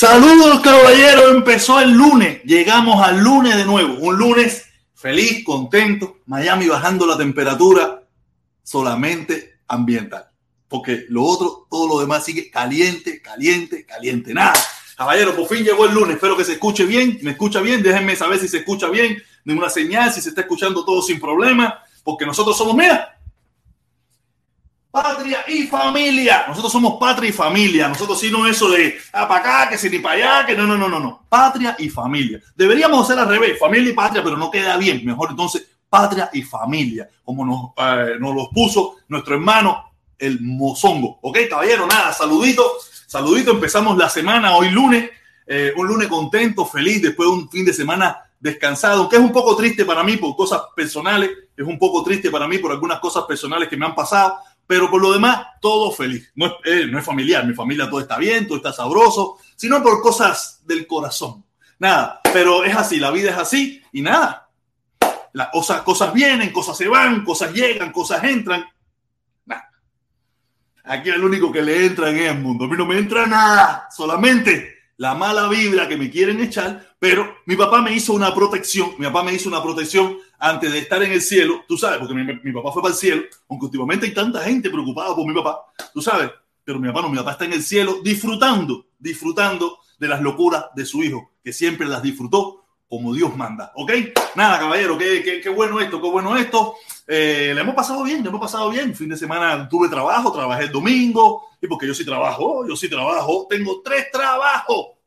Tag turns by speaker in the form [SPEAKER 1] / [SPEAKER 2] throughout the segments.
[SPEAKER 1] Saludos caballeros, empezó el lunes, llegamos al lunes de nuevo, un lunes feliz, contento, Miami bajando la temperatura solamente ambiental, porque lo otro, todo lo demás sigue caliente, caliente, caliente, nada. Caballero, por fin llegó el lunes, espero que se escuche bien, me escucha bien, déjenme saber si se escucha bien, ninguna señal, si se está escuchando todo sin problema, porque nosotros somos, mira, Patria y familia. Nosotros somos patria y familia. Nosotros sí no eso de ah, para acá, que si ni para allá, que no, no, no, no, no. Patria y familia. Deberíamos hacer al revés, familia y patria, pero no queda bien. Mejor entonces patria y familia, como nos, eh, nos los puso nuestro hermano el mozongo. Ok, caballero, nada, saludito, saludito. Empezamos la semana hoy lunes, eh, un lunes contento, feliz, después de un fin de semana descansado, que es un poco triste para mí por cosas personales, es un poco triste para mí por algunas cosas personales que me han pasado, pero por lo demás, todo feliz. No es, eh, no es familiar, mi familia todo está bien, todo está sabroso, sino por cosas del corazón. Nada, pero es así, la vida es así y nada. Las cosas, cosas vienen, cosas se van, cosas llegan, cosas entran. Nada. Aquí el único que le entra en el mundo. A mí no me entra nada, solamente la mala vibra que me quieren echar, pero mi papá me hizo una protección, mi papá me hizo una protección antes de estar en el cielo, tú sabes, porque mi, papá fue para el cielo, aunque últimamente hay tanta gente preocupada por mi papá, tú sabes, pero mi papá no, mi papá está en el cielo disfrutando, disfrutando de las locuras de su hijo, que siempre las disfrutó como Dios manda, ¿ok? Nada, caballero, qué, qué, qué bueno esto, qué bueno esto. Eh, le hemos pasado bien, le hemos pasado bien. Fin de semana tuve trabajo, trabajé el domingo, y porque yo sí trabajo, yo sí trabajo, tengo tres trabajos.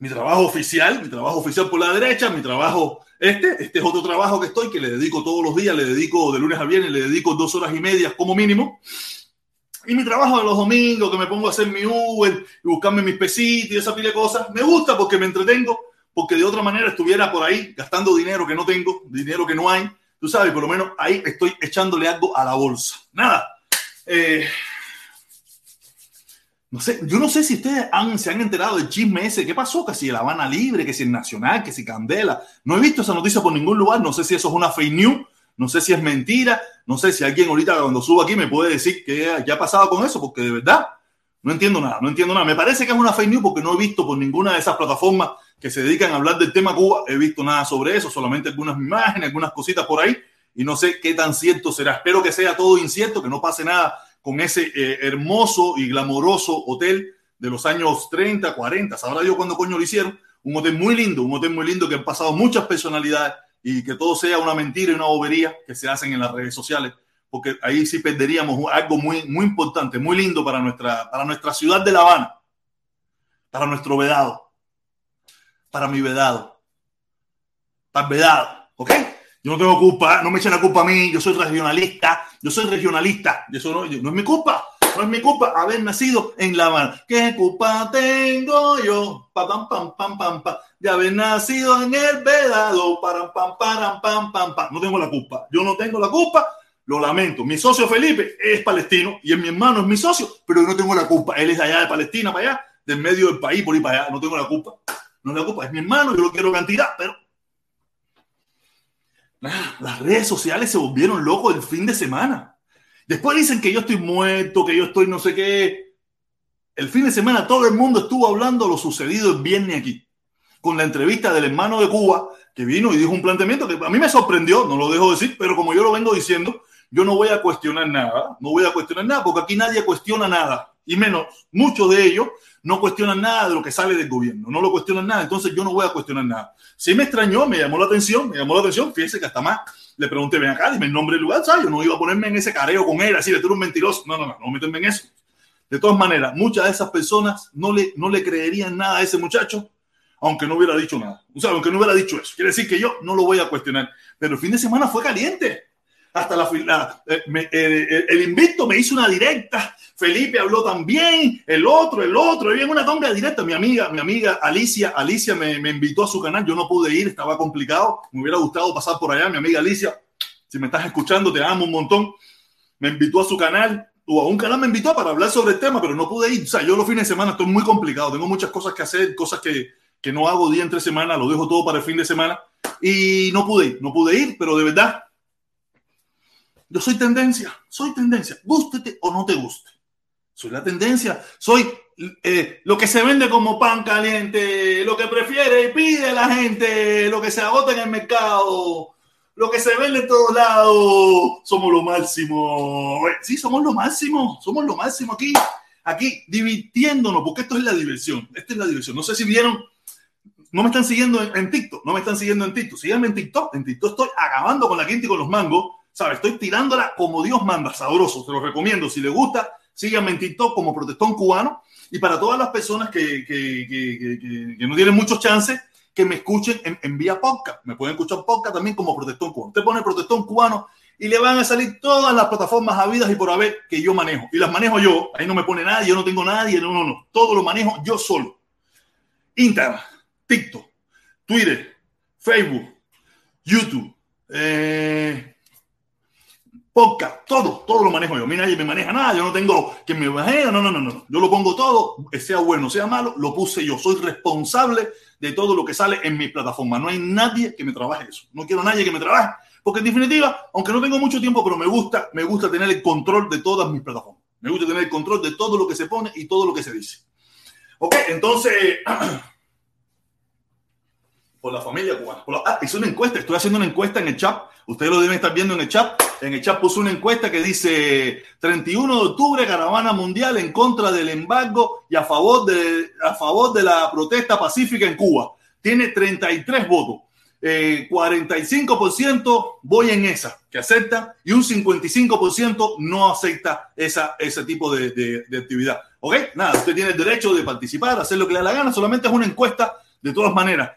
[SPEAKER 1] Mi trabajo oficial, mi trabajo oficial por la derecha, mi trabajo este, este es otro trabajo que estoy, que le dedico todos los días, le dedico de lunes a viernes, le dedico dos horas y media como mínimo. Y mi trabajo de los domingos, que me pongo a hacer mi Uber y buscarme mis pesitos y esa pila de cosas, me gusta porque me entretengo porque de otra manera estuviera por ahí gastando dinero que no tengo, dinero que no hay, tú sabes, por lo menos ahí estoy echándole algo a la bolsa. Nada. Eh, no sé, yo no sé si ustedes han, se han enterado del chisme ese. ¿Qué pasó? Que si el Habana Libre, que si el Nacional, que si Candela. No he visto esa noticia por ningún lugar. No sé si eso es una fake news. No sé si es mentira. No sé si alguien ahorita cuando suba aquí me puede decir qué, ha pasado con eso, porque de verdad no entiendo nada. No entiendo nada. Me parece que es una fake news porque no he visto por ninguna de esas plataformas que se dedican a hablar del tema Cuba, he visto nada sobre eso, solamente algunas imágenes, algunas cositas por ahí, y no sé qué tan cierto será. Espero que sea todo incierto, que no pase nada con ese eh, hermoso y glamoroso hotel de los años 30, 40, sabrá Dios cuándo coño lo hicieron. Un hotel muy lindo, un hotel muy lindo que han pasado muchas personalidades y que todo sea una mentira y una bobería que se hacen en las redes sociales, porque ahí sí perderíamos algo muy, muy importante, muy lindo para nuestra, para nuestra ciudad de La Habana, para nuestro vedado para mi vedado. Para el vedado, ¿ok? Yo no tengo culpa, no me echen la culpa a mí, yo soy regionalista, yo soy regionalista, eso no, no es mi culpa, no es mi culpa haber nacido en La Habana. ¿Qué culpa tengo yo? Pam, pam, pam, pam, pam, de haber nacido en el vedado, para, pam, pam, pam, pam, pam. No tengo la culpa, yo no tengo la culpa, lo lamento. Mi socio Felipe es palestino y es mi hermano, es mi socio, pero yo no tengo la culpa. Él es allá de Palestina, para allá, del medio del país, por ahí para allá, no tengo la culpa no le ocupa, es mi hermano, yo lo quiero cantidad, pero las redes sociales se volvieron locos el fin de semana. Después dicen que yo estoy muerto, que yo estoy no sé qué. El fin de semana todo el mundo estuvo hablando lo sucedido el viernes aquí, con la entrevista del hermano de Cuba, que vino y dijo un planteamiento que a mí me sorprendió, no lo dejo decir, pero como yo lo vengo diciendo, yo no voy a cuestionar nada, no voy a cuestionar nada, porque aquí nadie cuestiona nada, y menos muchos de ellos no cuestionan nada de lo que sale del gobierno, no lo cuestionan nada, entonces yo no voy a cuestionar nada. Sí me extrañó, me llamó la atención, me llamó la atención, fíjese que hasta más le pregunté, ven acá, dime el nombre del lugar, ¿sabes? Yo no iba a ponerme en ese careo con él, así, de tú un mentiroso, no, no, no, no meterme en eso. De todas maneras, muchas de esas personas no le, no le creerían nada a ese muchacho, aunque no hubiera dicho nada. O sea, aunque no hubiera dicho eso. Quiere decir que yo no lo voy a cuestionar. Pero el fin de semana fue caliente hasta la, la eh, eh, eh, el invicto me hizo una directa, Felipe habló también, el otro, el otro, había una tonga directa, mi amiga, mi amiga Alicia, Alicia me, me, invitó a su canal, yo no pude ir, estaba complicado, me hubiera gustado pasar por allá, mi amiga Alicia, si me estás escuchando, te amo un montón, me invitó a su canal, o a un canal me invitó para hablar sobre el tema, pero no pude ir, o sea, yo los fines de semana estoy muy complicado, tengo muchas cosas que hacer, cosas que, que no hago día entre semana, lo dejo todo para el fin de semana, y no pude ir, no pude ir, pero de verdad, yo soy tendencia, soy tendencia, gústete o no te guste. Soy la tendencia, soy eh, lo que se vende como pan caliente, lo que prefiere y pide la gente, lo que se agota en el mercado, lo que se vende en todos lados, somos lo máximo. Sí, somos lo máximo, somos lo máximo aquí, aquí divirtiéndonos, porque esto es la diversión, esta es la diversión. No sé si vieron, no me están siguiendo en, TikTok, no me están siguiendo en TikTok, síganme en TikTok, en TikTok estoy acabando con la gente y con los mangos, ¿sabes? Estoy tirándola como Dios manda, sabroso, te lo recomiendo, si le gusta, síganme en TikTok como protestón cubano y para todas las personas que, que, que, que no tienen muchos chances, que me escuchen en, en, vía podcast. Me pueden escuchar podcast también como Protestón Cubano. Usted pone Protestón Cubano y le van a salir todas las plataformas habidas y por haber que yo manejo. Y las manejo yo. Ahí no me pone nadie, yo no tengo nadie. No, no, no. Todo lo manejo yo solo. Instagram, TikTok, Twitter, Facebook, YouTube, eh, podcast, todo, todo lo manejo yo. A mí nadie me maneja nada, yo no tengo que me maneje, no, no, no, no. Yo lo pongo todo, sea bueno, sea malo, lo puse yo. Soy responsable de todo lo que sale en mi plataforma. No hay nadie que me trabaje eso. No quiero nadie que me trabaje, porque en definitiva, aunque no tengo mucho tiempo, pero me gusta, me gusta tener el control de todas mis plataformas. Me gusta tener el control de todo lo que se pone y todo lo que se dice. Ok, entonces por la familia cubana. ah, hice una encuesta, estoy haciendo una encuesta en el chat. Ustedes lo deben estar viendo en el chat. En el chat puse una encuesta que dice 31 de octubre, caravana mundial en contra del embargo y a favor de, a favor de la protesta pacífica en Cuba. Tiene 33 votos. 45% eh, voy en esa, que acepta, y un 55% no acepta esa, ese tipo de, de actividad. ¿Ok? Nada, usted tiene el derecho de participar, hacer lo que le da la gana, solamente es una encuesta de todas maneras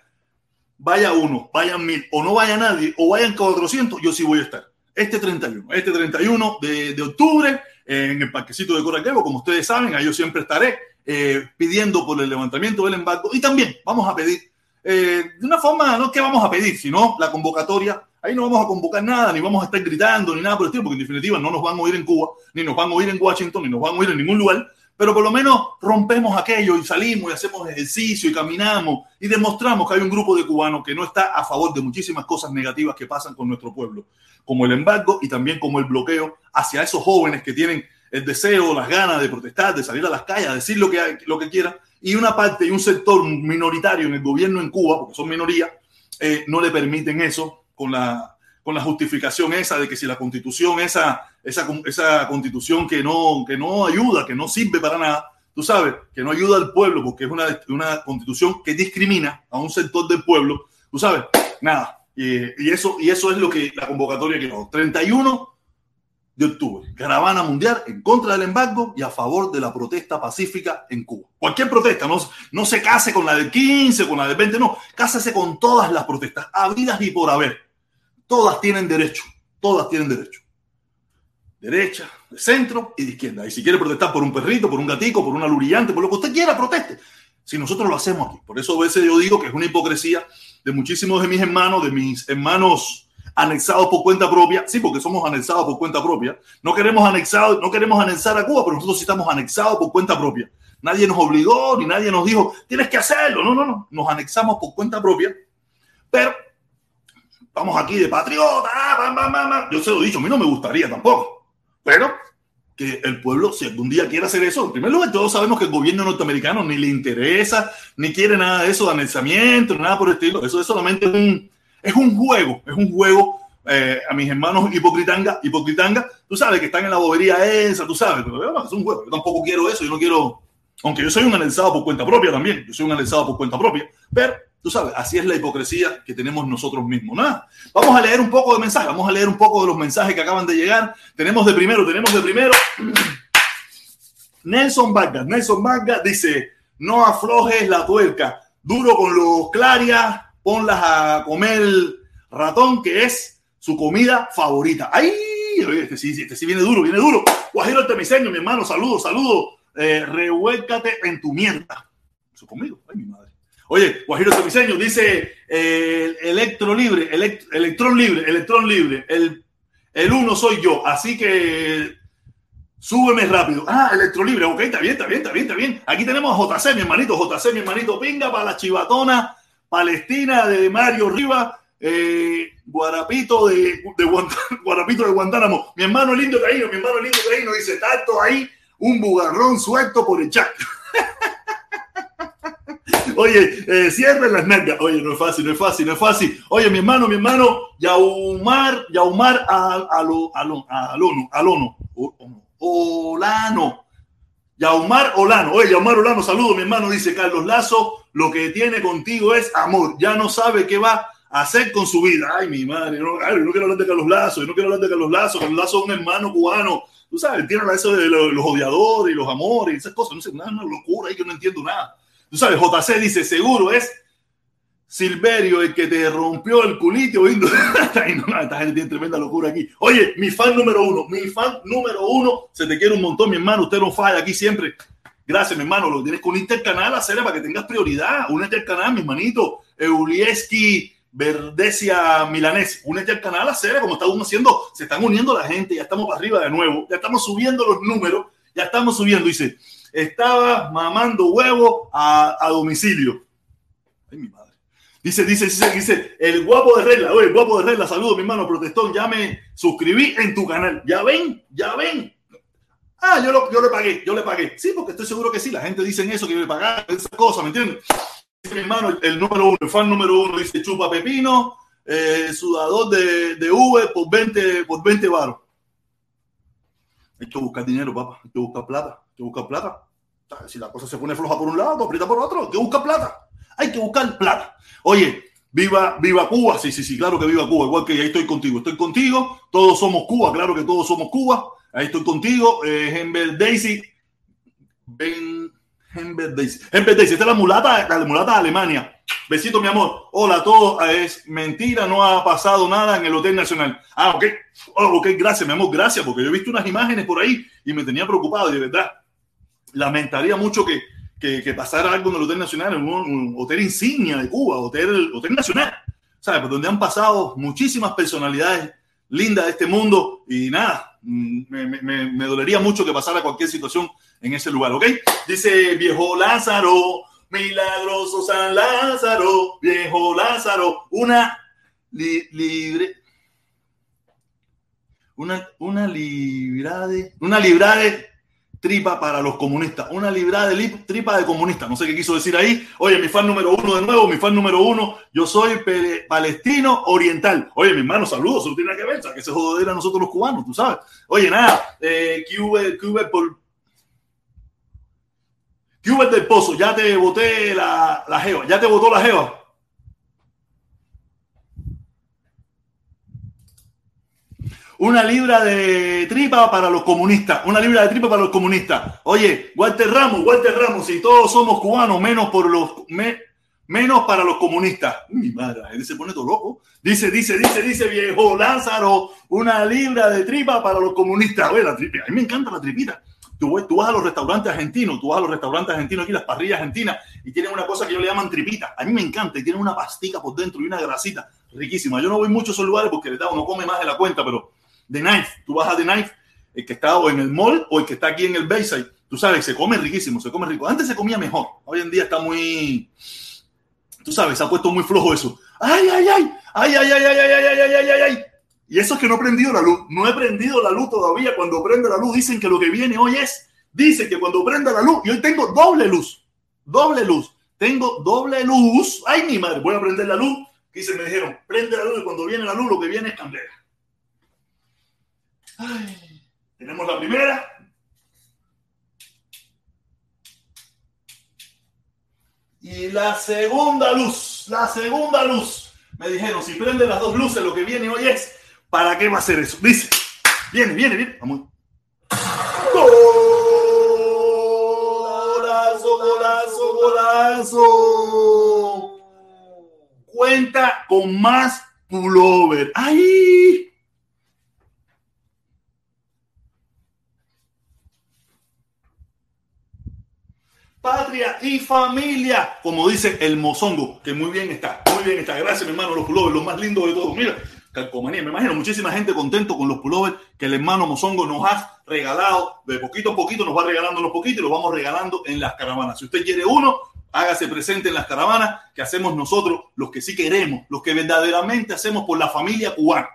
[SPEAKER 1] vaya uno, vayan mil, o no vaya nadie, o vayan 400, yo sí voy a estar. Este 31, este 31 de, de octubre, en el parquecito de Coraquevo, como ustedes saben, ahí yo siempre estaré eh, pidiendo por el levantamiento del embargo y también vamos a pedir, eh, de una forma, no que vamos a pedir, sino la convocatoria. Ahí no vamos a convocar nada, ni vamos a estar gritando, ni nada por el estilo, porque en definitiva no nos van a oír en Cuba, ni nos van a oír en Washington, ni nos van a oír en ningún lugar, pero por lo menos rompemos aquello y salimos y hacemos ejercicio y caminamos y demostramos que hay un grupo de cubanos que no está a favor de muchísimas cosas negativas que pasan con nuestro pueblo, como el embargo y también como el bloqueo hacia esos jóvenes que tienen el deseo, las ganas de protestar, de salir a las calles, a decir lo que, lo que quieran, y una parte y un sector minoritario en el gobierno en Cuba, porque son minoría, eh, no le permiten eso con la, con la justificación esa de que si la constitución, esa, esa, esa constitución que no, que no ayuda, que no sirve para nada, tú sabes, que no ayuda al pueblo porque es una, una constitución que discrimina a un sector del pueblo, tú sabes, nada. Y, eso, y eso es lo que la convocatoria que no. 31 de octubre, caravana mundial en contra del embargo y a favor de la protesta pacífica en Cuba. Cualquier protesta, no, no se case con la del 15, con la del 20, no, cásese con todas las protestas, habidas y por haber todas tienen derecho, todas tienen derecho. Derecha, de centro y de izquierda. Y si quiere protestar por un perrito, por un gatico, por una lurillante, por lo que usted quiera, proteste. Si nosotros lo hacemos aquí. Por eso a veces yo digo que es una hipocresía de muchísimos de mis hermanos, de mis hermanos anexados por cuenta propia. Sí, porque somos anexados por cuenta propia. No queremos anexar, no queremos anexar a Cuba, pero nosotros sí estamos anexados por cuenta propia. Nadie nos obligó, ni nadie nos dijo, tienes que hacerlo. No, no, no. Nos anexamos por cuenta propia. Pero vamos aquí de patriota, ah, yo se lo he dicho, a mí no me gustaría tampoco, pero que el pueblo, si algún día quiere hacer eso, en primer lugar, todos sabemos que el gobierno norteamericano ni le interesa, ni quiere nada de eso, de anexamiento, nada por el estilo, eso es solamente un, es un juego, es un juego eh, a mis hermanos hipocritanga, hipocritanga, tú sabes que están en la bobería esa, tú sabes, pero es un juego, yo tampoco quiero eso, yo no quiero, aunque yo soy un anexado por cuenta propia también, yo soy un anexado por cuenta propia, pero Tú sabes, así es la hipocresía que tenemos nosotros mismos. Nada. Vamos a leer un poco de mensajes, vamos a leer un poco de los mensajes que acaban de llegar. Tenemos de primero, tenemos de primero. Nelson Vargas, Nelson Vargas dice, no aflojes la tuerca, duro con los clarias, ponlas a comer ratón, que es su comida favorita. ¡Ay! Este sí, este sí viene duro, viene duro. Guajiro temiseño, mi hermano, saludo, saludo. Eh, revuélcate en tu mierda. Eso conmigo, ay, mi madre. Oye, Guajiro Semiseño dice eh, electro libre, electrón libre, electrón libre. El, el uno soy yo, así que súbeme rápido. Ah, electro libre, ok, está bien, está bien, está bien, está bien. Aquí tenemos a JC, mi hermanito, JC, mi hermanito, pinga para la chivatona palestina de Mario Riva, eh, Guarapito de, de Guarapito de Guantánamo. Mi hermano lindo caíno, mi hermano lindo caíno dice, tanto ahí un bugarrón suelto por el chat. Oye, eh, las nalgas. Oye, no es fácil, no es fácil, no es fácil. Oye, mi hermano, mi hermano, Yaumar, Yaumar Alono, Alono, Alono, Olano. Yaumar Olano. Oye, Yaumar Olano, saludo, mi hermano, dice Carlos Lazo. Lo que tiene contigo es amor. Ya no sabe qué va a hacer con su vida. Ay, mi madre, no, no quiero hablar de Carlos Lazo, no quiero hablar de Carlos Lazo. Carlos Lazo es un hermano cubano tú sabes, tienen eso de los, odiadores y los amores y esas cosas, no sé, una, una locura ahí que no entiendo nada. Tú sabes, JC dice, seguro es Silverio el que te rompió el culito. esta gente tiene tremenda locura aquí. Oye, mi fan número uno, mi fan número uno, se te quiere un montón, mi hermano, usted no falla aquí siempre. Gracias, mi hermano, lo tienes con un canal hacer para que tengas prioridad. Únete al canal, mi hermanito. Eulieski Verdesia Milanés, únete al canal a serie como estamos haciendo, se están uniendo la gente, ya estamos para arriba de nuevo, ya estamos subiendo los números, ya estamos subiendo. Dice, estaba mamando huevo a, domicilio. Ay, mi madre. Dice, dice, dice, dice, el guapo de regla, oye, el guapo de regla, saludo, mi hermano protestón, ya me suscribí en tu canal. Ya ven, ya ven. Ah, yo, lo, yo le pagué, yo le pagué. Sí, porque estoy seguro que sí, la gente dice eso, que me pagar esa cosa, ¿me entiendes? Mi hermano, el, número uno, el fan número uno, dice chupa pepino, eh, sudador de, de V por 20, por 20 baros. Hay que buscar dinero, papá. Hay que buscar plata. Hay que buscar plata. Si la cosa se pone floja por un lado, aprieta por otro. Hay que buscar plata. Hay que buscar plata. Oye, viva, viva Cuba. Sí, sí, sí, claro que viva Cuba. Igual que ahí estoy contigo. Estoy contigo. Todos somos Cuba. Claro que todos somos Cuba. Ahí estoy contigo. Eh, Daisy. Ben. Hembert Daisy. Hembert Daisy, esta es la mulata, la mulata de Alemania. Besito, mi amor. Hola a todos. Ah, es mentira, no ha pasado nada en el Hotel Nacional. Ah, ok. Oh, ok, gracias, mi amor, gracias, porque yo he visto unas imágenes por ahí y me tenía preocupado y de verdad lamentaría mucho que, que, pasara algo en el Hotel Nacional, en un, hotel insignia de Cuba, hotel, hotel nacional, ¿sabes? Por donde han pasado muchísimas personalidades lindas de este mundo y nada, mm, me, me, me dolería mucho que pasara cualquier situación en ese lugar, ¿ok? Dice viejo Lázaro, milagroso San Lázaro, viejo Lázaro, una libre, una, una libra de, una libra de tripa para los comunistas, una libra de tripa de comunistas, no sé qué quiso decir ahí. Oye, mi fan número uno de nuevo, mi fan número uno, yo soy palestino oriental. Oye, mi hermano, saludos, eso tiene que ver, que se joder a nosotros los cubanos, tú sabes. Oye, nada, eh, por, ¿Qué del pozo? Ya te voté la, la jeva. Ya te votó la jeva. Una libra de tripa para los comunistas. Una libra de tripa para los comunistas. Oye, Walter Ramos, Walter Ramos, si todos somos cubanos, menos por los menos para los comunistas. Mi madre, él se pone todo loco. Dice, dice, dice, dice viejo Lázaro, una libra de tripa para los comunistas. Oye, la tripa, a mí me encanta la tripita. Tú, vas a los restaurantes argentinos, tú vas a los restaurantes argentinos aquí, las parrillas argentinas, y tienen una cosa que ellos le llaman tripita. A mí me encanta, y tienen una pastica por dentro y una grasita riquísima. Yo no voy mucho a esos lugares porque uno come más de la cuenta, pero The Knife, tú vas a The Knife, el que está o en el mall o el que está aquí en el Bayside, tú sabes, se come riquísimo, se come rico. Antes se comía mejor, hoy en día está muy, tú sabes, se ha puesto muy flojo eso. ¡Ay, ay, ay! ¡Ay, ay, ay, ay, ay, ay, ay, ay, ay! ay! Y eso es que no he prendido la luz. No he prendido la luz todavía. Cuando prende la luz dicen que lo que viene hoy es, dicen que cuando prenda la luz, y hoy tengo doble luz, doble luz, tengo doble luz. Ay, mi madre, voy a prender la luz. Se me dijeron, prende la luz cuando viene la luz lo que viene es candela. Tenemos la primera. Y la segunda luz, la segunda luz. Me dijeron, si prende las dos luces, lo que viene hoy es ¿Para qué va a hacer eso? Dice, viene, viene, viene. Vamos. Golazo, golazo, golazo. Cuenta con más pullover. ¡Ay! patria y familia, como dice el mozongo, que muy bien está, muy bien está. Gracias, mi hermano, los pullovers, lo más lindo de todo. Mira, calcomanía. Me imagino muchísima gente contento con los pullovers que el hermano Mozongo nos ha regalado. De poquito a poquito nos va regalando los poquitos y los vamos regalando en las caravanas. Si usted quiere uno, hágase presente en las caravanas que hacemos nosotros, los que sí queremos, los que verdaderamente hacemos por la familia cubana.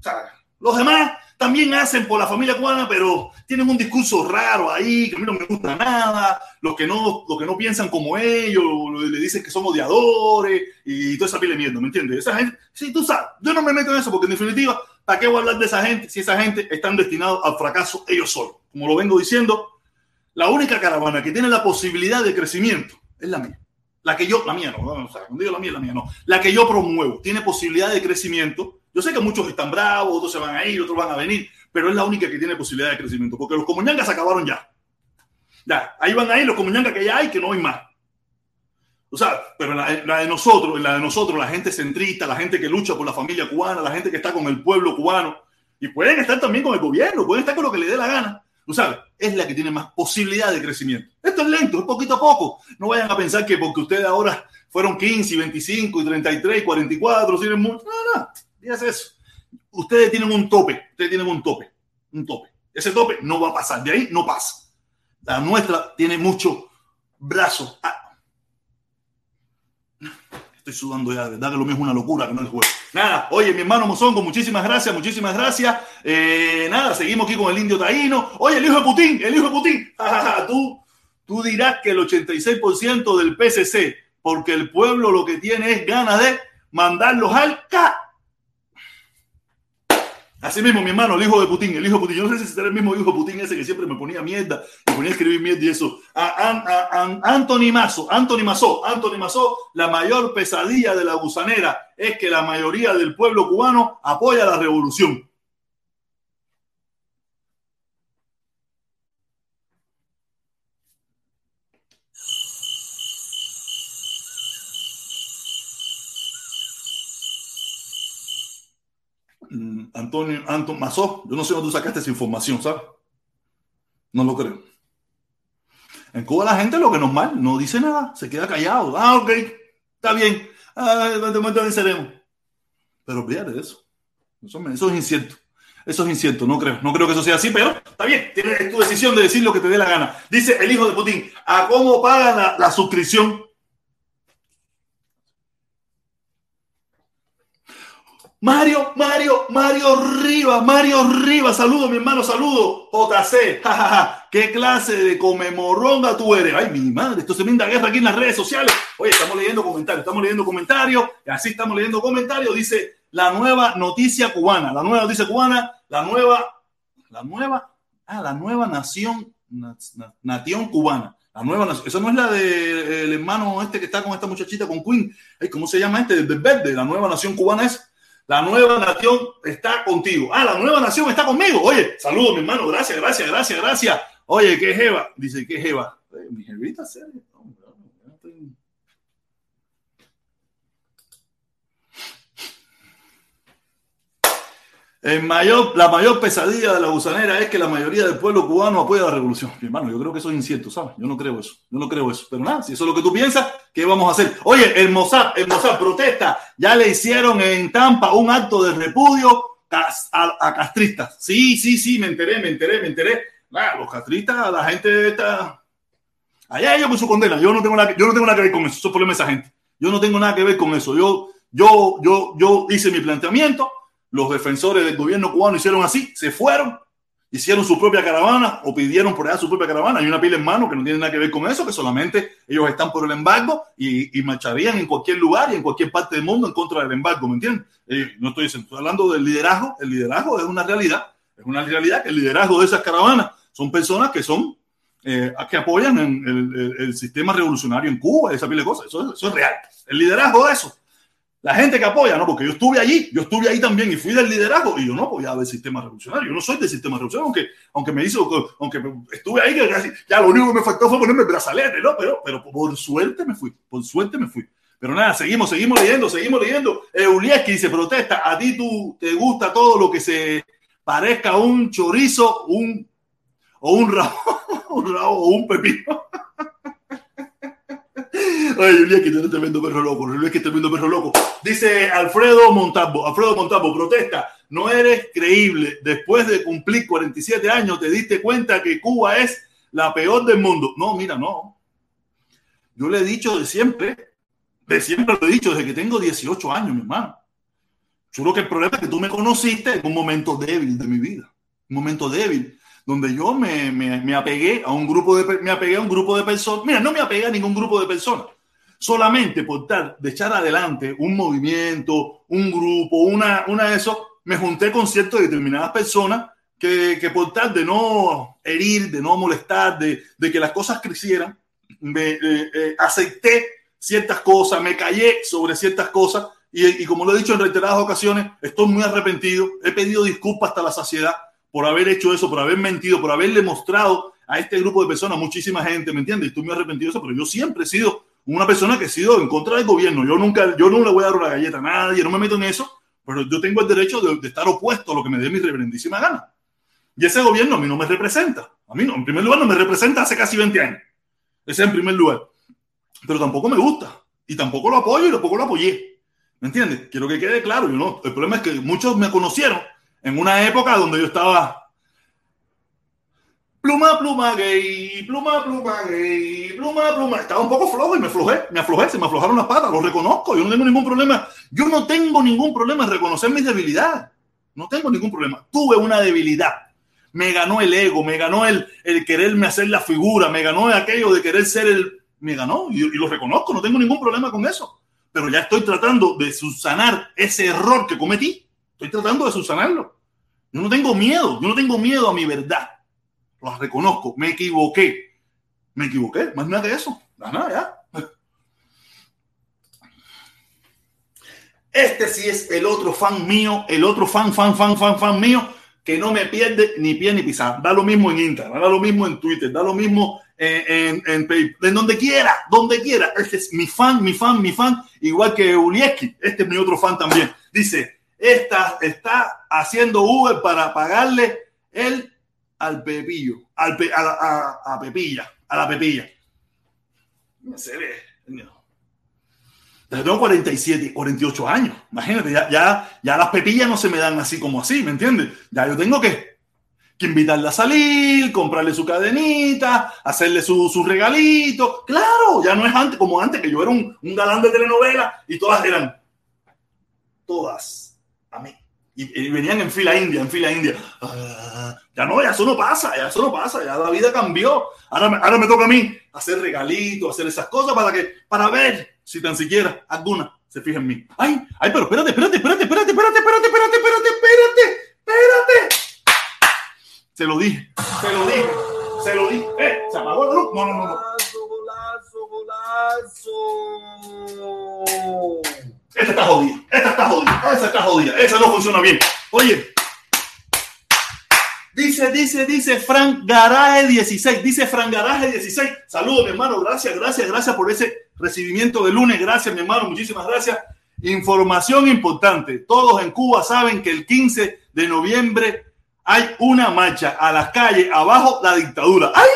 [SPEAKER 1] O sea, los demás también hacen por la familia cubana, pero tienen un discurso raro ahí, que a mí no me gusta nada, los que no, los que no piensan como ellos, le dicen que somos odiadores y toda esa pile mierda, ¿me entiendes? Esa gente, sí, tú sabes, yo no me meto en eso porque en definitiva, ¿para qué voy a hablar de esa gente si esa gente están destinados al fracaso ellos solos? Como lo vengo diciendo, la única caravana que tiene la posibilidad de crecimiento es la mía. La que yo, la mía no, o sea, cuando digo la mía, la mía no. La que yo promuevo tiene posibilidad de crecimiento yo sé que muchos están bravos, otros se van a ir, otros van a venir, pero es la única que tiene posibilidad de crecimiento, porque los comunyangas se acabaron ya. Ya, ahí van a ir los comunyangas que ya hay, que no hay más. O sea, pero la, de nosotros, la de nosotros, la gente centrista, la gente que lucha por la familia cubana, la gente que está con el pueblo cubano, y pueden estar también con el gobierno, pueden estar con lo que le dé la gana. Tú sabes, es la que tiene más posibilidad de crecimiento. Esto es lento, es poquito a poco. No vayan a pensar que porque ustedes ahora fueron 15, 25, y 33, 44, tienen mucho. No, no es eso. Ustedes tienen un tope, ustedes tienen un tope, un tope. Ese tope no va a pasar, de ahí no pasa. La nuestra tiene mucho brazo. Ah. Estoy sudando ya, de verdad que lo mismo es una locura que no es juego. Nada, oye, mi hermano Mozongo, muchísimas gracias, muchísimas gracias. Eh, nada, seguimos aquí con el indio taíno. Oye, el hijo de Putin, el hijo de Putin. tú, tú dirás que el 86% del PCC, porque el pueblo lo que tiene es ganas de mandarlos al ca Así mismo, mi hermano, el hijo de Putin, el hijo de Putin. Yo no sé si será el mismo hijo de Putin ese que siempre me ponía mierda, me ponía a escribir mierda y eso. A, Anthony Mazo, Anthony Mazo, Anthony Mazo, la mayor pesadilla de la gusanera es que la mayoría del pueblo cubano apoya la revolución. Antonio, Anton Mazó, yo no sé dónde sacaste esa información, ¿sabes? No lo creo. En Cuba la gente lo que normal, no dice nada, se queda callado. Ah, ok, está bien. Ah, venceremos. Pero olvídate de eso. eso. Es incierto. Eso es incierto, no creo. No creo que eso sea así, pero está bien. Tienes tu decisión de decir lo que te dé la gana. Dice el hijo de Putin, ¿a cómo pagan la suscripción? Mario, Mario, Mario Rivas, Mario Rivas, saludo mi hermano, saludo. JC, jajaja, qué clase de comemoronga tú eres. Ay, mi madre, esto se me guerra aquí en las redes sociales. Oye, estamos leyendo comentarios, estamos leyendo comentarios, y así estamos leyendo comentarios. Dice la nueva noticia cubana, la nueva noticia cubana, la nueva, la nueva, ah, la nueva nación, nación cubana. La nueva nación. Esa no es la del hermano este que está con esta muchachita, con Queen. Ay, ¿Cómo se llama este? De verde. La nueva nación cubana es la nueva nación está contigo. Ah, la nueva nación está conmigo. Oye, saludos, mi hermano. Gracias, gracias, gracias, gracias. Oye, ¿qué jeva? Dice, ¿qué jeva? Mi jevita, serio. El mayor, la mayor pesadilla de la gusanera es que la mayoría del pueblo cubano apoya la revolución. Mi hermano, yo creo que eso es incierto, ¿sabes? Yo no creo eso. Yo no creo eso. Pero nada, si eso es lo que tú piensas, ¿qué vamos a hacer? Oye, el Mossad, el Mossad protesta. Ya le hicieron en Tampa un acto de repudio a, castristas. Sí, sí, sí, me enteré, me enteré, me enteré. los castristas, la gente está. Allá ellos con su condena. Yo no tengo nada, yo no tengo nada que ver con eso. Eso es problema. Yo no tengo nada que ver con eso. Yo, yo, yo, yo hice mi planteamiento los defensores del gobierno cubano hicieron así, se fueron, hicieron su propia caravana o pidieron por allá su propia caravana. Hay una pila en mano que no tiene nada que ver con eso, que solamente ellos están por el embargo y, marcharían en cualquier lugar y en cualquier parte del mundo en contra del embargo, ¿me entiendes? Eh, no estoy, hablando del liderazgo, el liderazgo es una realidad, es una realidad que el liderazgo de esas caravanas son personas que son eh, que apoyan el, sistema revolucionario en Cuba, esa pila de cosas, eso, eso es real. El liderazgo de eso la gente que apoya, ¿no? Porque yo estuve allí, yo estuve ahí también y fui del liderazgo y yo no apoyaba el sistema revolucionario. Yo no soy del sistema revolucionario, aunque, aunque me hizo, aunque estuve ahí, ya lo único que me faltó fue ponerme brazalete, ¿no? Pero, pero por suerte me fui, por suerte me fui. Pero nada, seguimos, seguimos leyendo, seguimos leyendo. Eulieski dice, protesta, a ti tú te gusta todo lo que se parezca a un chorizo, un, o un rabo, un rabo o un pepino. Ay, Julián, que te tremendo perro loco. Julián, que tremendo perro loco. Dice Alfredo Montalvo. Alfredo Montalvo, protesta. No eres creíble. Después de cumplir 47 años, te diste cuenta que Cuba es la peor del mundo. No, mira, no. Yo le he dicho de siempre, de siempre lo he dicho, desde que tengo 18 años, mi hermano. Solo que el problema es que tú me conociste en un momento débil de mi vida, un momento débil, donde yo me, me, me apegué a un grupo de me apegué a un grupo de personas. Mira, no me apegué a ningún grupo de personas. Solamente por tal de echar adelante un movimiento, un grupo, una, una de esos, me junté con ciertas determinadas personas que, que por tal de no herir, de no molestar, de, de que las cosas crecieran, me eh, eh, acepté ciertas cosas, me callé sobre ciertas cosas y, y, como lo he dicho en reiteradas ocasiones, estoy muy arrepentido, he pedido disculpas hasta la saciedad por haber hecho eso, por haber mentido, por haberle mostrado a este grupo de personas, muchísima gente, ¿me entiendes? Estoy muy arrepentido de eso, pero yo siempre he sido una persona que he sido en contra del gobierno. Yo nunca, yo no le voy a dar una galleta a nadie, no me meto en eso, pero yo tengo el derecho de, estar opuesto a lo que me dé mi reverendísima gana. Y ese gobierno a mí no me representa. A mí no, en primer lugar no me representa hace casi 20 años. Ese en primer lugar. Pero tampoco me gusta. Y tampoco lo apoyo y tampoco lo apoyé. ¿Me entiendes? Quiero que quede claro. Yo no, el problema es que muchos me conocieron en una época donde yo estaba pluma, pluma gay, pluma, pluma gay, pluma, pluma. Estaba un poco flojo y me aflojé, me aflojé, se me aflojaron las patas, lo reconozco. Yo no tengo ningún problema. Yo no tengo ningún problema en reconocer mis debilidades. No tengo ningún problema. Tuve una debilidad. Me ganó el ego, me ganó el, el quererme hacer la figura, me ganó aquello de querer ser el. Me ganó y, y lo reconozco, no tengo ningún problema con eso. Pero ya estoy tratando de subsanar ese error que cometí. Estoy tratando de subsanarlo. Yo no tengo miedo, yo no tengo miedo a mi verdad. Lo reconozco, me equivoqué. Me equivoqué, más nada que eso. Nada, ya. Este sí es el otro fan mío, el otro fan, fan, fan, fan, fan mío, que no me pierde ni pie ni pisar. Da lo mismo en Instagram, da lo mismo en Twitter, da lo mismo en, en, en, en donde quiera, donde quiera. Este es mi fan, mi fan, mi fan, igual que Ulieski. Este es mi otro fan también. Dice, esta está haciendo Uber para pagarle el al Pepillo, al pe, a, a, a, Pepilla, a la Pepilla. Se ve. Tengo 47, 48 años. Imagínate, ya, ya, ya las pepillas no se me dan así como así, ¿me entiendes? Ya yo tengo que, que invitarla a salir, comprarle su cadenita, hacerle su, su regalito. Claro, ya no es antes, como antes, que yo era un, un galán de telenovela y todas eran, todas, a mí. Y, venían en fila india, en fila india. Uh, ya no, ya eso no pasa, ya eso no pasa, ya la vida cambió. Ahora ahora me toca a mí hacer regalitos, hacer esas cosas para que, para ver si tan siquiera alguna se fija en mí. Ay, ay, pero espérate, espérate, espérate, espérate, espérate, espérate, espérate, espérate, espérate, espérate. Se lo dije, se lo dije, se lo dije. Eh, se apagó la luz. No, no, no, no.
[SPEAKER 2] Golazo, golazo.
[SPEAKER 1] Esta está jodida, esta está jodida, esa está jodida, esa no funciona bien. Oye, dice, dice, dice Frank Garaje 16, dice Frank Garaje 16. Saludos, mi hermano, gracias, gracias, gracias por ese recibimiento de lunes. Gracias, mi hermano, muchísimas gracias. Información importante, todos en Cuba saben que el 15 de noviembre hay una marcha a las calles abajo la dictadura. ¡Ay!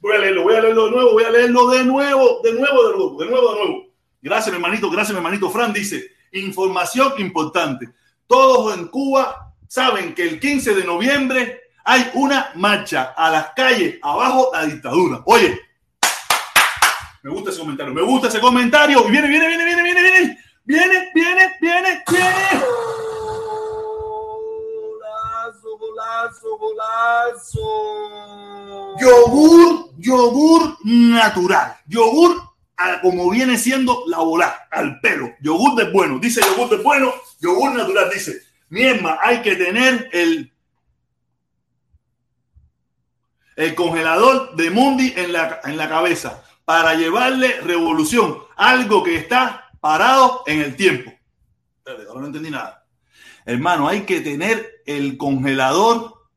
[SPEAKER 1] Voy a leerlo, voy a leerlo de nuevo, voy a leerlo de nuevo, de nuevo, de nuevo, de nuevo, de nuevo. Gracias, mi hermanito, gracias, mi hermanito. Fran dice, información importante. Todos en Cuba saben que el 15 de noviembre hay una marcha a las calles abajo la dictadura. Oye, me gusta ese comentario, me gusta ese comentario. Y viene, viene, viene, viene, viene, viene, viene, viene, viene, viene.
[SPEAKER 2] Golazo, golazo, golazo.
[SPEAKER 1] Yogur, yogur natural. Yogur como viene siendo la bola, al pelo. Yogur de bueno, dice yogur de bueno, yogur natural, dice. Mierma, hay que tener el, el congelador de Mundi en la, en la cabeza para llevarle revolución, algo que está parado en el tiempo. No entendí nada. Hermano, hay que tener el congelador,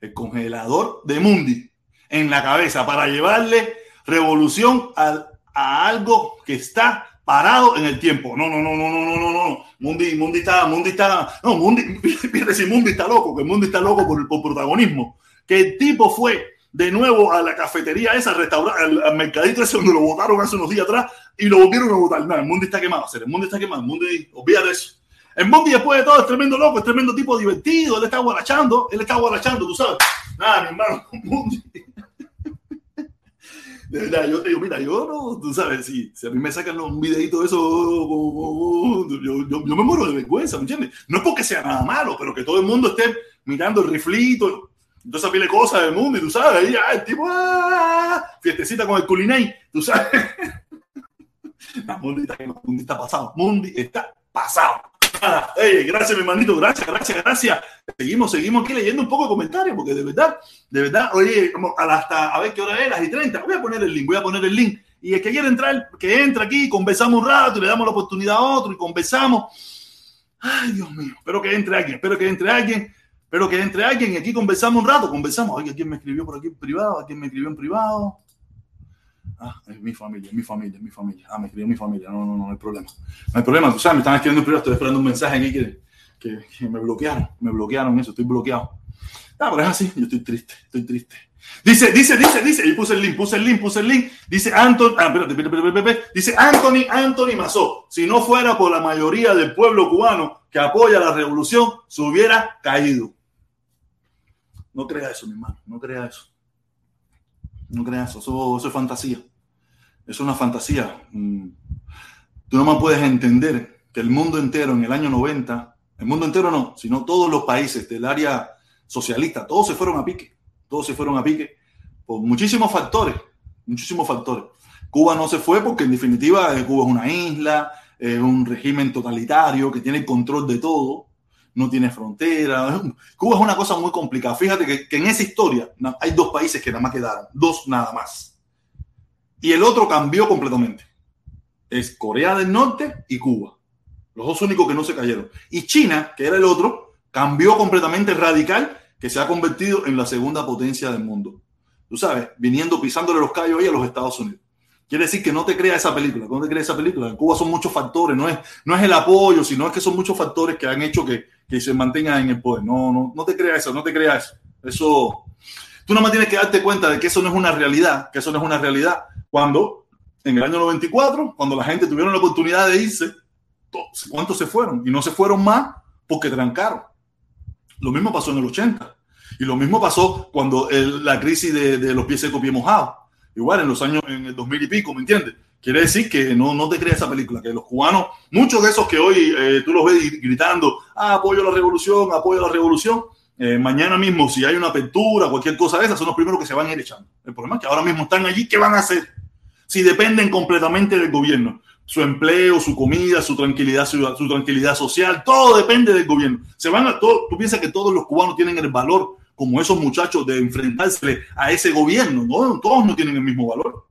[SPEAKER 1] el congelador de Mundi en la cabeza para llevarle revolución a, a, algo que está parado en el tiempo. No, no, no, no, no, no, no, no. Mundi, Mundi está, Mundi está, no, Mundi, si Mundi está loco, que Mundi está loco por, por protagonismo. Que el tipo fue de nuevo a la cafetería esa, al, restaurante, al, al, mercadito ese donde lo votaron hace unos días atrás y lo volvieron a votar. No, el Mundi está quemado, el Mundi está quemado, el Mundi, olvídate eso. El Mundi después de todo es tremendo loco, es tremendo tipo divertido, él está guarachando, él está guarachando, tú sabes. Nada, mi hermano, Mundi. De yo te digo, mira, yo no, tú sabes, si, si a mí me sacan un videito de eso, yo, yo, yo me muero de vergüenza, ¿me entiendes? No es porque sea nada malo, pero que todo el mundo esté mirando el riflito, entonces pile cosas del mundo y tú sabes, ahí, ah, el tipo, ah, fiestecita con el culinay, tú sabes. La Mundi está, Mundi está pasado, Mundi está pasado. Gracias, mi hermanito, gracias, gracias, gracias. Seguimos, seguimos aquí leyendo un poco de comentarios, porque de verdad, de verdad, oye, hasta a ver qué hora es, las y 30. Voy a poner el link, voy a poner el link. Y el que quiera entrar, que entre aquí, conversamos un rato y le damos la oportunidad a otro y conversamos. Ay, Dios mío, espero que entre alguien, espero que entre alguien, espero que entre alguien y aquí conversamos un rato, conversamos. Oye, ¿quién me escribió por aquí en privado? ¿A quién me escribió en privado? Ah, es mi familia, mi familia, mi familia. Ah, me escribió mi familia. No, no, no, no hay problema. No hay problema, tú sabes, me están escribiendo en privado, estoy esperando un mensaje aquí que, que, me bloquearon, me bloquearon eso, estoy bloqueado. Ah, pero es así, yo estoy triste, estoy triste. Dice, dice, dice, dice, y puse el link, puse el link, puse el link. Dice Anthony, ah, espérate, espérate, espérate, dice Anthony, Anthony Mazó. Si no fuera por la mayoría del pueblo cubano que apoya la revolución, se hubiera caído. No crea eso, mi hermano, no crea eso. No crea eso, eso es fantasía. Es una fantasía. Mm. Tú no más puedes entender que el mundo entero en el año 90, el mundo entero no, sino todos los países del área socialista, todos se fueron a pique, todos se fueron a pique por muchísimos factores, muchísimos factores. Cuba no se fue porque en definitiva eh, Cuba es una isla, es un régimen totalitario que tiene control de todo, no tiene frontera. Cuba es una cosa muy complicada. Fíjate que, que en esa historia hay dos países que nada más quedaron, dos nada más. Y el otro cambió completamente. Es Corea del Norte y Cuba. Los dos únicos que no se cayeron. Y China, que era el otro, cambió completamente radical, que se ha convertido en la segunda potencia del mundo. Tú sabes, viniendo, pisándole los callos ahí a los Estados Unidos. Quiere decir que no te crea esa película. No te crea esa película. En Cuba son muchos factores. No es, no es el apoyo, sino es que son muchos factores que han hecho que, que se mantengan en el poder. No, no, no te creas eso, no te creas eso. Eso. Tú nada más tienes que darte cuenta de que eso no es una realidad, que eso no es una realidad. Cuando en el año 94, cuando la gente tuvieron la oportunidad de irse, ¿cuántos se fueron? Y no se fueron más porque trancaron. Lo mismo pasó en el 80. Y lo mismo pasó cuando el- la crisis de, los pies secos, pies mojados. Igual en los años, en el 2000 y pico, ¿me entiendes? Quiere decir que no, no te creas esa película, que los cubanos, muchos de esos que hoy eh, tú los ves gritando, ah, apoyo la revolución, apoyo la revolución, eh, mañana mismo, si hay una apertura, cualquier cosa de esas, son los primeros que se van a ir echando. El problema es que ahora mismo están allí, ¿qué van a hacer? Si dependen completamente del gobierno. Su empleo, su comida, su tranquilidad, su, tranquilidad social, todo depende del gobierno. Se van a todo, tú piensas que todos los cubanos tienen el valor, como esos muchachos, de enfrentarse a ese gobierno. No, todos no tienen el mismo valor.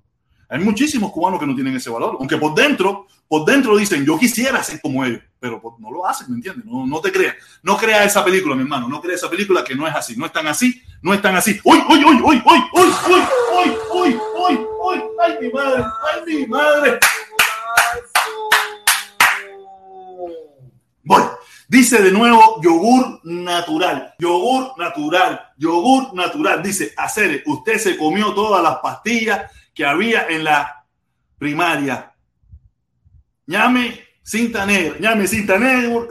[SPEAKER 1] Hay muchísimos cubanos que no tienen ese valor, aunque por dentro, por dentro dicen, yo quisiera ser como ellos, pero no lo hacen, ¿me entiendes? No, no te creas, no creas esa película, mi hermano, no creas esa película que no es así, no es tan así, no es tan así. ¡Uy, uy, uy, uy, uy, uy, uy, uy, uy, uy, uy! ¡Ay, mi madre! ¡Ay, mi madre! Voy. Dice de nuevo yogur natural, yogur natural, yogur natural. Dice, hacer, usted se comió todas las pastillas que había en la primaria. Ñame cinta negra, ñame cinta negra,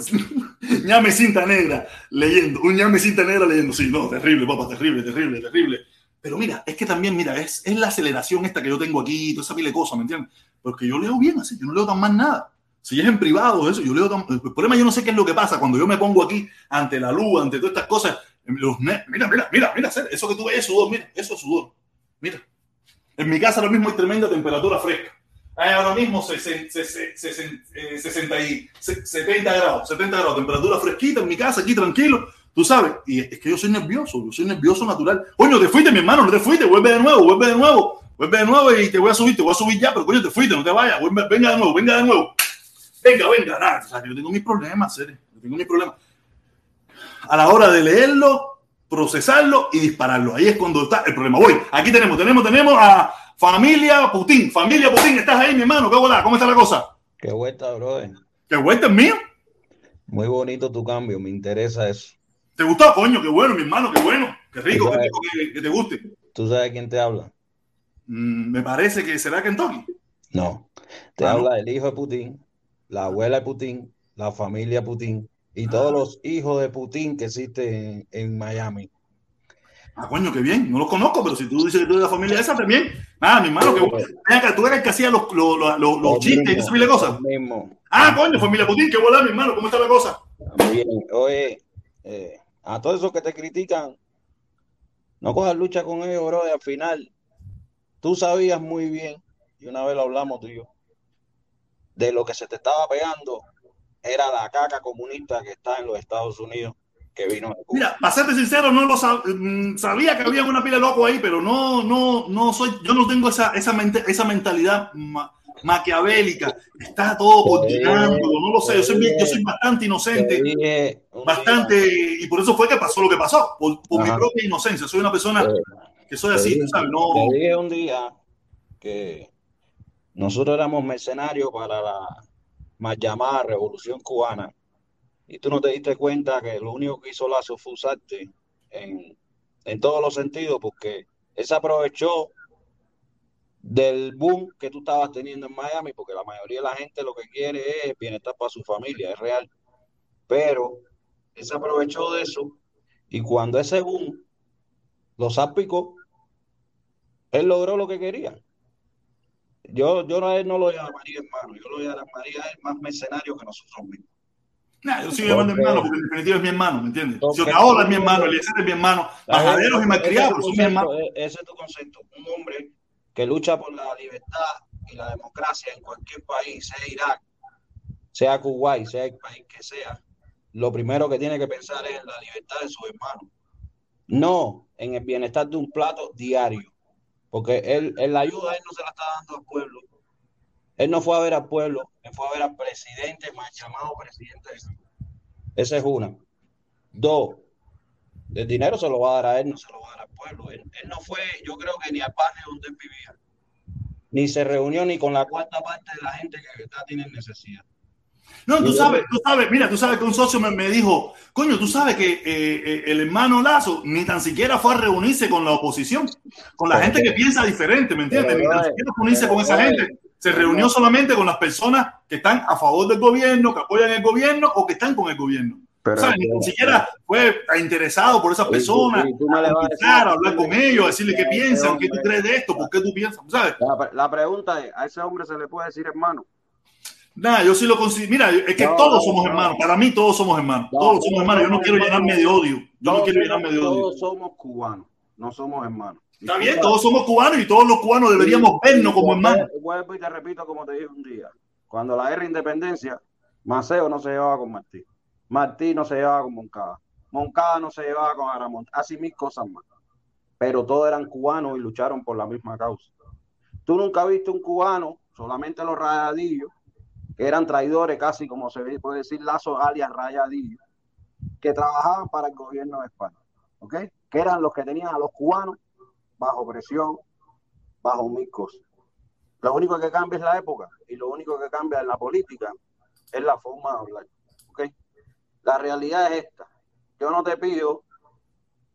[SPEAKER 1] ñame cinta negra leyendo, un ñame cinta negra leyendo. Sí, no, terrible, papá, terrible, terrible, terrible. Pero mira, es que también, mira, es, es la aceleración esta que yo tengo aquí, toda esa pila de cosas, ¿me entiendes? Porque yo leo bien así, yo no leo tan mal nada. Si es en privado, eso, yo leo tan... El problema yo no sé qué es lo que pasa cuando yo me pongo aquí ante la luz, ante todas estas cosas. Los mira, mira, mira, mira, eso que tú ves es sudor, mira, eso es sudor. Mira. En mi casa ahora mismo hay tremenda temperatura fresca. Hay ahora mismo se- se- se- se- se- eh, 60 y se- 70 grados, 70 grados, temperatura fresquita en mi casa, aquí tranquilo, tú sabes. Y es que yo soy nervioso, yo soy nervioso natural. Coño, te fuiste, mi hermano, no te fuiste, vuelve de nuevo, vuelve de nuevo, vuelve de nuevo y te voy a subir, te voy a subir ya, pero coño, te fuiste, no te vayas, vuelve- venga de nuevo, venga de nuevo. Venga, venga, nada, o sea, yo tengo mis problemas, serio, yo tengo mis problemas. A la hora de leerlo, procesarlo y dispararlo. Ahí es cuando está el problema. Voy, aquí tenemos, tenemos, tenemos a Familia Putin. Familia Putin, ¿estás ahí, mi hermano? ¿Qué hola? ¿Cómo está la cosa?
[SPEAKER 3] Qué vuelta, brother.
[SPEAKER 1] ¿Qué vuelta es mío?
[SPEAKER 3] Muy bonito tu cambio, me interesa eso.
[SPEAKER 1] ¿Te gustó? Coño, qué bueno, mi hermano, qué bueno. Qué rico, qué rico que, que te guste.
[SPEAKER 3] ¿Tú sabes quién te habla?
[SPEAKER 1] Mm, me parece que será Kentucky.
[SPEAKER 3] No. Te
[SPEAKER 1] Ah, ¿no?
[SPEAKER 3] habla el hijo de Putin, la abuela de Putin, la familia Putin y todos
[SPEAKER 1] Ah.
[SPEAKER 3] los hijos de Putin que existen en, en Miami.
[SPEAKER 1] Ah, coño, qué bien. No los conozco, pero si tú dices que tú eres de la familia esa también. Ah, mi hermano, que bueno. Tú eres el que hacía los, los, los, los, los chistes y esa de cosas.
[SPEAKER 3] Mismo.
[SPEAKER 1] Ah, coño, familia Putin, qué bola, mi hermano, ¿cómo está la cosa?
[SPEAKER 3] Bien, oye, eh, a todos esos que te critican, no cojas lucha con ellos, bro. Al final, tú sabías muy bien, y una vez lo hablamos tú y yo, de lo que se te estaba pegando era la caca comunista que está en los Estados Unidos que vino de Cuba.
[SPEAKER 1] Mira, para serte sincero, no lo sab- mm, sabía que había una pila de loco ahí, pero no, no, no soy, yo no tengo esa, esa, mente- esa mentalidad maquiavélica. Está todo coordinando, no lo sé. Yo soy, yo soy bastante
[SPEAKER 3] Te
[SPEAKER 1] inocente,
[SPEAKER 3] un
[SPEAKER 1] bastante, y por eso fue que pasó lo que pasó, por, por mi propia inocencia. Soy una persona que soy así, ¿sabes? No,
[SPEAKER 3] te dije un día que nosotros éramos mercenarios para la más llamada Revolución Cubana y tú no te diste cuenta que lo único que hizo Lazo fue usarte en, en todos los sentidos porque él se aprovechó del boom que tú estabas teniendo en Miami porque la mayoría de la gente lo que quiere es bienestar para su familia, es real. Pero él se aprovechó de eso y cuando ese boom lo salpicó, él logró lo que quería. Yo, yo a él no lo llamaría hermano, yo lo llamaría a él más mercenario que nosotros mismos.
[SPEAKER 1] Nah, yo sigo llamando hermano, porque en definitiva es mi hermano, ¿me entiendes? Si Otaola es mi hermano, Eliezer es mi hermano, Majaderos y Malcriados, son mi hermano.
[SPEAKER 3] e- ese es tu concepto. Un hombre que lucha por la libertad y la democracia en cualquier país, sea Irak, sea Kuwait, sea el país que sea, lo primero que tiene que pensar es en la libertad de sus hermanos, no en el bienestar de un plato diario, porque él, él la ayuda él no se la está dando al pueblo. Él no fue a ver al pueblo, él fue a ver al presidente, más llamado presidente. Esa es una. Dos, el dinero se lo va a dar a él, no se lo va a dar al pueblo. Él, él no fue, yo creo que ni al barrio donde él vivía, ni se reunió ni con la cuarta parte de la gente que verdad tiene necesidad.
[SPEAKER 1] No, tú sabes, tú sabes, mira, tú sabes que un socio me, me dijo, coño, tú sabes que eh, eh, el hermano Lazo ni tan siquiera fue a reunirse con la oposición, con la gente
[SPEAKER 3] que-
[SPEAKER 1] piensa diferente, ¿me entiendes?
[SPEAKER 3] pero,
[SPEAKER 1] Ni tan
[SPEAKER 3] brother,
[SPEAKER 1] siquiera reunirse con
[SPEAKER 3] pero,
[SPEAKER 1] esa gente. Se
[SPEAKER 3] pero,
[SPEAKER 1] reunió solamente con las personas que están a favor del gobierno, que apoyan el gobierno o que están con el gobierno.
[SPEAKER 3] Pero,
[SPEAKER 1] ¿Sabes? Ni tan siquiera fue interesado por esas
[SPEAKER 3] tú-
[SPEAKER 1] personas,
[SPEAKER 3] tú vas a
[SPEAKER 1] a hablar con ellos, a decirle qué
[SPEAKER 3] Ese
[SPEAKER 1] piensan, qué tú
[SPEAKER 3] hombre-
[SPEAKER 1] crees de esto, por qué tú piensas, ¿sabes?
[SPEAKER 3] La, la pregunta es, ¿a ese hombre se le puede decir hermano?
[SPEAKER 1] Nada, yo sí lo considero. Mira, es que
[SPEAKER 3] No,
[SPEAKER 1] todos somos
[SPEAKER 3] no.
[SPEAKER 1] hermanos. Para mí, todos somos hermanos.
[SPEAKER 3] No,
[SPEAKER 1] todos somos hermanos. Yo no quiero llenarme de odio. Yo no quiero llenarme de odio.
[SPEAKER 3] Todos somos cubanos, no somos hermanos.
[SPEAKER 1] Está bien, todos somos cubanos y todos los cubanos deberíamos vernos como hermanos.
[SPEAKER 3] Vuelvo y te repito como te dije un día. Cuando la guerra de independencia, Maceo no se llevaba con Martí. Martí no se llevaba con Moncada. Moncada no se llevaba con Aramont. Así mil cosas más. Pero todos eran cubanos y lucharon por la misma causa. Tú nunca viste un cubano, solamente los rayadillos, que eran traidores, casi como se puede decir, lazos alias rayadillos, que trabajaban para el gobierno de España. ¿Ok? Que eran los que tenían a los cubanos bajo presión, bajo mil cosas. Lo único que cambia es la época y lo único que cambia en la política es la forma de hablar. La realidad es esta. Yo no te pido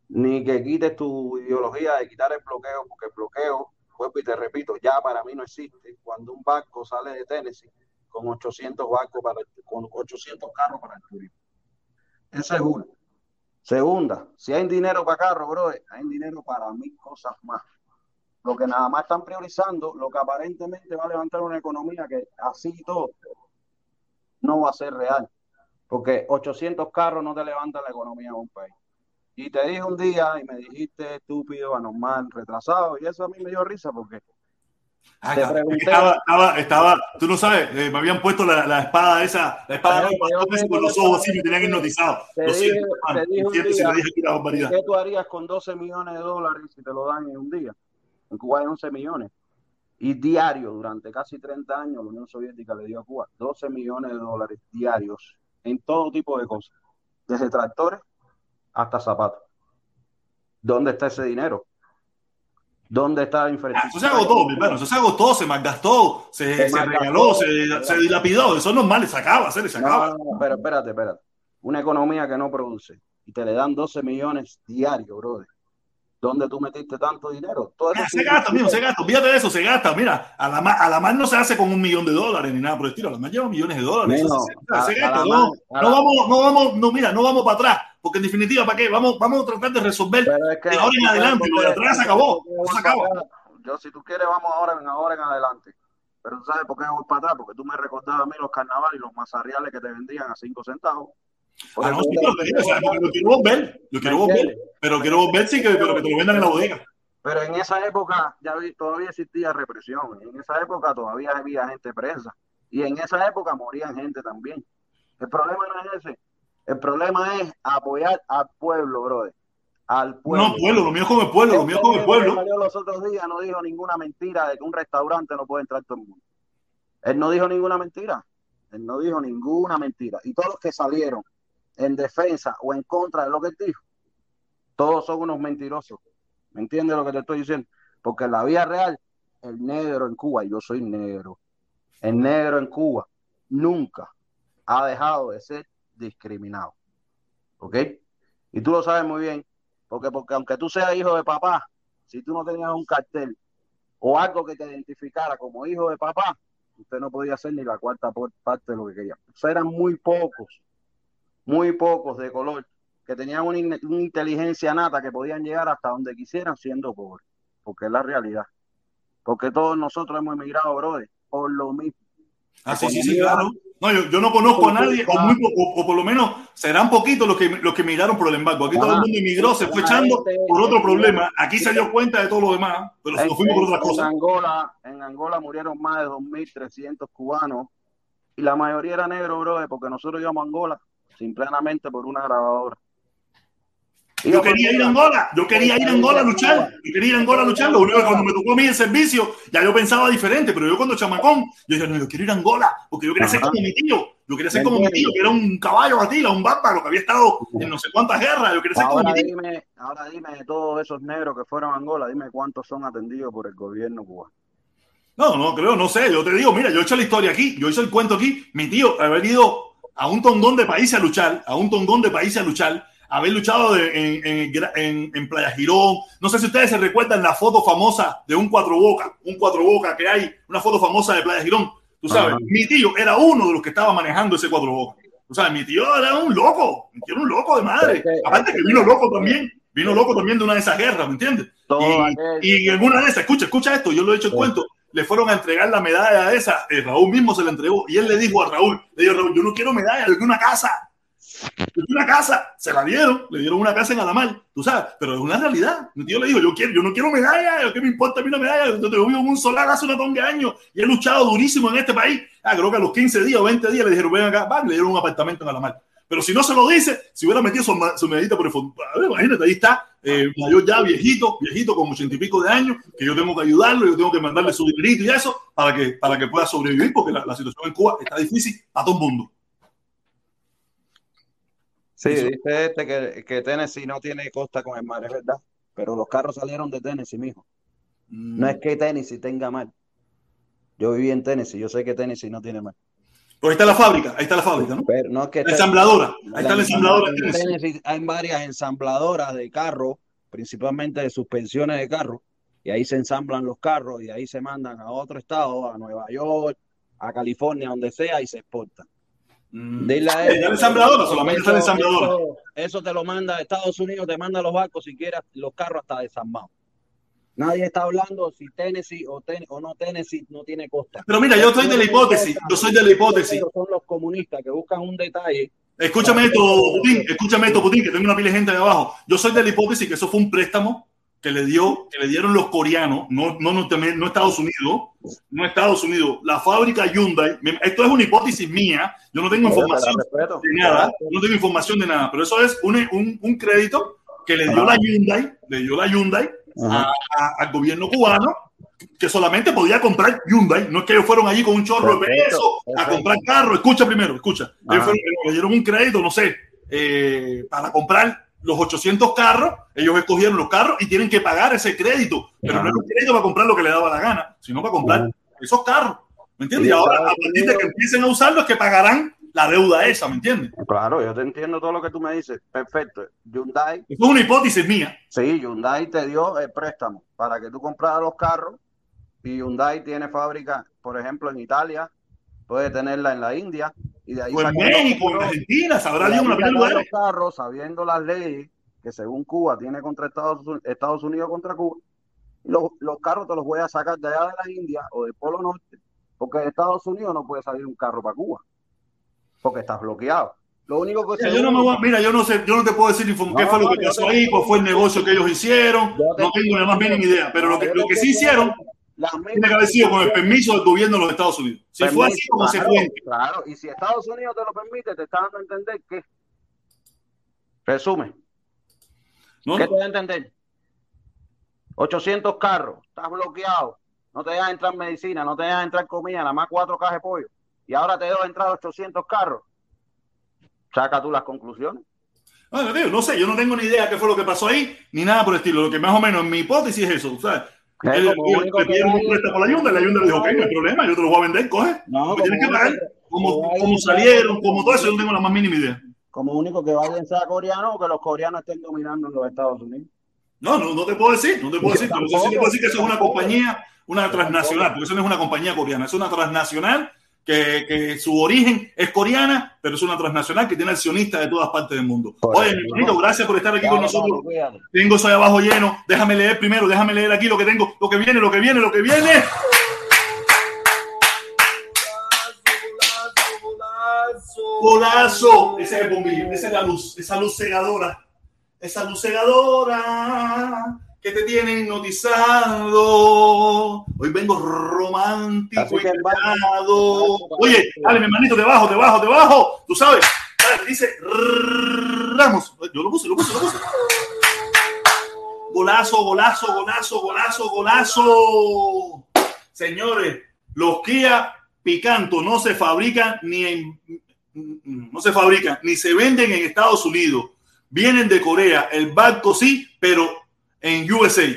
[SPEAKER 3] ni que quites tu ideología de quitar el bloqueo, porque el bloqueo, vuelvo y te repito, ya para mí no existe. Cuando un barco sale de Tennessee con 800 barcos para con 800 carros para el turismo. Esa es una. Segunda, si hay dinero para carros, bro, hay dinero para mil cosas más. Lo que nada más están priorizando, lo que aparentemente va a levantar una economía que así y todo no va a ser real. Porque 800 carros no te levantan la economía de un país. Y te dije un día y me dijiste estúpido, anormal, retrasado, y eso a mí me dio risa porque
[SPEAKER 1] Ah,
[SPEAKER 3] Te pregunté.
[SPEAKER 1] estaba, estaba, estaba, tú no sabes, eh, me habían puesto la, la espada esa, la espada ese
[SPEAKER 3] tengo
[SPEAKER 1] por los ojos así, me tenían hipnotizado.
[SPEAKER 3] te
[SPEAKER 1] Lo
[SPEAKER 3] dije-
[SPEAKER 1] siento,
[SPEAKER 3] te dije un día-
[SPEAKER 1] dije una.
[SPEAKER 3] ¿Qué tú harías con 12 millones de dólares si te lo dan en un día? En Cuba hay 11 millones. Y diario, durante casi 30 años, la Unión Soviética le dio a Cuba 12 millones de dólares diarios en todo tipo de cosas, desde tractores hasta zapatos. ¿Dónde está ese dinero? ¿Dónde está la
[SPEAKER 1] Ah,
[SPEAKER 3] infraestructura?
[SPEAKER 1] Eso se agotó, mi hermano, eso se agotó, se malgastó, se,
[SPEAKER 3] Se
[SPEAKER 1] se regaló, se, se dilapidó, eso es normal, se acaba, se,
[SPEAKER 3] No,
[SPEAKER 1] acaba.
[SPEAKER 3] no, no, pero espérate, espérate. Una economía que no produce y te le dan 12 millones diarios, brother. ¿Dónde tú metiste tanto dinero? Todo eso
[SPEAKER 1] Ah, se gasta, mijo, se gasta, olvídate de eso, se gasta. Mira, a la, a la mar no se hace con un millón de dólares ni nada por el estilo, a la mar lleva millones de dólares. Se,
[SPEAKER 3] a-
[SPEAKER 1] gasta, no, no vamos, no vamos, no, mira, no vamos para atrás. porque en definitiva, ¿para qué? Vamos, vamos a tratar de resolver
[SPEAKER 3] Pero es que-
[SPEAKER 1] de ahora en adelante. Lo de atrás se acabó. Se acaba.
[SPEAKER 3] Yo, si tú quieres, vamos ahora en ahora en adelante. Pero tú sabes por qué voy para atrás, porque tú me recordabas a mí los carnavales y los mazarriales que te vendían a 5 centavos. Por
[SPEAKER 1] Ah,
[SPEAKER 3] eso
[SPEAKER 1] no, sí,
[SPEAKER 3] te-
[SPEAKER 1] pero o sea, lo quiero volver. Lo quiero
[SPEAKER 3] ¿Me
[SPEAKER 1] volver.
[SPEAKER 3] entiendes?
[SPEAKER 1] Pero quiero volver, sí, que, pero que te lo vendan en la bodega.
[SPEAKER 3] Pero en esa época ya vi- todavía existía represión. En esa época todavía había gente presa. Y en esa época morían gente también. El problema no es ese. El problema es apoyar al pueblo, brother. Al pueblo.
[SPEAKER 1] No, pueblo, lo mío es con el pueblo, lo mío es con el
[SPEAKER 3] Este
[SPEAKER 1] pueblo.
[SPEAKER 3] salió los otros días no dijo ninguna mentira de que un restaurante no puede entrar todo el mundo. Él no dijo ninguna mentira. Él no dijo ninguna mentira. Y todos los que salieron en defensa o en contra de lo que él dijo, todos son unos mentirosos. ¿Me entiendes lo que te estoy diciendo? Porque en la vida real, el negro en Cuba, y yo soy negro, el negro en Cuba nunca ha dejado de ser discriminado. ¿Ok? Y tú lo sabes muy bien, porque, porque aunque tú seas hijo de papá, si tú no tenías un cartel o algo que te identificara como hijo de papá, usted no podía hacer ni la cuarta parte de lo que quería. O sea, eran muy pocos, muy pocos de color, que tenían una, in- una inteligencia nata que podían llegar hasta donde quisieran siendo pobres, porque es la realidad. Porque todos nosotros hemos emigrado, brother, por lo mismo.
[SPEAKER 1] Ah, sí, sí, sí, claro. No, yo, yo no conozco a nadie, o, muy o- o por lo menos serán poquitos los que, los que emigraron por el embargo. Aquí todo el mundo emigró, se fue echando por otro problema. Aquí se dio cuenta de todo lo demás, pero
[SPEAKER 3] En,
[SPEAKER 1] nos fuimos por otras
[SPEAKER 3] en
[SPEAKER 1] cosas.
[SPEAKER 3] Angola, en Angola murieron más de 2.300 cubanos y la mayoría era negro, brother, porque nosotros íbamos a Angola simplemente por una grabadora.
[SPEAKER 1] Yo quería ir a Angola, yo quería ir a Angola a luchar, yo quería ir a Angola a luchar, lo único que cuando me tocó a mí el servicio, ya yo pensaba diferente, pero yo cuando chamacón, yo dije, no, yo quiero ir a Angola, porque yo quería ser como mi tío, yo quería ser como mi tío, que era un caballo batila, un bárbaro, que había estado en no sé cuántas guerras, yo quería ser como mi tío.
[SPEAKER 3] dime, ahora dime de todos esos negros que fueron a Angola, dime cuántos son atendidos por el gobierno cubano.
[SPEAKER 1] No, no creo, no sé, yo te digo, mira, yo he hecho la historia aquí, yo he hecho el cuento aquí, mi tío haber ido a un tongón de países a luchar, a un tongón de países a luchar, haber luchado de- en, en, en- en Playa Girón, no sé si ustedes se recuerdan la foto famosa de un cuatro boca, un cuatro boca que hay, una foto famosa de Playa Girón, tú sabes,
[SPEAKER 3] Ajá.
[SPEAKER 1] mi tío era uno de los que estaba manejando ese cuatro boca, tú sabes, mi tío era un loco, mi tío era un loco de madre, aparte que vino loco también, vino loco también de una de esas guerras, ¿me entiendes? Y, y en una de esas, escucha, escucha esto, yo lo he hecho el
[SPEAKER 3] Sí.
[SPEAKER 1] cuento, le fueron a entregar la medalla esa, eh, Raúl mismo se la entregó y él le dijo a Raúl, le dijo, Raúl, yo no quiero medalla, yo quiero una casa. Yo quiero una casa, se la dieron, le dieron una casa en Alamar, tú sabes, pero es una realidad. Mi le dijo, yo quiero, yo no quiero medalla, ¿qué me importa a mí una medalla? Yo te vivo en un solar hace una tonga de años y he luchado durísimo en este país. Ah, creo que a los 15 días o 20 días le dijeron, ven acá, va, le dieron un apartamento en Alamar. Pero si no se lo dice, si hubiera metido su, su medallita por el ver, imagínate, ahí está, eh, mayor ya, viejito, viejito, con ochenta y pico de años, que yo tengo que ayudarlo, yo tengo que mandarle su dinerito y eso, para que, para que pueda sobrevivir, porque la, la situación en Cuba está difícil a todo el mundo.
[SPEAKER 3] Sí,
[SPEAKER 1] Eso.
[SPEAKER 3] dice este que, que Tennessee no tiene costa con el mar, es verdad. Pero los carros salieron de Tennessee, mijo. No es que Tennessee tenga mar. Yo viví en Tennessee, yo sé que Tennessee no tiene mar.
[SPEAKER 1] Pues ahí está la fábrica, ahí está la fábrica, ¿no?
[SPEAKER 3] Pero no es que
[SPEAKER 1] La ensambladora, ahí está la
[SPEAKER 3] la-
[SPEAKER 1] ensambladora.
[SPEAKER 3] en Tennessee hay varias ensambladoras de carros, principalmente de suspensiones de carros, y ahí se ensamblan los carros y ahí se mandan a otro estado, a Nueva York, a California, donde sea, y se exportan.
[SPEAKER 1] Mm.
[SPEAKER 3] Dile a él,
[SPEAKER 1] está la solamente está la
[SPEAKER 3] eso-
[SPEAKER 1] ensambladora.
[SPEAKER 3] Eso, eso te lo manda Estados Unidos, te manda los barcos si quieres los carros hasta desarmados. Nadie está hablando si Tennessee o, ten- o no Tennessee no tiene costa.
[SPEAKER 1] Pero mira, yo soy de la hipótesis, yo soy de la hipótesis.
[SPEAKER 3] Son los comunistas que buscan un detalle.
[SPEAKER 1] Escúchame esto, Putin, escúchame esto, Putin, que tengo una pila de gente de abajo. Yo soy de la hipótesis que eso fue un préstamo que le dio, que le dieron los coreanos, no, no, no, no Estados Unidos, no Estados Unidos, la fábrica Hyundai. Esto es una hipótesis mía, yo no tengo información de nada, no tengo información de nada, pero eso es un, un, un crédito que le dio la Hyundai, le dio la Hyundai A- al gobierno cubano que solamente podía comprar Hyundai. No es que ellos fueron allí con un chorro de pesos a
[SPEAKER 3] perfecto.
[SPEAKER 1] comprar carros. Escucha primero, escucha. Ellos fueron, le dieron un crédito, no sé, eh, para comprar los 800 carros. Ellos escogieron los carros y tienen que pagar ese crédito. Pero
[SPEAKER 3] Ajá.
[SPEAKER 1] no es un crédito para comprar lo que le daba la gana, sino para comprar
[SPEAKER 3] Ajá.
[SPEAKER 1] esos carros. ¿Me entiendes?
[SPEAKER 3] Y
[SPEAKER 1] ahora, a partir de que empiecen a usarlo, es que pagarán la deuda esa, ¿me entiendes?
[SPEAKER 3] Claro, yo te entiendo todo lo que tú me dices. Perfecto. Hyundai,
[SPEAKER 1] Eso es una hipótesis mía.
[SPEAKER 3] sí, Hyundai te dio el préstamo para que tú compraras los carros y Hyundai tiene fábrica, por ejemplo, en Italia, puede tenerla en la India Y de ahí
[SPEAKER 1] O en México, en Argentina, sabrá Dios lugar.
[SPEAKER 3] los carros sabiendo las leyes que según Cuba tiene contra Estados, Estados Unidos contra Cuba. Los, los carros te los voy a sacar de allá de la India o del Polo Norte, porque de Estados Unidos no puede salir un carro para Cuba, porque estás bloqueado. Lo único que
[SPEAKER 1] Mira, yo no me voy mira, yo no sé, yo no te puedo decir
[SPEAKER 3] No,
[SPEAKER 1] qué fue lo que pasó ahí, cuál fue el negocio que ellos hicieron,
[SPEAKER 3] te-
[SPEAKER 1] no tengo la más mínima idea, pero lo que, lo sí hicieron tiene que haber sido con el permiso del gobierno de los Estados Unidos. Si fue así como se fue,
[SPEAKER 3] Claro, y si Estados Unidos te lo permite, te está dando a entender que. Resumen,
[SPEAKER 1] no,
[SPEAKER 3] ¿qué te da a entender? 800 carros, estás bloqueado, no te dejan entrar medicina, no te dejan entrar comida, nada más cuatro cajas de pollo, y ahora te dejo entrar 800 carros. Saca tú las conclusiones.
[SPEAKER 1] No, tío, no sé, yo no tengo ni idea qué fue lo que pasó ahí, ni nada por el estilo. Lo que más o menos en mi hipótesis es eso. ¿sabes?
[SPEAKER 3] Es
[SPEAKER 1] ellos
[SPEAKER 3] único
[SPEAKER 1] le
[SPEAKER 3] que
[SPEAKER 1] pidieron un préstamo a la Yunda la Yunda le dijo, ok, no hay problema, yo te lo voy a vender, coge.
[SPEAKER 3] No,
[SPEAKER 1] tienes que pagar. Como,
[SPEAKER 3] hay-
[SPEAKER 1] como salieron, como todo eso, yo no tengo la más mínima idea.
[SPEAKER 3] como único que vayan sea coreano o que los coreanos estén dominando en los Estados Unidos.
[SPEAKER 1] No, no, no te puedo decir, no te puedo decir, pero sí te puedo decir que eso es una
[SPEAKER 3] Tampoco.
[SPEAKER 1] compañía, una transnacional, porque eso no es una compañía coreana, es una transnacional que, que su origen es coreana, pero es una transnacional que tiene accionistas de todas partes del mundo.
[SPEAKER 3] Por
[SPEAKER 1] Oye, mi gracias por estar aquí con nosotros. Tengo eso ahí abajo lleno. Déjame leer primero, déjame leer aquí lo que tengo, lo que viene, lo que viene, lo que viene. Golazo. Ese es el bombillo, esa es la luz, esa luz cegadora. Esa luz cegadora que te tiene hipnotizado. Hoy vengo romántico y
[SPEAKER 3] va-
[SPEAKER 1] Oye, dale, mi hermanito, debajo, debajo, debajo. Tú sabes. Dale, dice Ramos. Yo lo puse, lo puse, lo puse. Golazo, golazo, golazo, golazo, golazo. Señores, los Kia Picanto no se fabrican ni en, no se fabrican ni se venden en Estados Unidos. Vienen de Corea. El barco sí, pero en USA.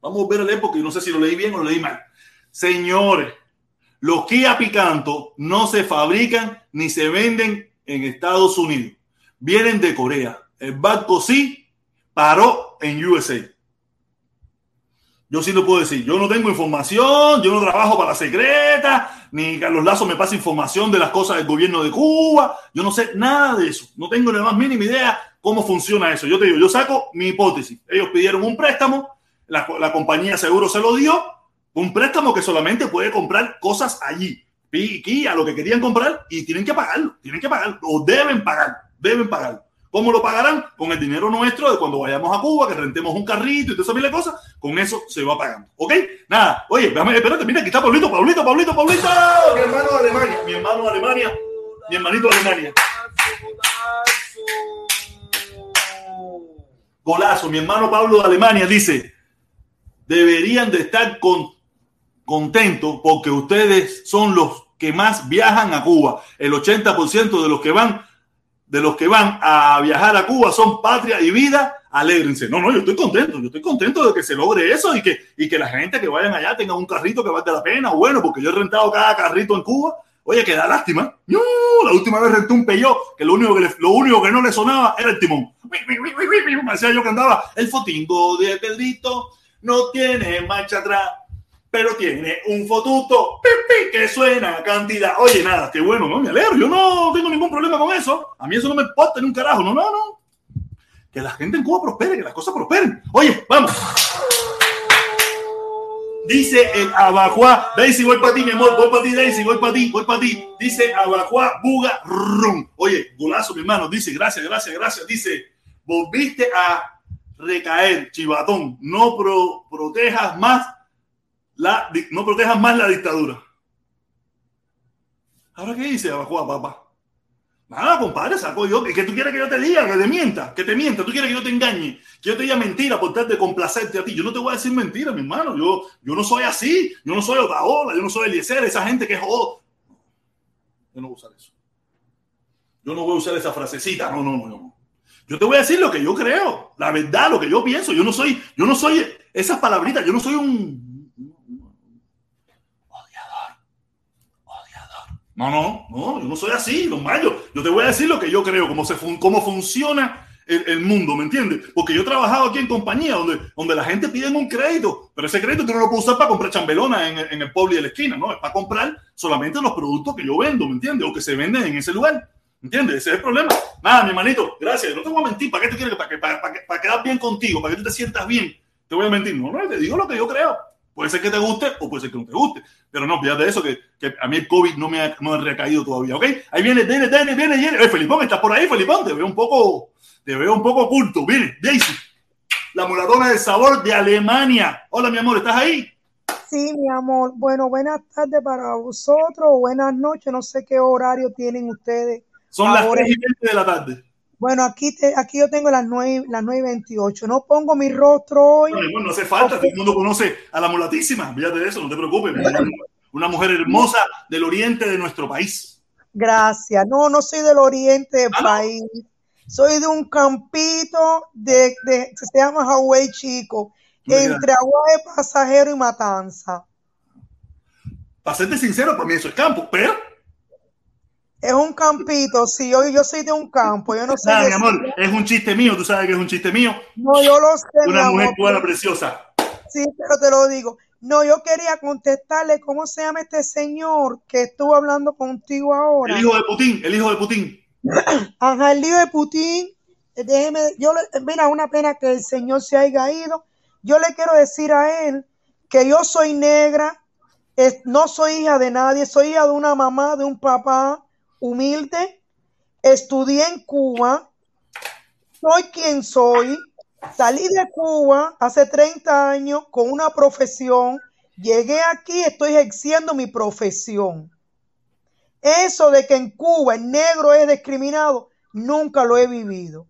[SPEAKER 1] Vamos a ver el leer porque no sé si lo leí bien o lo leí mal. Señores, los Kia Picanto no se fabrican ni se venden en Estados Unidos. Vienen de Corea. El barco sí paró en USA. Yo sí lo puedo decir. Yo no tengo información, yo no trabajo para la secreta, ni Carlos Lazo me pasa información de las cosas del gobierno de Cuba. Yo no sé nada de eso. No tengo la más mínima idea cómo funciona eso. Yo te digo, yo saco mi hipótesis. Ellos pidieron un préstamo, la, la compañía seguro se lo dio, un préstamo que solamente puede comprar cosas allí. Aquí a lo que querían comprar y tienen que pagarlo, tienen que pagarlo, o deben pagar, deben pagarlo. ¿Cómo lo pagarán? Con el dinero nuestro de cuando vayamos a Cuba, que rentemos un carrito y todas esas mil cosas, con eso se va pagando. ¿Ok? Nada, oye, déjame, espérate, mira, aquí está Pablito, Pablito, Pablito, Pablito, mi hermano de Alemania, mi hermano de Alemania, mi hermanito de Alemania. Golazo, mi hermano Pablo de Alemania dice, deberían de estar con, contentos porque ustedes son los que más viajan a Cuba. El 80% de los que van de los que van a viajar a Cuba son patria y vida, alégrense. No, no, yo estoy contento, yo estoy contento de que se logre eso y que, y que la gente que vayan allá tenga un carrito que valga la pena. Bueno, porque yo he rentado cada carrito en Cuba. Oye, que da lástima. No, la última vez renté un Peugeot que lo único que, lo único que no le sonaba era el timón. Me decía yo que andaba el fotingo de Pedrito, no tiene marcha atrás, pero tiene un fotuto que suena cantidad. Oye, nada, qué bueno, ¿no? Me alegro, yo no tengo ningún problema con eso. A mí eso no me importa ni un carajo, no, no, no. Que la gente en Cuba prospere, que las cosas prosperen. Oye, vamos. Dice el Abacuá, Daisy, voy para ti, mi amor, voy para ti, Daisy, voy para ti, voy para ti. Dice Abacuá, Buga, Rum. Oye, golazo, mi hermano, dice, gracias, gracias, gracias. Dice, volviste a recaer, chivatón, no pro- protejas más la, no protejas más la dictadura. ¿Ahora qué dice Abacuá, papá? Nada, compadre, saco yo. ¿Qué tú quieres que yo te diga? Que te mienta, que te mienta. Tú quieres que yo te engañe, que yo te diga mentira por tal de complacerte a ti. Yo no te voy a decir mentira, mi hermano. Yo, yo no soy así. Yo no soy Otaola, yo no soy Eliezer, esa gente que es jodo. Yo no voy a usar eso. Yo no voy a usar esa frasecita. No, no, no, no. Yo te voy a decir lo que yo creo, la verdad, lo que yo pienso. Yo no soy, yo no soy esas palabritas, yo no soy un No, no, no, yo no soy así, los mayos. Yo te voy a decir lo que yo creo, cómo, se fun- cómo funciona el, el, mundo, ¿me entiendes? Porque yo he trabajado aquí en compañía donde, donde la gente pide un crédito, pero ese crédito tú no lo puedes usar para comprar chambelona en, en el pueblo de la esquina, ¿no? Es para comprar solamente los productos que yo vendo, ¿me entiendes? O que se venden en ese lugar. ¿Entiendes? Ese es el problema. Nada, mi hermanito, gracias. No te voy a mentir. ¿Para qué tú quieres? Para, que, para, para, para quedar bien contigo, para que tú te sientas bien. Te voy a mentir. No, no, te digo lo que yo creo. Puede ser que te guste o puede ser que no te guste. Pero no, fíjate eso, que, que a mí el COVID no me ha, no ha recaído todavía, ¿ok? Ahí viene, viene, viene, viene, viene. Felipón, ¿estás por ahí, Felipón? Te veo un poco, te veo un poco oculto. Viene, Daisy, la moladora del sabor de Alemania. Hola, mi amor, ¿estás ahí?
[SPEAKER 4] Sí, mi amor. Bueno, buenas tardes para vosotros, buenas noches. No sé qué horario tienen ustedes.
[SPEAKER 1] Son las 3 y 20 de la tarde.
[SPEAKER 4] Bueno, aquí, te, aquí yo tengo las 9, las 9 y 28. No pongo mi rostro hoy.
[SPEAKER 1] No, no hace falta. Todo el mundo conoce a la mulatísima. Fíjate de eso, no te preocupes. Una mujer hermosa del oriente de nuestro país.
[SPEAKER 4] Gracias. No, no soy del oriente del ¿Ah, país. No? Soy de un campito de, de se llama Hawái Chico, no, entre Aguaje, Pasajero y Matanza.
[SPEAKER 1] Para serte sincero, para mí eso es campo, pero
[SPEAKER 4] es un campito, sí, yo, yo soy de un campo, yo no sé.
[SPEAKER 1] Nada, mi amor, es un chiste mío, tú sabes que es un chiste mío.
[SPEAKER 4] No, yo lo sé.
[SPEAKER 1] Una mujer buena, preciosa.
[SPEAKER 4] Sí, pero te lo digo. No, yo quería contestarle cómo se llama este señor que estuvo hablando contigo ahora.
[SPEAKER 1] El hijo de Putin, el hijo de Putin.
[SPEAKER 4] Ajá, el hijo de Putin. Déjeme, yo le, mira, una pena que el señor se haya ido. Yo le quiero decir a él que yo soy negra, es, no soy hija de nadie, soy hija de una mamá, de un papá humilde, estudié en Cuba, soy quien soy, salí de Cuba hace 30 años con una profesión, llegué aquí, estoy ejerciendo mi profesión. Eso de que en Cuba el negro es discriminado, nunca lo he vivido.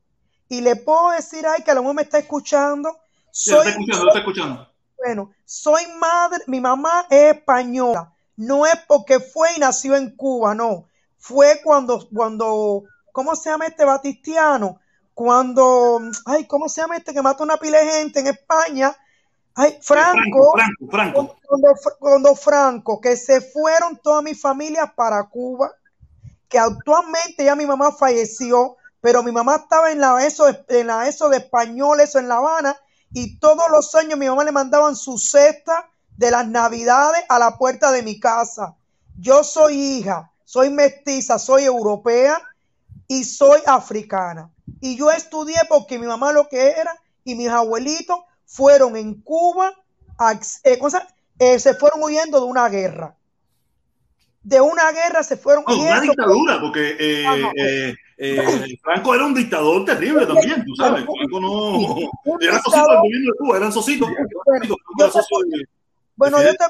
[SPEAKER 4] Y le puedo decir, ay, que a lo mejor me está escuchando.
[SPEAKER 1] Soy, sí, está escuchando, está escuchando.
[SPEAKER 4] Bueno, soy madre, mi mamá es española. No es porque fue y nació en Cuba, no fue cuando, cuando, ¿cómo se llama este Batistiano? Cuando, ay, ¿cómo se llama este que mata una pila de gente en España? Ay, Franco,
[SPEAKER 1] Franco, Franco,
[SPEAKER 4] Cuando, cuando, Franco, que se fueron todas mis familias para Cuba, que actualmente ya mi mamá falleció, pero mi mamá estaba en la ESO, en la ESO de español, eso en La Habana, y todos los años mi mamá le mandaban su cesta de las navidades a la puerta de mi casa. Yo soy hija soy mestiza, soy europea y soy africana. Y yo estudié porque mi mamá lo que era y mis abuelitos fueron en Cuba, a, eh, cosa, eh, se fueron huyendo de una guerra. De una guerra se fueron
[SPEAKER 1] oh, huyendo. Una dictadura, porque eh, eh, Franco era un dictador terrible también, tú sabes. Franco no. Era socito del gobierno de Cuba, eran socitos.
[SPEAKER 4] Bueno yo, te,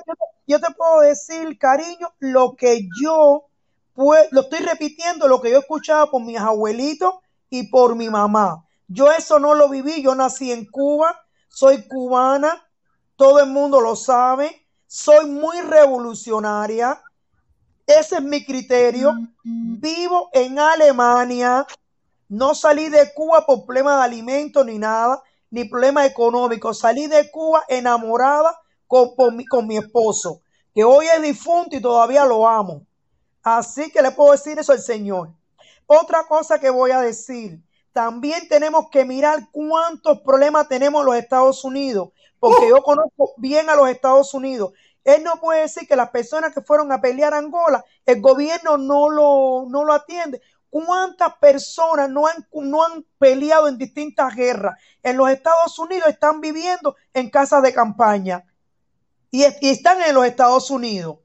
[SPEAKER 4] yo te puedo decir, cariño, lo que yo pues lo estoy repitiendo lo que yo escuchaba por mis abuelitos y por mi mamá. Yo eso no lo viví, yo nací en Cuba, soy cubana, todo el mundo lo sabe, soy muy revolucionaria, ese es mi criterio, vivo en Alemania, no salí de Cuba por problemas de alimentos ni nada, ni problemas económicos, salí de Cuba enamorada con, con mi esposo, que hoy es difunto y todavía lo amo. Así que le puedo decir eso al Señor. Otra cosa que voy a decir, también tenemos que mirar cuántos problemas tenemos en los Estados Unidos, porque yo conozco bien a los Estados Unidos. Él no puede decir que las personas que fueron a pelear a Angola, el gobierno no lo, no lo atiende. ¿Cuántas personas no han, no han peleado en distintas guerras? En los Estados Unidos están viviendo en casas de campaña y, y están en los Estados Unidos.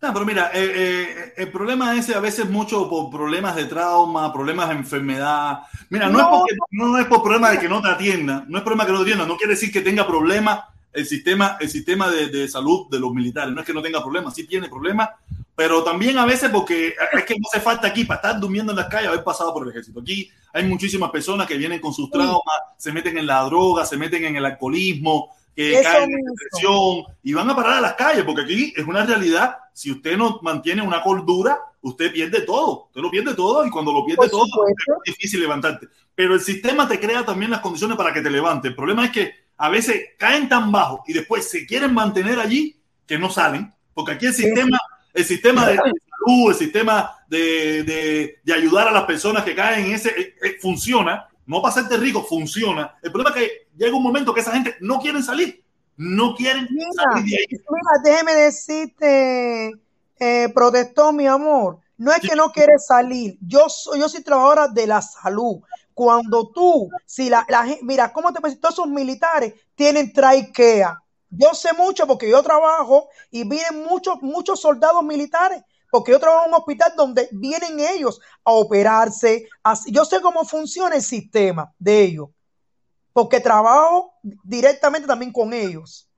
[SPEAKER 1] No, pero mira, eh, eh, el problema es a veces mucho por problemas de trauma, problemas de enfermedad. Mira, no, no, es, porque, no es por problema de que no te atienda, no es problema que no te atienda, no quiere decir que tenga problemas el sistema, el sistema de, de, salud de los militares, no es que no tenga problemas, sí tiene problemas, pero también a veces porque es que no hace falta aquí para estar durmiendo en las calles haber pasado por el ejército. Aquí hay muchísimas personas que vienen con sus traumas, se meten en la droga, se meten en el alcoholismo, que caen en depresión y van a parar a las calles, porque aquí es una realidad. Si usted no mantiene una cordura, usted pierde todo. Usted lo pierde todo y cuando lo pierde todo es difícil levantarte. Pero el sistema te crea también las condiciones para que te levante. El problema es que a veces caen tan bajo y después se quieren mantener allí que no salen, porque aquí el sistema, el sistema de salud, el sistema de, de, de ayudar a las personas que caen en ese eh, eh, funciona no para hacerte rico, funciona. El problema es que llega un momento que esa gente no quieren salir, no quieren
[SPEAKER 4] Mira,
[SPEAKER 1] salir de ahí.
[SPEAKER 4] mira, déjeme decirte, eh, protestó mi amor. No es
[SPEAKER 1] Sí.
[SPEAKER 4] que no quiere salir. Yo soy, yo soy trabajadora de la salud. Cuando tú, si la, la mira, ¿cómo te? Todos esos militares tienen traquea. Yo sé mucho porque yo trabajo y vienen muchos, muchos soldados militares. Porque yo trabajo en un hospital donde vienen ellos a operarse. Yo sé cómo funciona el sistema de ellos. Porque trabajo directamente también con ellos.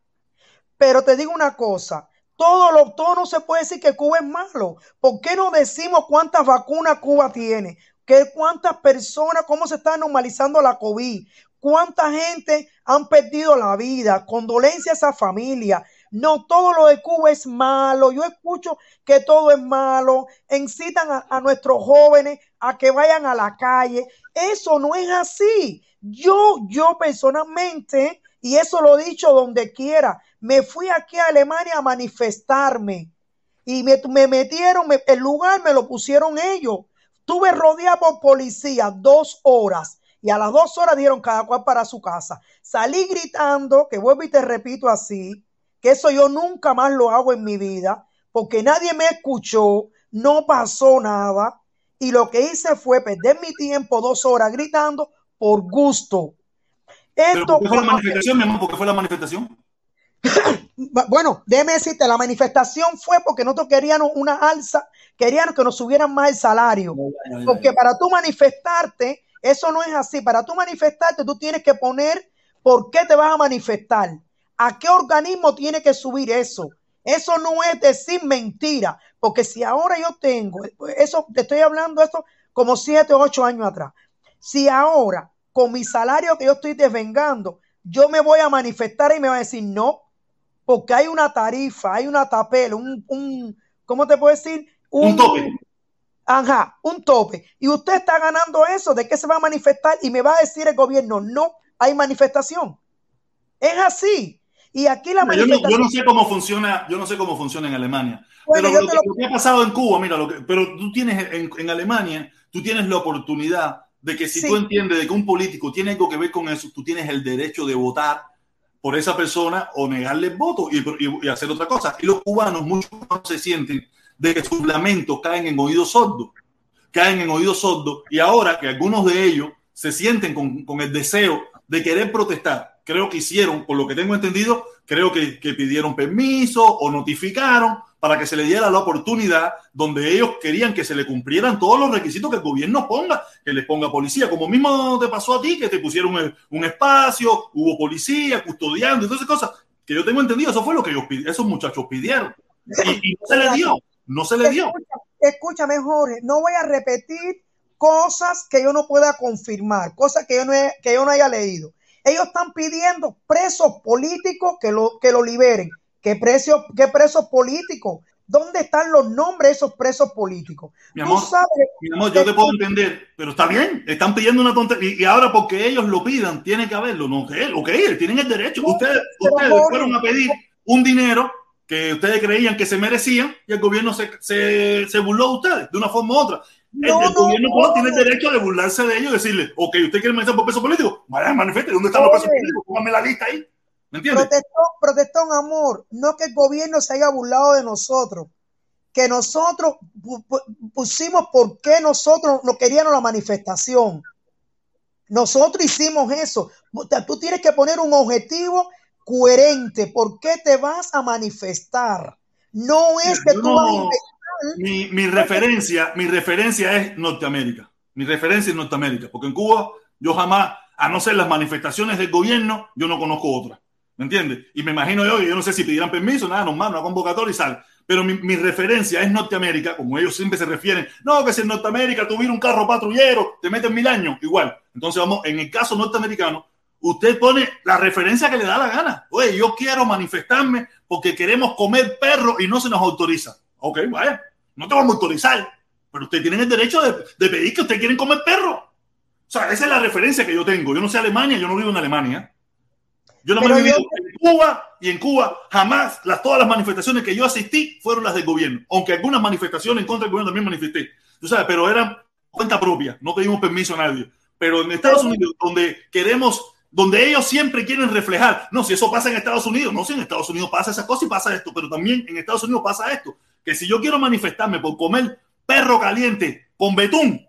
[SPEAKER 4] Pero te digo una cosa, todo, lo, todo no se puede decir que Cuba es malo. ¿Por qué no decimos cuántas vacunas Cuba tiene? ¿Qué, ¿Cuántas personas, cómo se está normalizando la COVID? ¿Cuánta gente han perdido la vida? Condolencias a esa familia. No, todo lo de Cuba es malo. Yo escucho que todo es malo. Incitan a, nuestros jóvenes a que vayan a la calle. Eso no es así. Yo, yo personalmente, y eso lo he dicho donde quiera, me fui aquí a Alemania a manifestarme y me, me metieron, me- el lugar me lo pusieron ellos. Tuve rodeado por policía dos horas y a las dos horas dieron cada cual para su casa. Salí gritando, que vuelvo y te repito así, que eso yo nunca más lo hago en mi vida, porque nadie me escuchó, no pasó nada y lo que hice fue perder mi tiempo dos horas gritando por gusto.
[SPEAKER 1] Pero
[SPEAKER 4] Esto
[SPEAKER 1] ¿por qué fue la manifestación, mi amor? ¿Por qué fue la manifestación?
[SPEAKER 4] Bueno, déjeme decirte, la manifestación fue porque nosotros queríamos una alza, queríamos que nos subieran más el salario. Porque para tú manifestarte, eso no es así. Para tú manifestarte, tú tienes que poner por qué te vas a manifestar. ¿A qué organismo tiene que subir eso? Eso no es decir mentira. Porque si ahora yo tengo, eso te estoy hablando esto como siete o ocho años atrás. Si ahora, con mi salario que yo estoy desvengando, yo me voy a manifestar y me va a decir no, porque hay una tarifa, hay una tapela, un, un ¿cómo te puedo decir?
[SPEAKER 1] Un tope.
[SPEAKER 4] Ajá, un tope. Y usted está ganando eso, ¿de qué se va a manifestar? Y me va a decir el gobierno, no hay manifestación. Es así. Y aquí la
[SPEAKER 1] yo, no, yo no sé cómo funciona, yo no sé cómo funciona en Alemania.
[SPEAKER 4] Bueno,
[SPEAKER 1] pero lo
[SPEAKER 4] lo-
[SPEAKER 1] lo que ha pasado en Cuba, mira, lo que, pero tú tienes en, en Alemania, tú tienes la oportunidad de que si
[SPEAKER 4] Sí.
[SPEAKER 1] tú entiendes de que un político tiene algo que ver con eso, tú tienes el derecho de votar por esa persona o negarle el voto y, y- y hacer otra cosa. Y los cubanos muchos no se sienten de que sus lamentos caen en oídos sordos, caen en oídos sordos y ahora que algunos de ellos se sienten con, con el deseo de querer protestar, creo que hicieron, por lo que tengo entendido, creo que, pidieron permiso o notificaron para que se le diera la oportunidad donde ellos querían que se le cumplieran todos los requisitos que el gobierno ponga, que les ponga policía, como mismo te pasó a ti, que te pusieron un, espacio, hubo policía custodiando y todas esas cosas, que yo tengo entendido, eso fue lo que ellos, esos muchachos pidieron. Y, y no se le dio, no se le dio.
[SPEAKER 4] Escúchame, Jorge, no voy a repetir cosas que yo no pueda confirmar, cosas que yo no, he- que yo no haya leído. Ellos están pidiendo presos políticos que lo, que lo liberen. ¿Qué, precio, ¿Qué presos políticos? ¿Dónde están los nombres de esos presos políticos?
[SPEAKER 1] Mi amor,
[SPEAKER 4] sabes,
[SPEAKER 1] Mi amor, yo te puedo entender, pero está bien, están pidiendo una tontería. Y, ahora porque ellos lo pidan, tiene que haberlo, no que ok, tienen el derecho.
[SPEAKER 4] No,
[SPEAKER 1] Ustedes, ustedes fueron a pedir un dinero que ustedes creían que se merecían y el gobierno se, se, se burló de ustedes de una forma u otra. El,
[SPEAKER 4] No,
[SPEAKER 1] el
[SPEAKER 4] no,
[SPEAKER 1] gobierno
[SPEAKER 4] no.
[SPEAKER 1] tiene derecho de burlarse de ellos y decirle, ok, ¿usted quiere manifestar por peso político? Vaya, manifieste, ¿dónde están los pesos políticos? Póngame la lista ahí. ¿Me entiendes?
[SPEAKER 4] protestón, protestón, amor, no que el gobierno se haya burlado de nosotros, que nosotros pu- pu- pusimos por qué nosotros no queríamos la manifestación. Nosotros hicimos eso. Tú tienes que poner un objetivo coherente. ¿Por qué te vas a manifestar? No es que tú vas a.
[SPEAKER 1] mi, mi referencia, mi referencia es Norteamérica. Mi referencia es Norteamérica, porque en Cuba yo jamás, a no ser las manifestaciones del gobierno, yo no conozco otra. ¿Me entiendes? Y me imagino yo, yo no sé si pidieran permiso, nada, normal, una convocatoria y sale. Pero mi, mi referencia es Norteamérica, como ellos siempre se refieren. No, que si en Norteamérica tuviera un carro patrullero, te meten mil años, igual. Entonces, vamos, en el caso norteamericano, usted pone la referencia que le da la gana. Oye, yo quiero manifestarme porque queremos comer perro y no se nos autoriza. Ok, vaya, no te vamos a autorizar, pero ustedes tienen el derecho de, de pedir que ustedes quieren comer perro. O sea, esa es la referencia que yo tengo. Yo no sé Alemania, yo no vivo en Alemania. Yo no me he vivido
[SPEAKER 4] yo-
[SPEAKER 1] en Cuba y en Cuba jamás las, todas las manifestaciones que yo asistí fueron las del gobierno. Aunque algunas manifestaciones en contra del gobierno también manifesté. Tú sabes, pero eran cuenta propia, no pedimos permiso a nadie. Pero en Estados Unidos, donde queremos, donde ellos siempre quieren reflejar, no, si eso pasa en Estados Unidos, no, si en Estados Unidos pasa esa cosa y pasa esto, pero también en Estados Unidos pasa esto, que si yo quiero manifestarme por comer perro caliente con betún,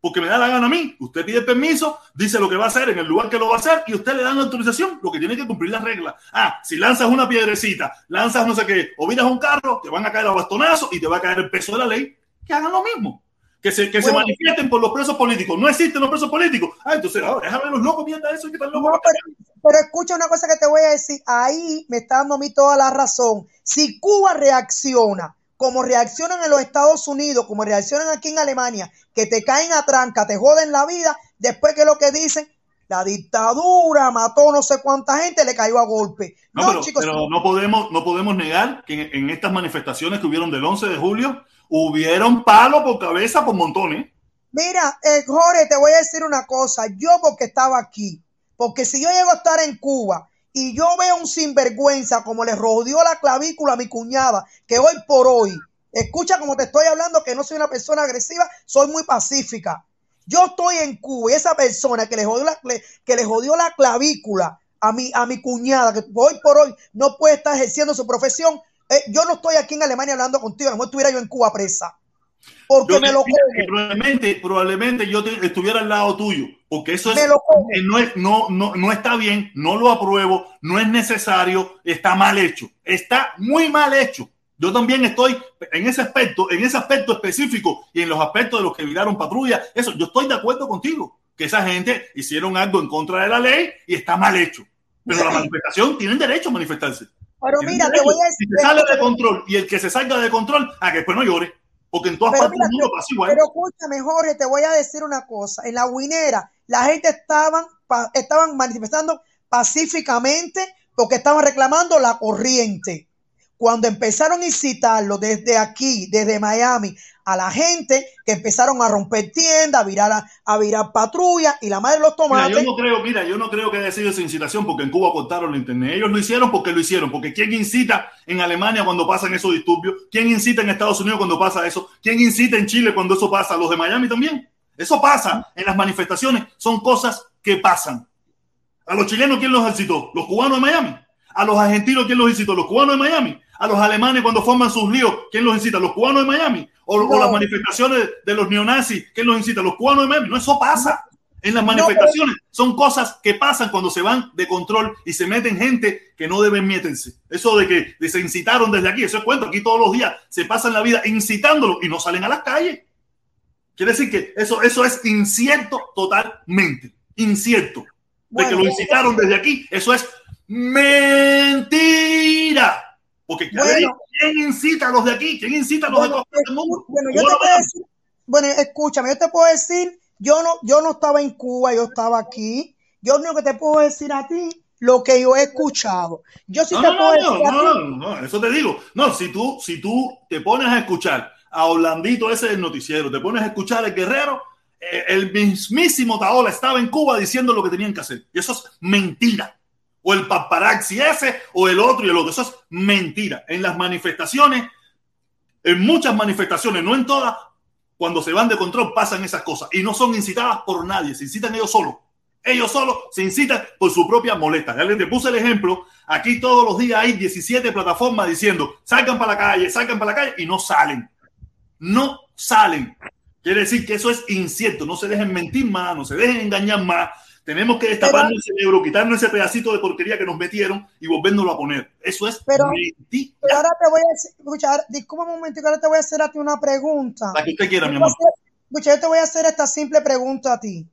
[SPEAKER 1] porque me da la gana a mí, usted pide permiso, dice lo que va a hacer en el lugar que lo va a hacer y usted le da la autorización, lo que tiene que cumplir las reglas. Ah, si lanzas una piedrecita, lanzas no sé qué, o miras un carro, te van a caer a bastonazos y te va a caer el peso de la ley, que hagan lo mismo que se, que se manifiesten por los presos políticos. No existen los presos políticos. Ah, entonces, ahora déjame los locos, mierda eso, que están locos.
[SPEAKER 4] No, pero, pero, escucha una cosa que te voy a decir. Ahí me está dando a mí toda la razón. Si Cuba reacciona como reaccionan en los Estados Unidos, como reaccionan aquí en Alemania, que te caen a tranca, te joden la vida, después que lo que dicen, la dictadura mató no sé cuánta gente, le cayó a golpe.
[SPEAKER 1] No, no pero, chicos, pero no podemos, no podemos negar que en, en estas manifestaciones que hubieron del 11 de julio, hubieron palo por cabeza por montones.
[SPEAKER 4] Mira, eh, Jorge, te voy a decir una cosa. Yo porque estaba aquí, porque si yo llego a estar en Cuba y yo veo un sinvergüenza como le rodeó la clavícula a mi cuñada, que hoy por hoy, escucha como te estoy hablando, que no soy una persona agresiva, soy muy pacífica. Yo estoy en Cuba y esa persona que le jodió la, que le jodió la clavícula a mi, a mi cuñada, que hoy por hoy no puede estar ejerciendo su profesión, eh, yo no estoy aquí en Alemania hablando contigo, a lo mejor estuviera yo en Cuba presa. Porque
[SPEAKER 1] yo
[SPEAKER 4] me lo
[SPEAKER 1] probablemente, probablemente yo te, estuviera al lado tuyo, porque eso es, no, es no, no, no está bien, no lo apruebo, no es necesario, está mal hecho, está muy mal hecho. Yo también estoy en ese aspecto, en ese aspecto específico y en los aspectos de los que viraron patrulla, eso, yo estoy de acuerdo contigo, que esa gente hicieron algo en contra de la ley y está mal hecho. Pero la manifestación tienen derecho a manifestarse.
[SPEAKER 4] Pero mira, te voy a decir.
[SPEAKER 1] Si te sale de control y el que se salga de control, a que después no llore. Porque en todas
[SPEAKER 4] pero
[SPEAKER 1] partes
[SPEAKER 4] mira,
[SPEAKER 1] del mundo pasa igual.
[SPEAKER 4] Pero escúchame, Jorge, te voy a decir una cosa. En la guinera, la gente estaban, estaban manifestando pacíficamente porque estaban reclamando la corriente. Cuando empezaron a incitarlo desde aquí, desde Miami, a la gente que empezaron a romper tiendas, a virar, a, a virar patrulla y la madre de los tomates.
[SPEAKER 1] Mira, yo no creo, mira, yo no creo que haya sido esa incitación porque en Cuba cortaron el internet. Ellos lo hicieron porque lo hicieron. Porque ¿quién incita en Alemania cuando pasan esos disturbios? ¿Quién incita en Estados Unidos cuando pasa eso? ¿Quién incita en Chile cuando eso pasa? ¿Los de Miami también? Eso pasa en las manifestaciones. Son cosas que pasan. A los chilenos, ¿quién los incitó? ¿Los cubanos de Miami? A los argentinos, ¿quién los incitó? ¿Los cubanos de Miami? A los alemanes cuando forman sus líos, ¿quién los incita? ¿Los cubanos de Miami? O, no. o las manifestaciones de los neonazis, ¿quién los incita? ¿Los cubanos de Miami? No, eso pasa. En las manifestaciones no, son cosas que pasan cuando se van de control y se meten gente que no deben meterse. Eso de que de se incitaron desde aquí, eso es cuento. Aquí todos los días se pasan la vida incitándolo y no salen a las calles. Quiere decir que eso, eso es incierto totalmente. Incierto. De que lo incitaron desde aquí, eso es mentira. Porque bueno, ¿quién incita a los de aquí? ¿Quién incita a los
[SPEAKER 4] bueno,
[SPEAKER 1] de todo el mundo?
[SPEAKER 4] Bueno, yo te puedo decir, bueno, escúchame, yo te puedo decir, yo no, yo no estaba en Cuba, yo estaba aquí. Yo lo único que te puedo decir a ti, lo que yo he escuchado. Yo sí
[SPEAKER 1] no,
[SPEAKER 4] te
[SPEAKER 1] no,
[SPEAKER 4] puedo
[SPEAKER 1] no,
[SPEAKER 4] decir
[SPEAKER 1] no,
[SPEAKER 4] a ti,
[SPEAKER 1] no, no, eso te digo. No, si tú, si tú te pones a escuchar a Orlandito ese del noticiero, te pones a escuchar al guerrero, eh, el mismísimo Taola estaba en Cuba diciendo lo que tenían que hacer. Y eso es mentira o el paparazzi ese, o el otro y el otro. Eso es mentira. En las manifestaciones, en muchas manifestaciones, no en todas, cuando se van de control pasan esas cosas y no son incitadas por nadie, se incitan ellos solos. Ellos solos se incitan por su propia molesta. Ya les puse el ejemplo. Aquí todos los días hay 17 plataformas diciendo salgan para la calle, salgan para la calle y no salen. No salen. Quiere decir que eso es incierto. No se dejen mentir más, no se dejen engañar más. Tenemos que destaparnos el cerebro, quitarnos ese pedacito de porquería que nos metieron y volvernoslo a poner. Eso es
[SPEAKER 4] pero,
[SPEAKER 1] mentira.
[SPEAKER 4] Pero ahora te voy a decir, escucha, disculpa un momento, ahora te voy a hacer a ti una pregunta.
[SPEAKER 1] La que usted quiera, mi amor.
[SPEAKER 4] Escucha, yo te voy a hacer esta simple pregunta a ti.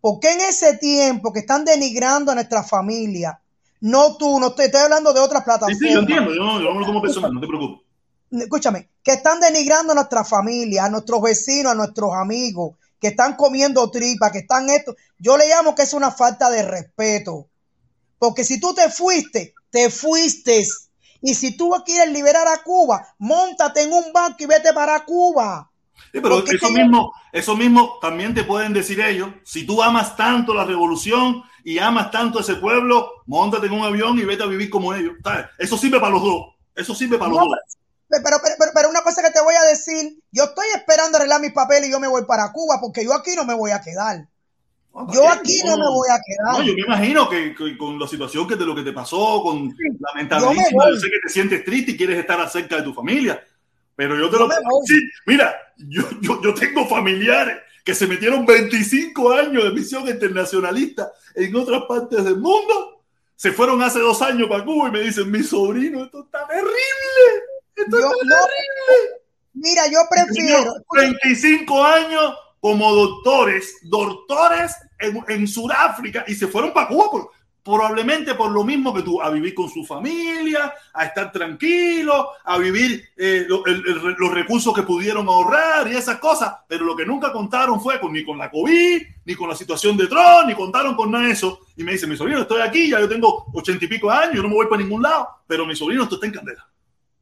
[SPEAKER 4] ¿Por qué en ese tiempo que están denigrando a nuestra familia, no tú, no estoy, estoy hablando de otras plataformas?
[SPEAKER 1] Sí, sí, yo entiendo, yo no, yo no lo tomo personal, no te preocupes.
[SPEAKER 4] Escúchame, que están denigrando a nuestra familia, a nuestros vecinos, a nuestros amigos, que están comiendo tripa, que están esto. Yo le llamo que es una falta de respeto. Porque si tú te fuiste, te fuiste. Y si tú quieres liberar a Cuba, montate en un banco y vete para Cuba.
[SPEAKER 1] Sí, pero Porque eso mismo, eso mismo también te pueden decir ellos. Si tú amas tanto la revolución y amas tanto a ese pueblo, montate en un avión y vete a vivir como ellos. ¿sabes? Eso sirve para los dos. Eso sirve para los dos.
[SPEAKER 4] Pero, pero, pero, pero, una cosa que te voy a decir, yo estoy esperando arreglar mis papeles y yo me voy para Cuba porque yo aquí no me voy a quedar. Yo aquí no, me voy a quedar.
[SPEAKER 1] No, yo me imagino que, que, con la situación que de lo que te pasó, con lamentablemente, yo, yo, sé que te sientes triste y quieres estar cerca de tu familia, pero yo te lo puedo decir. Mira, yo, yo, yo tengo familiares que se metieron 25 años de misión internacionalista en otras partes del mundo, se fueron hace dos años para Cuba y me dicen, mi sobrino, esto está terrible, esto
[SPEAKER 4] yo. Mira, yo prefiero.
[SPEAKER 1] 25 años como doctores, doctores en, en Sudáfrica y se fueron para Cuba por, probablemente por lo mismo que tú, a vivir con su familia, a estar tranquilo, a vivir eh, lo, el, el, los recursos que pudieron ahorrar y esas cosas, pero lo que nunca contaron fue con, ni con la COVID, ni con la situación de Trump, ni contaron con nada de eso. Y me dice, mi sobrino, estoy aquí, ya yo tengo ochenta y pico años, yo no me voy para ningún lado, pero mi sobrino esto está en candela.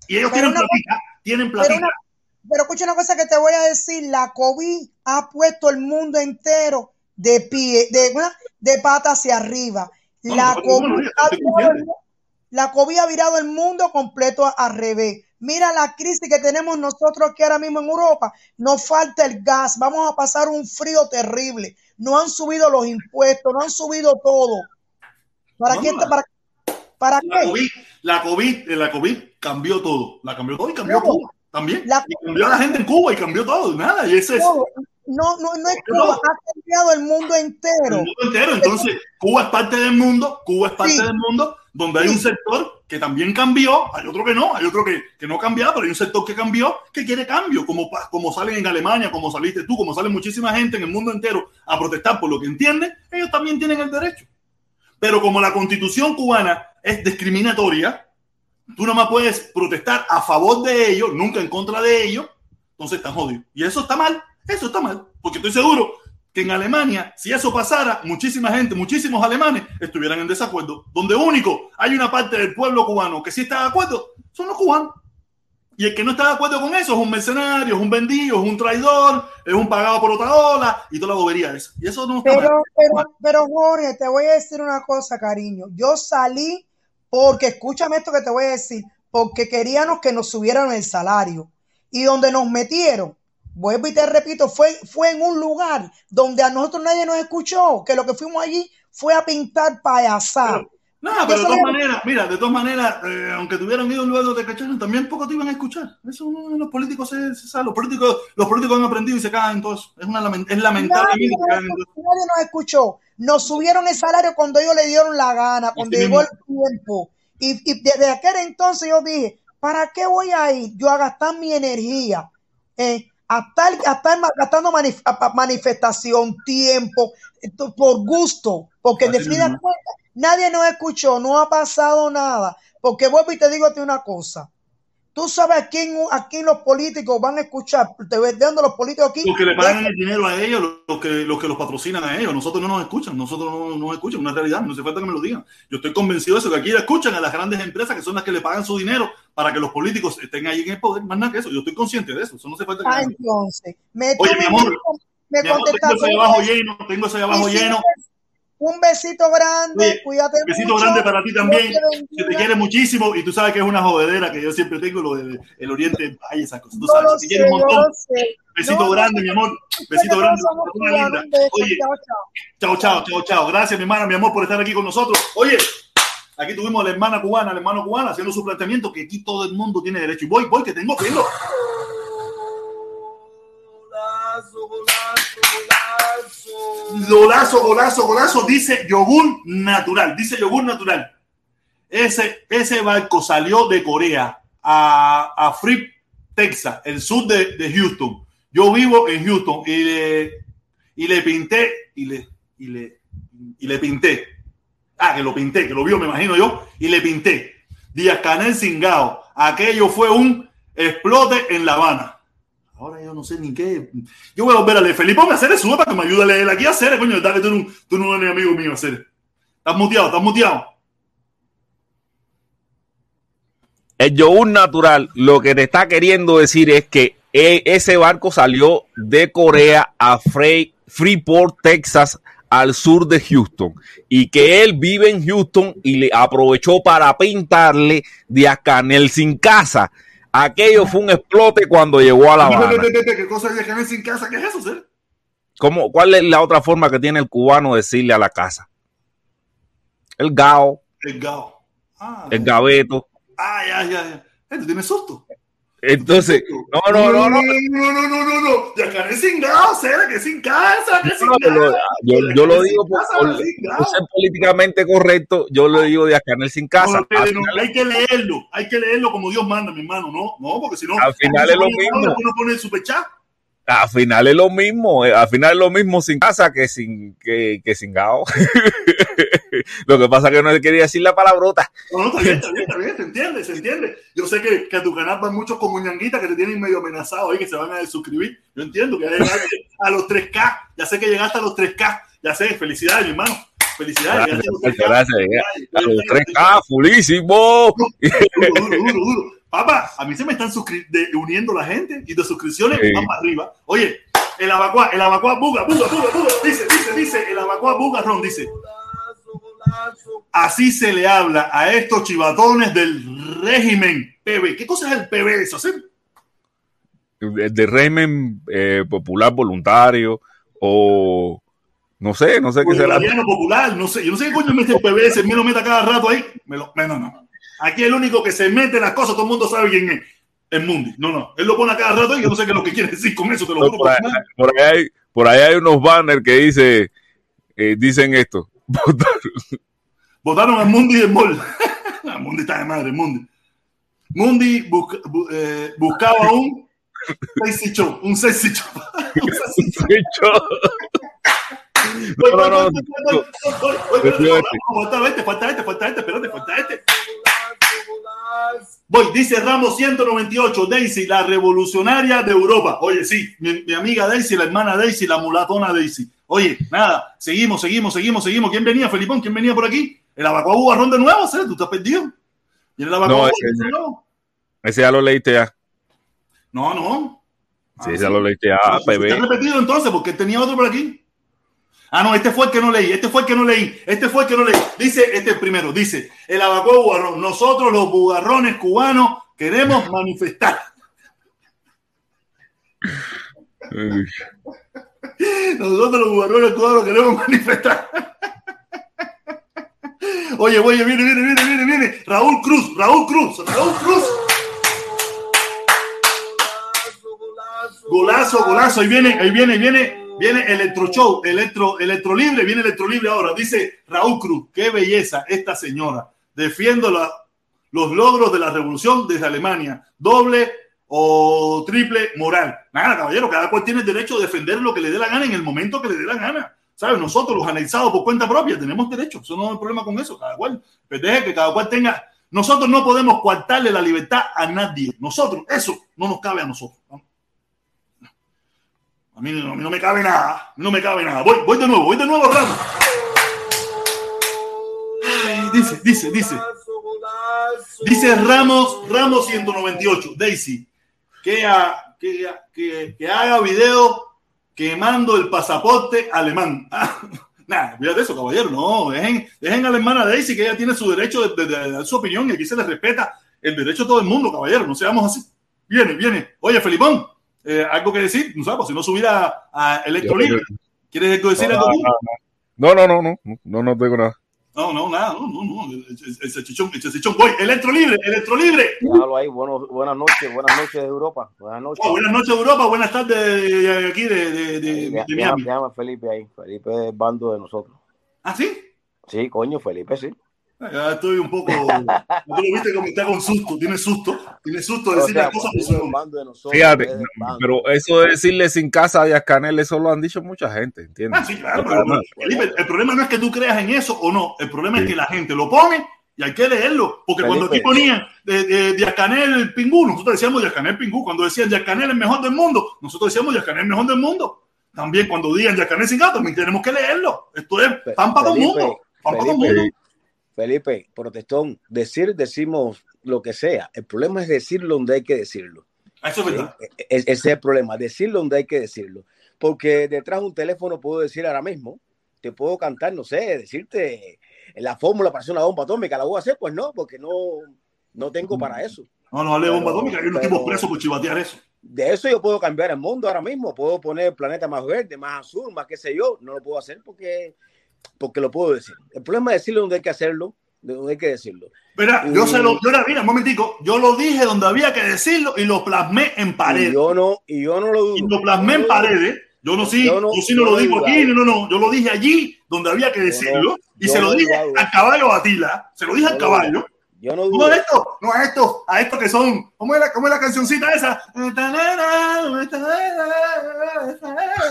[SPEAKER 1] Y ellos pero tienen una, platita, tienen platita.
[SPEAKER 4] Pero, escucha una cosa que te voy a decir, la COVID ha puesto el mundo entero de pie, de, de pata hacia arriba. La, no, COVID ha virado, la COVID ha virado el mundo completo al revés. Mira la crisis que tenemos nosotros aquí ahora mismo en Europa. Nos falta el gas. Vamos a pasar un frío terrible. No han subido los impuestos, no han subido todo. ¿Para qué? Para, para
[SPEAKER 1] la
[SPEAKER 4] qué?
[SPEAKER 1] COVID, la COVID, la COVID cambió todo. La cambió todo y cambió. Cuba también. La, y cambió a la gente en Cuba y cambió todo. Nada. Y ese es.
[SPEAKER 4] No, no, no es Cuba, ha cambiado el mundo entero.
[SPEAKER 1] El mundo entero, entonces Cuba es parte del mundo, Cuba es parte sí. del mundo, donde hay un sector que también cambió, hay otro que no, hay otro que, que no cambia, pero hay un sector que cambió, que quiere cambio, como, como salen en Alemania, como saliste tú, como sale muchísima gente en el mundo entero a protestar por lo que entienden, ellos también tienen el derecho. Pero como la constitución cubana es discriminatoria, tú nada más puedes protestar a favor de ellos, nunca en contra de ellos, entonces están jodidos. Y eso está mal. Eso está mal, porque estoy seguro que en Alemania, si eso pasara, muchísima gente, muchísimos alemanes estuvieran en desacuerdo. Donde único hay una parte del pueblo cubano que sí está de acuerdo, son los cubanos. Y el que no está de acuerdo con eso es un mercenario, es un vendido, es un traidor, es un pagado por otra ola y toda la bobería esa. Y eso no está
[SPEAKER 4] pero, mal. pero, pero Jorge, te voy a decir una cosa, cariño. Yo salí porque, escúchame esto que te voy a decir, porque queríamos que nos subieran el salario. Y donde nos metieron, vuelvo y te repito, fue, fue en un lugar donde a nosotros nadie nos escuchó, que lo que fuimos allí fue a pintar payasar.
[SPEAKER 1] No, pero de todas maneras, mira, de todas maneras, eh, aunque tuvieran ido a un lugar donde te cacharon, también poco te iban a escuchar. Eso no, los políticos se, se sabe, los políticos, los políticos han aprendido y se caen en todo eso. Es, una, es lamentable.
[SPEAKER 4] Nadie, nadie nos escuchó. Nos subieron el salario cuando ellos le dieron la gana, cuando llegó el tiempo. Y, y desde aquel entonces yo dije, ¿para qué voy a ir yo a gastar mi energía? Eh, a estar, a estar gastando manif manifestación, tiempo, por gusto, porque en definitiva nadie nos escuchó, no ha pasado nada. Porque vuelvo y te digo a ti una cosa. Tú sabes a quién, a quién los políticos van a escuchar, te dando los políticos aquí.
[SPEAKER 1] Los que le pagan el dinero a ellos, los que, los que los patrocinan a ellos. Nosotros no nos escuchan, nosotros no nos escuchan, una realidad, no hace falta que me lo digan. Yo estoy convencido de eso, que aquí escuchan a las grandes empresas que son las que le pagan su dinero para que los políticos estén ahí en el poder, más nada que eso. Yo estoy consciente de eso, eso no hace falta que
[SPEAKER 4] ah, entonces, me
[SPEAKER 1] Oye, mi amor, me, mi amor tengo ese abajo lleno, tengo ese abajo lleno.
[SPEAKER 4] Un besito grande,
[SPEAKER 1] Oye,
[SPEAKER 4] cuídate
[SPEAKER 1] Un besito
[SPEAKER 4] mucho.
[SPEAKER 1] grande para ti también. Se te quiere muchísimo y tú sabes que es una jodedera que yo siempre tengo, lo del el Oriente, ay, esas cosas. Tú sabes, te quiere un montón. Besito
[SPEAKER 4] No,
[SPEAKER 1] grande,
[SPEAKER 4] no,
[SPEAKER 1] mi amor. Besito grande. Una linda. Oye,
[SPEAKER 4] Chao, chao.
[SPEAKER 1] chao, chao. Gracias, mi hermana, mi amor, por estar aquí con nosotros. Oye, aquí tuvimos a la hermana cubana, al hermano cubano haciendo su planteamiento que aquí todo el mundo tiene derecho. Y voy, voy, que tengo que irlo.
[SPEAKER 2] Golazo, golazo. Golazo,
[SPEAKER 1] dice yogur natural, dice yogur natural. Ese, ese barco salió de Corea a, a Free, Texas, el sur de, de Houston. Yo vivo en Houston y le, y le pinté, y le, y le, y le pinté. Ah, que lo pinté, que lo vio, me imagino yo, y le pinté. Díaz Canel Cingao. Aquello fue un explote en La Habana. Yo no sé ni qué. Yo voy a volver a leer. Felipe, me hacer eso para que me ayude a leer aquí a hacer, coño. Dale, tú, no- tú no eres amigo mío, hacer. Estás muteado, estás muteado.
[SPEAKER 5] El yogur natural lo que te está queriendo decir es que e- ese barco salió de Corea a Freeport, Texas, al sur de Houston, y que él vive en Houston y le aprovechó para pintarle de a Canel sin casa. Aquello fue un explote cuando llegó a La Habana.
[SPEAKER 1] ¿Qué cosa es de Canel sin casa? ¿Qué es eso, ser?
[SPEAKER 5] ¿Cómo, ¿Cuál es la otra forma que tiene el cubano de decirle a la casa? El gao,
[SPEAKER 1] El gao. Ah,
[SPEAKER 5] el gaveto.
[SPEAKER 1] ah, ya, ya, ya. Este tiene susto.
[SPEAKER 5] Entonces, no, no, no, no.
[SPEAKER 1] No, no, no, no, no, no. Yacané sin gao, será que sin casa, que sin
[SPEAKER 5] No, yo, yo, lo digo por, ser políticamente correcto, yo lo digo de Ascanel sin casa.
[SPEAKER 1] Hay que leerlo, hay que leerlo como Dios manda, mi hermano, no, no, porque si no,
[SPEAKER 5] Al final es lo mismo.
[SPEAKER 1] Uno pone el superchat.
[SPEAKER 5] Al final es lo mismo, eh, al final es lo mismo sin casa que sin, que, que sin gao. lo que pasa es que no le quería decir la palabrota.
[SPEAKER 1] No, no, está bien, está bien, está bien, se entiende, se entiende. Yo sé que, que a tu canal van muchos como ñanguitas que te tienen medio amenazado ahí, que se van a desuscribir. Yo entiendo que a los 3K, ya sé que llegaste a los 3K, ya sé, felicidades, mi hermano. Felicidades,
[SPEAKER 5] Gracias,
[SPEAKER 1] llegaste a los 3K.
[SPEAKER 5] gracias,
[SPEAKER 1] Felicidades,
[SPEAKER 5] A los
[SPEAKER 1] felicidades.
[SPEAKER 5] 3K, fulísimo.
[SPEAKER 1] Duro, duro, duro, duro. Papá, a mí se me están de- uniendo la gente y de suscripciones
[SPEAKER 5] Sí.
[SPEAKER 1] van para arriba. Oye, el abacuá, el abacuá buga, buga, buga, buga, dice, dice, dice, el abacuá buga, Ron, dice, así se le habla a estos chivatones del régimen PB. ¿Qué cosa es el PB eso? ¿Sí?
[SPEAKER 5] De régimen eh, popular voluntario o no sé, no sé qué será.
[SPEAKER 1] Popular, no sé, yo no sé qué coño mete el PB, ese me lo meta cada rato ahí. Me lo, no, no. Aquí el único que se mete en las cosas, todo el mundo sabe quién es. El Mundi. No, no. Él lo pone a cada rato y yo no sé qué es lo que quiere decir con eso, te lo juro.
[SPEAKER 5] por, ahí, por ahí hay, por ahí hay unos banners que dice, eh, dicen esto.
[SPEAKER 1] Votaron a Mundi del. Ah, Mundi está de madre, Mundi. Mundi busca- bu- eh, buscaba un sexy show, un sexy show. Un sexy show.
[SPEAKER 5] No, no,
[SPEAKER 1] Falta este, falta este, falta este, espérate, falta este. Voy, dice Ramos 198, Daisy, la revolucionaria de Europa. Oye, sí, mi, mi amiga Daisy, la hermana Daisy, la mulatona Daisy. Oye, nada, seguimos, seguimos, seguimos, seguimos. ¿Quién venía, Felipón? ¿Quién venía por aquí? El abacuá Barrón de nuevo. ¿Tú estás perdido? ¿Y el abacuá
[SPEAKER 5] No, ese-
[SPEAKER 1] de nuevo?
[SPEAKER 5] Ese ya lo leíste ya.
[SPEAKER 1] No, no.
[SPEAKER 5] Sí,
[SPEAKER 1] Ah,
[SPEAKER 5] ya lo leíste ya,
[SPEAKER 1] Ah,
[SPEAKER 5] PB.
[SPEAKER 1] ¿Está repetido entonces? Porque tenía otro por aquí. Ah, no, este fue el que no leí, este fue el que no leí, este fue el que no leí. Dice, este primero, dice, el abacuá bugarrón, nosotros los bugarrones cubanos queremos manifestar. Nosotros los bugarrones cubanos queremos manifestar. Oye, oye, viene, viene, viene, viene, viene. Raúl Cruz, Raúl Cruz, Raúl Cruz.
[SPEAKER 2] Golazo, golazo.
[SPEAKER 1] Ahí viene, ahí viene, ahí viene, viene Electro Show, Electro, Electro Libre, viene Electro Libre ahora. Dice Raúl Cruz, qué belleza esta señora. Defiendo la- los logros de la revolución desde Alemania. Doble o triple moral. Nada, caballero, cada cual tiene el derecho a defender lo que le dé la gana en el momento que le dé la gana. ¿Sabes? Nosotros, los analizados por cuenta propia, tenemos derecho. Eso no hay problema con eso. Cada cual, pues deje que cada cual tenga. Nosotros no podemos coartarle la libertad a nadie. Nosotros, eso no nos cabe a nosotros. A mí, no- a no me cabe nada. No me cabe nada. Voy, voy de nuevo, voy de nuevo, Ramos. Dice, dice, dice. Dice Ramos, Ramos 198, Daisy, que, que, que, que haga video quemando el pasaporte alemán. Ah, nada, de eso, caballero. No, dejen, dejen a la hermana Daisy que ella tiene su derecho de, de- de dar su opinión y aquí se le respeta el derecho de todo el mundo, caballero. No seamos así. Viene, viene. Oye, Felipón, eh, algo que decir, no sabes, si no subir a, a Electrolibre. ¿Quieres algo decir algo tú?
[SPEAKER 5] No, no, no, no, no, no tengo nada.
[SPEAKER 1] No, no, nada, no, no, no. El, el, el salchichón, el salchichón. Voy, Electrolibre, Electrolibre.
[SPEAKER 3] Déjalo ahí. Bueno, buenas noches, buenas noches de Europa. Buenas noches.
[SPEAKER 1] Oh, buenas noches, Europa. Buenas tardes de aquí de, de, de, de
[SPEAKER 3] vea-
[SPEAKER 1] Miami.
[SPEAKER 3] Veamos a Felipe ahí. Felipe es bando de nosotros.
[SPEAKER 1] ¿Ah, sí?
[SPEAKER 3] Sí, coño, Felipe, sí.
[SPEAKER 1] Estoy un poco. Tú lo viste como está con susto. Tiene susto. Tiene susto de decir las cosas por su nombre.
[SPEAKER 5] Fíjate,
[SPEAKER 3] es del bando.
[SPEAKER 5] pero eso de decirle sin casa a Díaz Canel, eso lo han dicho mucha gente, ¿entiendes?
[SPEAKER 1] Ah, sí, claro. Pero, Felipe, el problema no es que tú creas en eso o no. El problema es que la gente lo pone y hay que leerlo. Porque cuando aquí ponían de, de, Díaz Canel Pingú, nosotros decíamos Díaz Canel Pingú. Cuando decían Díaz Canel el mejor del mundo, nosotros decíamos Díaz Canel el mejor del mundo. También cuando digan Díaz Canel sin gato, también tenemos que leerlo. Esto es
[SPEAKER 3] Fe-
[SPEAKER 1] pan para todo el
[SPEAKER 3] Felipe,
[SPEAKER 1] mundo. Pan para todo el
[SPEAKER 3] Felipe,
[SPEAKER 1] mundo.
[SPEAKER 3] Felipe, protestón, decir, decimos lo que sea. El problema es decirlo donde hay que decirlo.
[SPEAKER 1] Eso es verdad.
[SPEAKER 3] E- e- Ese es el problema, decirlo donde hay que decirlo. Porque detrás de un teléfono puedo decir ahora mismo, te puedo cantar, no sé, decirte la fórmula para hacer una bomba atómica, ¿la voy a hacer? Pues no, porque no, no tengo para eso.
[SPEAKER 1] No, no hable de bomba atómica. Hay unos tipos presos por chivatear eso.
[SPEAKER 6] De eso yo puedo cambiar el mundo ahora mismo. Puedo poner el planeta más verde, más azul, más qué sé yo. No lo puedo hacer porque, porque lo puedo decir. El problema es decirlo donde hay que hacerlo, de donde hay que decirlo.
[SPEAKER 1] Mira, yo se lo, yo mira, un momentico, yo lo dije donde había que decirlo y lo plasmé en
[SPEAKER 6] Y
[SPEAKER 1] paredes.
[SPEAKER 6] yo no, y yo no lo dudo.
[SPEAKER 1] Y lo plasmé en paredes. Yo no sí,
[SPEAKER 6] Yo no-
[SPEAKER 1] sí
[SPEAKER 6] yo
[SPEAKER 1] no
[SPEAKER 6] no
[SPEAKER 1] lo digo aquí, no, no, no, yo lo dije allí donde había que decirlo
[SPEAKER 6] no-
[SPEAKER 1] y se lo dije al caballo Atila, se lo dije al caballo.
[SPEAKER 6] Yo no
[SPEAKER 1] No
[SPEAKER 6] dudo.
[SPEAKER 1] a esto, no a esto, a esto que son, ¿cómo es la, cómo es la cancioncita esa?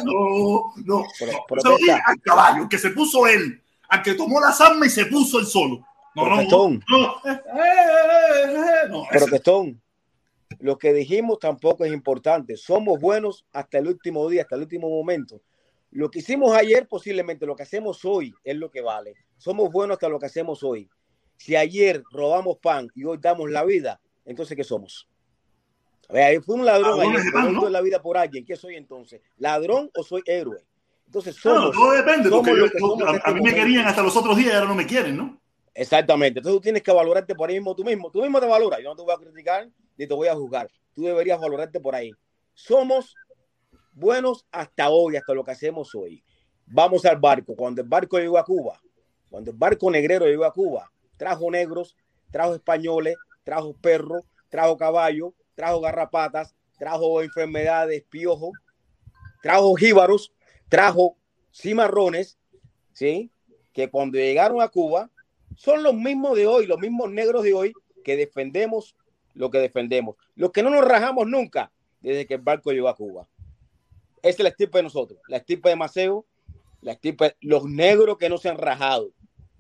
[SPEAKER 1] No, no,
[SPEAKER 6] Pero- pero
[SPEAKER 1] al caballo, que se puso él, al que tomó las armas y se puso él solo. No, no, no, no, no,
[SPEAKER 6] Protestón. Lo que dijimos tampoco es importante. Somos buenos hasta el último día, hasta el último momento. Lo que hicimos ayer, posiblemente lo que hacemos hoy es lo que vale. Somos buenos hasta lo que hacemos hoy. Si ayer robamos pan y hoy damos la vida, entonces ¿qué somos? A ver, fui un ladrón ayer, pero
[SPEAKER 1] ¿no?
[SPEAKER 6] la vida por alguien. ¿Qué soy entonces? ¿Ladrón o soy héroe? Entonces somos.
[SPEAKER 1] todo depende,
[SPEAKER 6] somos
[SPEAKER 1] yo-
[SPEAKER 6] que somos
[SPEAKER 1] a,
[SPEAKER 6] este
[SPEAKER 1] a mí me querían hasta los otros días y ahora no me quieren, ¿no?
[SPEAKER 6] Exactamente. Entonces tú tienes que valorarte por ahí mismo tú mismo. Tú mismo te valoras. Yo no te voy a criticar ni te voy a juzgar. Tú deberías valorarte por ahí. Somos buenos hasta hoy, hasta lo que hacemos hoy. Vamos al barco. Cuando el barco llegó a Cuba, cuando el barco negrero llegó a Cuba, trajo negros, trajo españoles, trajo perros, trajo caballos, trajo garrapatas, trajo enfermedades, piojos, trajo jíbaros, trajo cimarrones, ¿sí? Que cuando llegaron a Cuba son los mismos de hoy, los mismos negros de hoy que defendemos lo que defendemos. Los que no nos rajamos nunca desde que el barco llegó a Cuba. Esa es la estirpe de nosotros, la estirpe de Maceo, la estirpe, los negros que no se han rajado.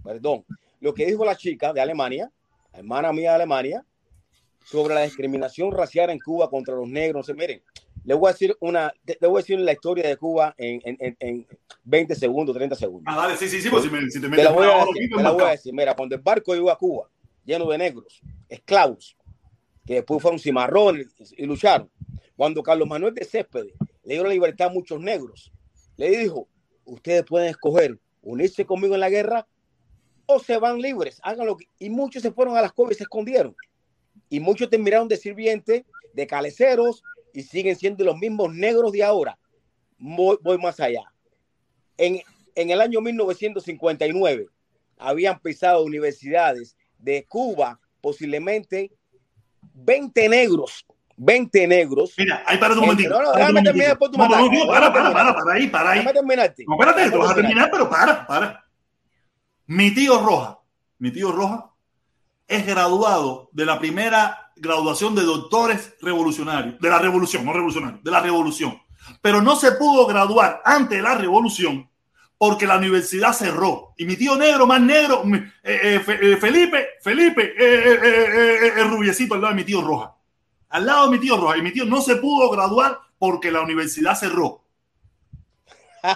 [SPEAKER 6] Perdón. Lo que dijo la chica de Alemania, la hermana mía de Alemania, sobre la discriminación racial en Cuba contra los negros. Miren, le voy a decir una, le voy a decir la historia de Cuba en, en, en, en 20 segundos, 30 segundos.
[SPEAKER 1] Ah, dale, sí, sí, sí, pues si, me, si te
[SPEAKER 6] Te
[SPEAKER 1] metes
[SPEAKER 6] la voy a decir,
[SPEAKER 1] aquí,
[SPEAKER 6] te la voy a decir. Mira, cuando el barco llegó a Cuba, lleno de negros, esclavos, que después fueron cimarrones y lucharon. Cuando Carlos Manuel de Céspedes le dio la libertad a muchos negros, le dijo, ustedes pueden escoger unirse conmigo en la guerra o se van libres, háganlo. Y muchos se fueron a las cuevas y se escondieron. Y muchos terminaron de sirvientes, de caleceros, y siguen siendo los mismos negros de ahora. Voy, voy más allá. En, en el año 1959 habían pisado universidades de Cuba, posiblemente 20 negros, 20 negros.
[SPEAKER 1] Mira, ahí para un momentito.
[SPEAKER 6] no, no, déjame terminar después tú
[SPEAKER 1] No, no, para, para, para, para ahí, para ahí.
[SPEAKER 6] Déjame terminarte.
[SPEAKER 1] No, espérate, vas a
[SPEAKER 6] terminar,
[SPEAKER 1] pero para, para. Mi tío Roja, mi tío Roja es graduado de la primera graduación de doctores revolucionarios, de la revolución, no revolucionario, de la revolución. Pero no se pudo graduar antes de la revolución porque la universidad cerró. Y mi tío negro, más negro, eh, eh, eh, Felipe, Felipe, el rubiecito al lado de mi tío Roja. Al lado de mi tío Roja. Y mi tío no se pudo graduar porque la universidad cerró.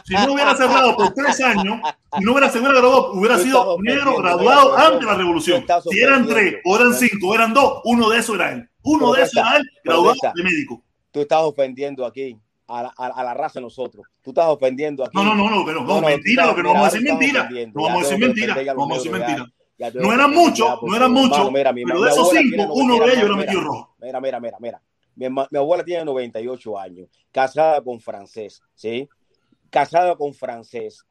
[SPEAKER 1] Si no hubiera cerrado por tres años, si no hubiera, hubiera graduado, hubiera
[SPEAKER 6] Tú
[SPEAKER 1] sido negro graduado antes de la revolución. Si eran tres, o eran cinco, o eran dos, uno de esos era él. Uno de esos era él, graduado de médico.
[SPEAKER 6] Tú estás ofendiendo aquí a la, a, la raza de nosotros. Tú estás ofendiendo aquí.
[SPEAKER 1] No, no, no, no, pero no, mentira, lo que no vamos a decir mentira. No vamos a decir mentira. No vamos a decir mentira.
[SPEAKER 6] Ya
[SPEAKER 1] No eran muchos,
[SPEAKER 6] ya,
[SPEAKER 1] no eran muchos, pero
[SPEAKER 6] mi
[SPEAKER 1] de esos cinco, uno de
[SPEAKER 6] 90
[SPEAKER 1] ellos era tío Rojo.
[SPEAKER 6] Mira, mira, mira, mira. Mi, mi abuela tiene 98 años, casada con francés, ¿sí? Casada con francés.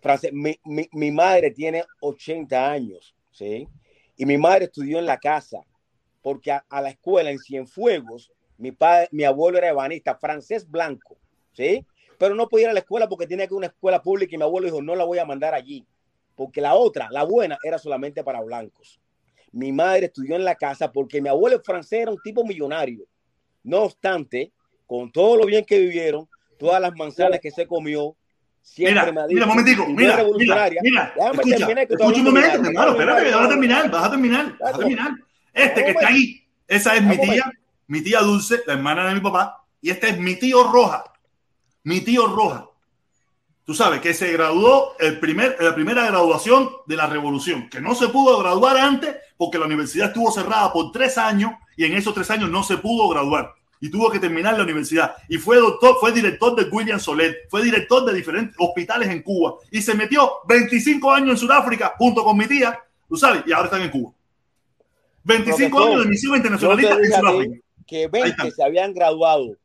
[SPEAKER 6] francés. Mi, mi, mi madre tiene 80 años, ¿sí? Y mi madre estudió en la casa, porque a, a la escuela en Cienfuegos, mi, padre, mi abuelo era ebanista, francés blanco, ¿sí? Pero no podía ir a la escuela porque tenía que ir a una escuela pública y mi abuelo dijo, no la voy a mandar allí, porque la otra, la buena, era solamente para blancos. Mi madre estudió en la casa porque mi abuelo francés era un tipo millonario. No obstante, con todo lo bien que vivieron, todas las manzanas que se comió, siempre
[SPEAKER 1] Mira,
[SPEAKER 6] me ha dicho,
[SPEAKER 1] mira, momentico, mira, mira,
[SPEAKER 6] revolucionaria.
[SPEAKER 1] mira, escucha,
[SPEAKER 6] terminar, que
[SPEAKER 1] escucha un momento,
[SPEAKER 6] terminar,
[SPEAKER 1] mi hermano, espérate, vas a terminar, vas a terminar, vas a terminar. Este que está ahí, esa es mi
[SPEAKER 6] Dale,
[SPEAKER 1] tía, mi tía Dulce, la hermana de mi papá, y este es mi tío Roja, mi tío Roja. Tú sabes que se graduó el primer, la primera graduación de la revolución, que no se pudo graduar antes porque la universidad estuvo cerrada por tres años y en esos tres años no se pudo graduar y tuvo que terminar la universidad. Y fue doctor, fue director de William Soler, fue director de diferentes hospitales en Cuba y se metió 25 años en Sudáfrica junto con mi tía, tú sabes, y ahora están en Cuba. 25
[SPEAKER 6] Profesor,
[SPEAKER 1] años de misión internacionalista
[SPEAKER 6] te
[SPEAKER 1] en Sudáfrica.
[SPEAKER 6] que
[SPEAKER 1] Ahí
[SPEAKER 6] 20
[SPEAKER 1] está.
[SPEAKER 6] se habían graduado.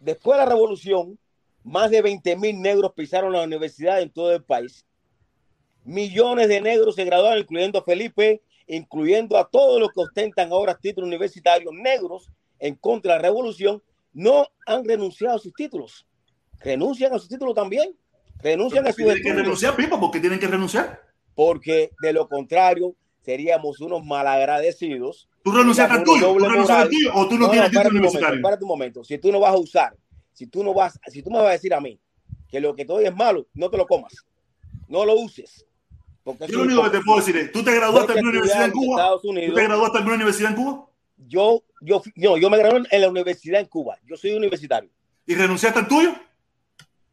[SPEAKER 6] Después de la revolución, más de 20 mil negros pisaron la universidad en todo el país. Millones de negros se graduaron, incluyendo a Felipe, incluyendo a todos los que ostentan ahora títulos universitarios negros en contra de la revolución, no han renunciado a sus títulos. Renuncian a sus títulos también. Renuncian a sus
[SPEAKER 1] Tienen que renunciar, Pipo, porque tienen que renunciar.
[SPEAKER 6] Porque de lo contrario, seríamos unos malagradecidos
[SPEAKER 1] Tú renunciaste al tuyo, tú
[SPEAKER 6] moral.
[SPEAKER 1] tuyo o tú no,
[SPEAKER 6] No,
[SPEAKER 1] tienes
[SPEAKER 6] espérate
[SPEAKER 1] título universitario.
[SPEAKER 6] espérate un momento. Si tú no vas a usar, si tú no vas, si tú me vas a decir a mí que lo que te doy es malo, no te lo comas. No lo uses. Porque
[SPEAKER 1] Yo lo único que te puedo decir es, ¿tú te graduaste en
[SPEAKER 6] a
[SPEAKER 1] una universidad en Cuba?
[SPEAKER 6] Estados
[SPEAKER 1] ¿Tú
[SPEAKER 6] Unidos.
[SPEAKER 1] te graduaste en alguna universidad en Cuba?
[SPEAKER 6] Yo, yo, no, yo me gradué en la universidad en Cuba. Yo soy universitario.
[SPEAKER 1] ¿Y renunciaste al tuyo?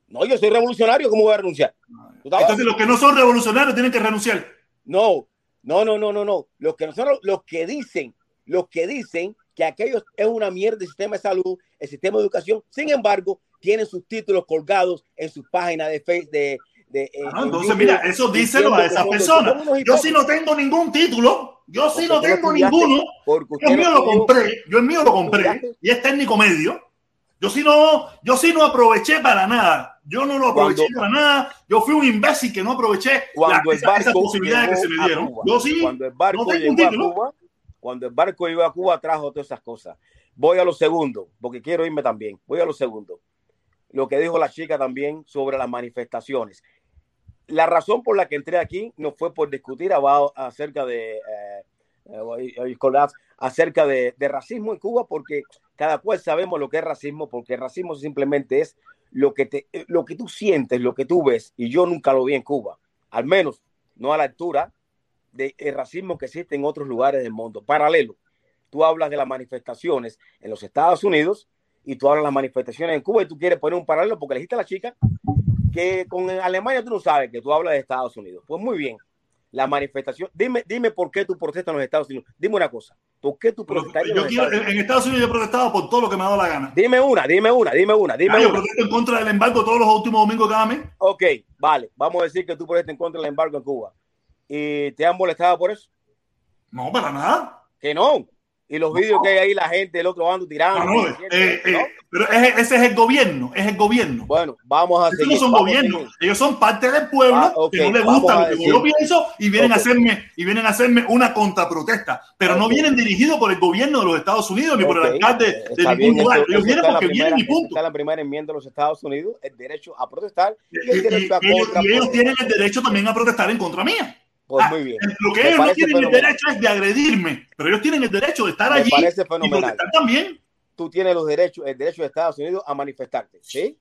[SPEAKER 6] No, yo soy revolucionario. ¿Cómo voy a renunciar?
[SPEAKER 1] Entonces los que no son revolucionarios tienen que renunciar.
[SPEAKER 6] No, no, no, no, no, no. Los que no son los que dicen, los que dicen que aquello es una mierda el sistema de salud, el sistema de educación, sin embargo, tienen sus títulos colgados en sus páginas de Facebook, de, de eh,
[SPEAKER 1] Ah,
[SPEAKER 6] en
[SPEAKER 1] entonces,
[SPEAKER 6] YouTube,
[SPEAKER 1] mira, eso díselo a esas
[SPEAKER 6] son-
[SPEAKER 1] personas. Yo sí no tengo ningún título. Yo sí no tengo ninguno.
[SPEAKER 6] Porque
[SPEAKER 1] Yo el mío lo compré. Yo el mío lo compré. Y es técnico medio. Yo sí no, yo sí no aproveché para nada. Yo no lo aproveché
[SPEAKER 6] Cuando-
[SPEAKER 1] para nada. Yo fui un imbécil que no aproveché la-
[SPEAKER 6] Cuando el
[SPEAKER 1] esa- esas
[SPEAKER 6] barco
[SPEAKER 1] posibilidades que se me
[SPEAKER 6] a
[SPEAKER 1] dieron.
[SPEAKER 6] Cuba,
[SPEAKER 1] Yo sí.
[SPEAKER 6] cuando el barco
[SPEAKER 1] no
[SPEAKER 6] llegó a. Cuba, cuando el barco llegó a Cuba trajo todas esas cosas. Voy a lo segundo, porque quiero irme también. Voy a lo segundo. Lo que dijo la chica también sobre las manifestaciones. La razón por la que entré aquí no fue por discutir acerca de eh, eh, acerca de, racismo en Cuba, porque cada cual sabemos lo que es racismo, porque racismo simplemente es lo que, te, lo que tú sientes, lo que tú ves, y yo nunca lo vi en Cuba, al menos no a la altura del racismo que existe en otros lugares del mundo. Paralelo, tú hablas de las manifestaciones en los Estados Unidos y tú hablas de las manifestaciones en Cuba y tú quieres poner un paralelo porque le dijiste a la chica que con Alemania tú no sabes que tú hablas de Estados Unidos. Pues muy bien, la manifestación, dime, dime por qué tú protestas en los Estados Unidos. Dime una cosa, ¿por qué tú protestas en
[SPEAKER 1] yo
[SPEAKER 6] los
[SPEAKER 1] quiero,
[SPEAKER 6] Estados
[SPEAKER 1] en,
[SPEAKER 6] Unidos?
[SPEAKER 1] en Estados Unidos yo he protestado por todo lo que me ha dado la gana.
[SPEAKER 6] Dime una, dime una, dime una, dime
[SPEAKER 1] Ah, yo
[SPEAKER 6] una.
[SPEAKER 1] protesto en contra del embargo todos los últimos domingos cada mes.
[SPEAKER 6] Ok, vale, vamos a decir que tú protestas en contra del embargo en Cuba. ¿Y te han molestado por eso?
[SPEAKER 1] No, para nada.
[SPEAKER 6] Que no. Y los vídeos que hay ahí, la gente del otro bando tirando.
[SPEAKER 1] No, no,
[SPEAKER 6] diciendo,
[SPEAKER 1] eh, eh,
[SPEAKER 6] ¿no?
[SPEAKER 1] pero es- ese es el gobierno, es el gobierno.
[SPEAKER 6] Bueno, vamos a seguir.
[SPEAKER 1] no son
[SPEAKER 6] a seguir.
[SPEAKER 1] ellos son parte del pueblo
[SPEAKER 6] Ah, ok,
[SPEAKER 1] que no les gusta
[SPEAKER 6] a
[SPEAKER 1] lo que
[SPEAKER 6] decir.
[SPEAKER 1] yo pienso y vienen a
[SPEAKER 6] Ok.
[SPEAKER 1] hacerme y vienen a hacerme una contraprotesta, pero no
[SPEAKER 6] Ok.
[SPEAKER 1] vienen dirigidos por el gobierno de los Estados Unidos ni por el alcalde de ningún
[SPEAKER 6] bien,
[SPEAKER 1] lugar.
[SPEAKER 6] eso-
[SPEAKER 1] ellos
[SPEAKER 6] eso
[SPEAKER 1] vienen porque
[SPEAKER 6] primera-
[SPEAKER 1] vienen y punto.
[SPEAKER 6] Está la primera enmienda de los Estados Unidos, el derecho a protestar
[SPEAKER 1] Y,
[SPEAKER 6] el
[SPEAKER 1] y-
[SPEAKER 6] a
[SPEAKER 1] y ellos, y ellos tienen el derecho también a protestar en contra mía.
[SPEAKER 6] Pues
[SPEAKER 1] Ah,
[SPEAKER 6] muy bien.
[SPEAKER 1] Lo que
[SPEAKER 6] Me
[SPEAKER 1] ellos no tienen el derecho es de agredirme, pero ellos tienen el derecho de estar
[SPEAKER 6] Me
[SPEAKER 1] allí
[SPEAKER 6] parece fenomenal.
[SPEAKER 1] también.
[SPEAKER 6] Tú tienes los derechos, el derecho de Estados Unidos a manifestarte, ¿sí?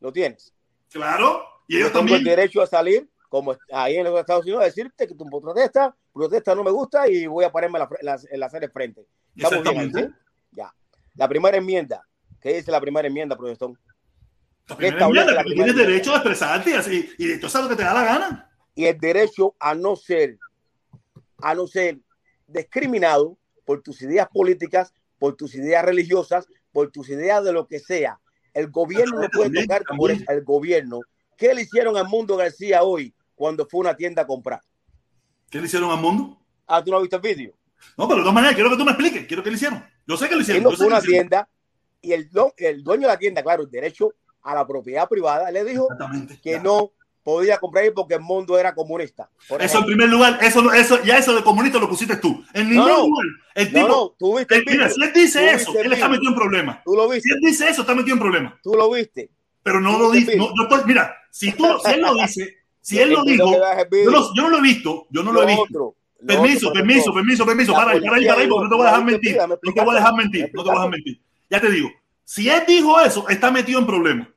[SPEAKER 6] Lo tienes.
[SPEAKER 1] Claro, y
[SPEAKER 6] Yo
[SPEAKER 1] ellos
[SPEAKER 6] tengo el
[SPEAKER 1] también.
[SPEAKER 6] derecho a salir, como ahí en los Estados Unidos, a decirte que tu protesta, protesta no me gusta y voy a pararme la, la, la hacer el frente. Estamos bien. ¿sí? Ya. La primera enmienda. ¿Qué dice la primera enmienda, profesor?
[SPEAKER 1] La
[SPEAKER 6] ¿Qué
[SPEAKER 1] primera enmienda, que tú tienes derecho a expresarte y así, y tú sabes lo que te da la gana.
[SPEAKER 6] Y el derecho a no ser, a no ser discriminado por tus ideas políticas, por tus ideas religiosas, por tus ideas de lo que sea. El gobierno no puede tocar por el gobierno. ¿Qué le hicieron a Mundo García hoy cuando fue a una tienda a comprar?
[SPEAKER 1] ¿Qué le hicieron al mundo?
[SPEAKER 6] Ah, ¿tú no has visto el vídeo?
[SPEAKER 1] No, pero de todas maneras, quiero que tú me expliques. Quiero que le hicieron. Yo sé que le
[SPEAKER 6] Él
[SPEAKER 1] hicieron.
[SPEAKER 6] no fue a una tienda y el, el dueño de la tienda, claro, el derecho a la propiedad privada, le dijo que
[SPEAKER 1] Ya.
[SPEAKER 6] no podía comprar ahí porque el mundo era comunista.
[SPEAKER 1] Eso en primer lugar, eso, eso, ya eso de comunista lo pusiste tú. En ningún
[SPEAKER 6] No,
[SPEAKER 1] lugar. El
[SPEAKER 6] No,
[SPEAKER 1] tipo,
[SPEAKER 6] no, tú viste el
[SPEAKER 1] mira, si él dice eso, él está metido en problemas.
[SPEAKER 6] Tú lo
[SPEAKER 1] Si
[SPEAKER 6] viste,
[SPEAKER 1] él dice eso, está metido en problemas.
[SPEAKER 6] tú lo viste.
[SPEAKER 1] Pero no lo dice.
[SPEAKER 6] el
[SPEAKER 1] No,
[SPEAKER 6] vídeo.
[SPEAKER 1] yo estoy- mira, si, tú, si él lo dice, si él lo dijo, yo, no- yo no lo he visto. Yo no lo he visto.
[SPEAKER 6] otro,
[SPEAKER 1] Permiso,
[SPEAKER 6] otro,
[SPEAKER 1] permiso, permiso, permiso. Para ahí, para ahí, para ahí,
[SPEAKER 6] dijo,
[SPEAKER 1] porque no te voy a dejar
[SPEAKER 6] "Dame
[SPEAKER 1] mentir. No te voy a dejar mentir. No te voy a dejar mentir. Ya te digo, si él dijo eso, está metido en problemas.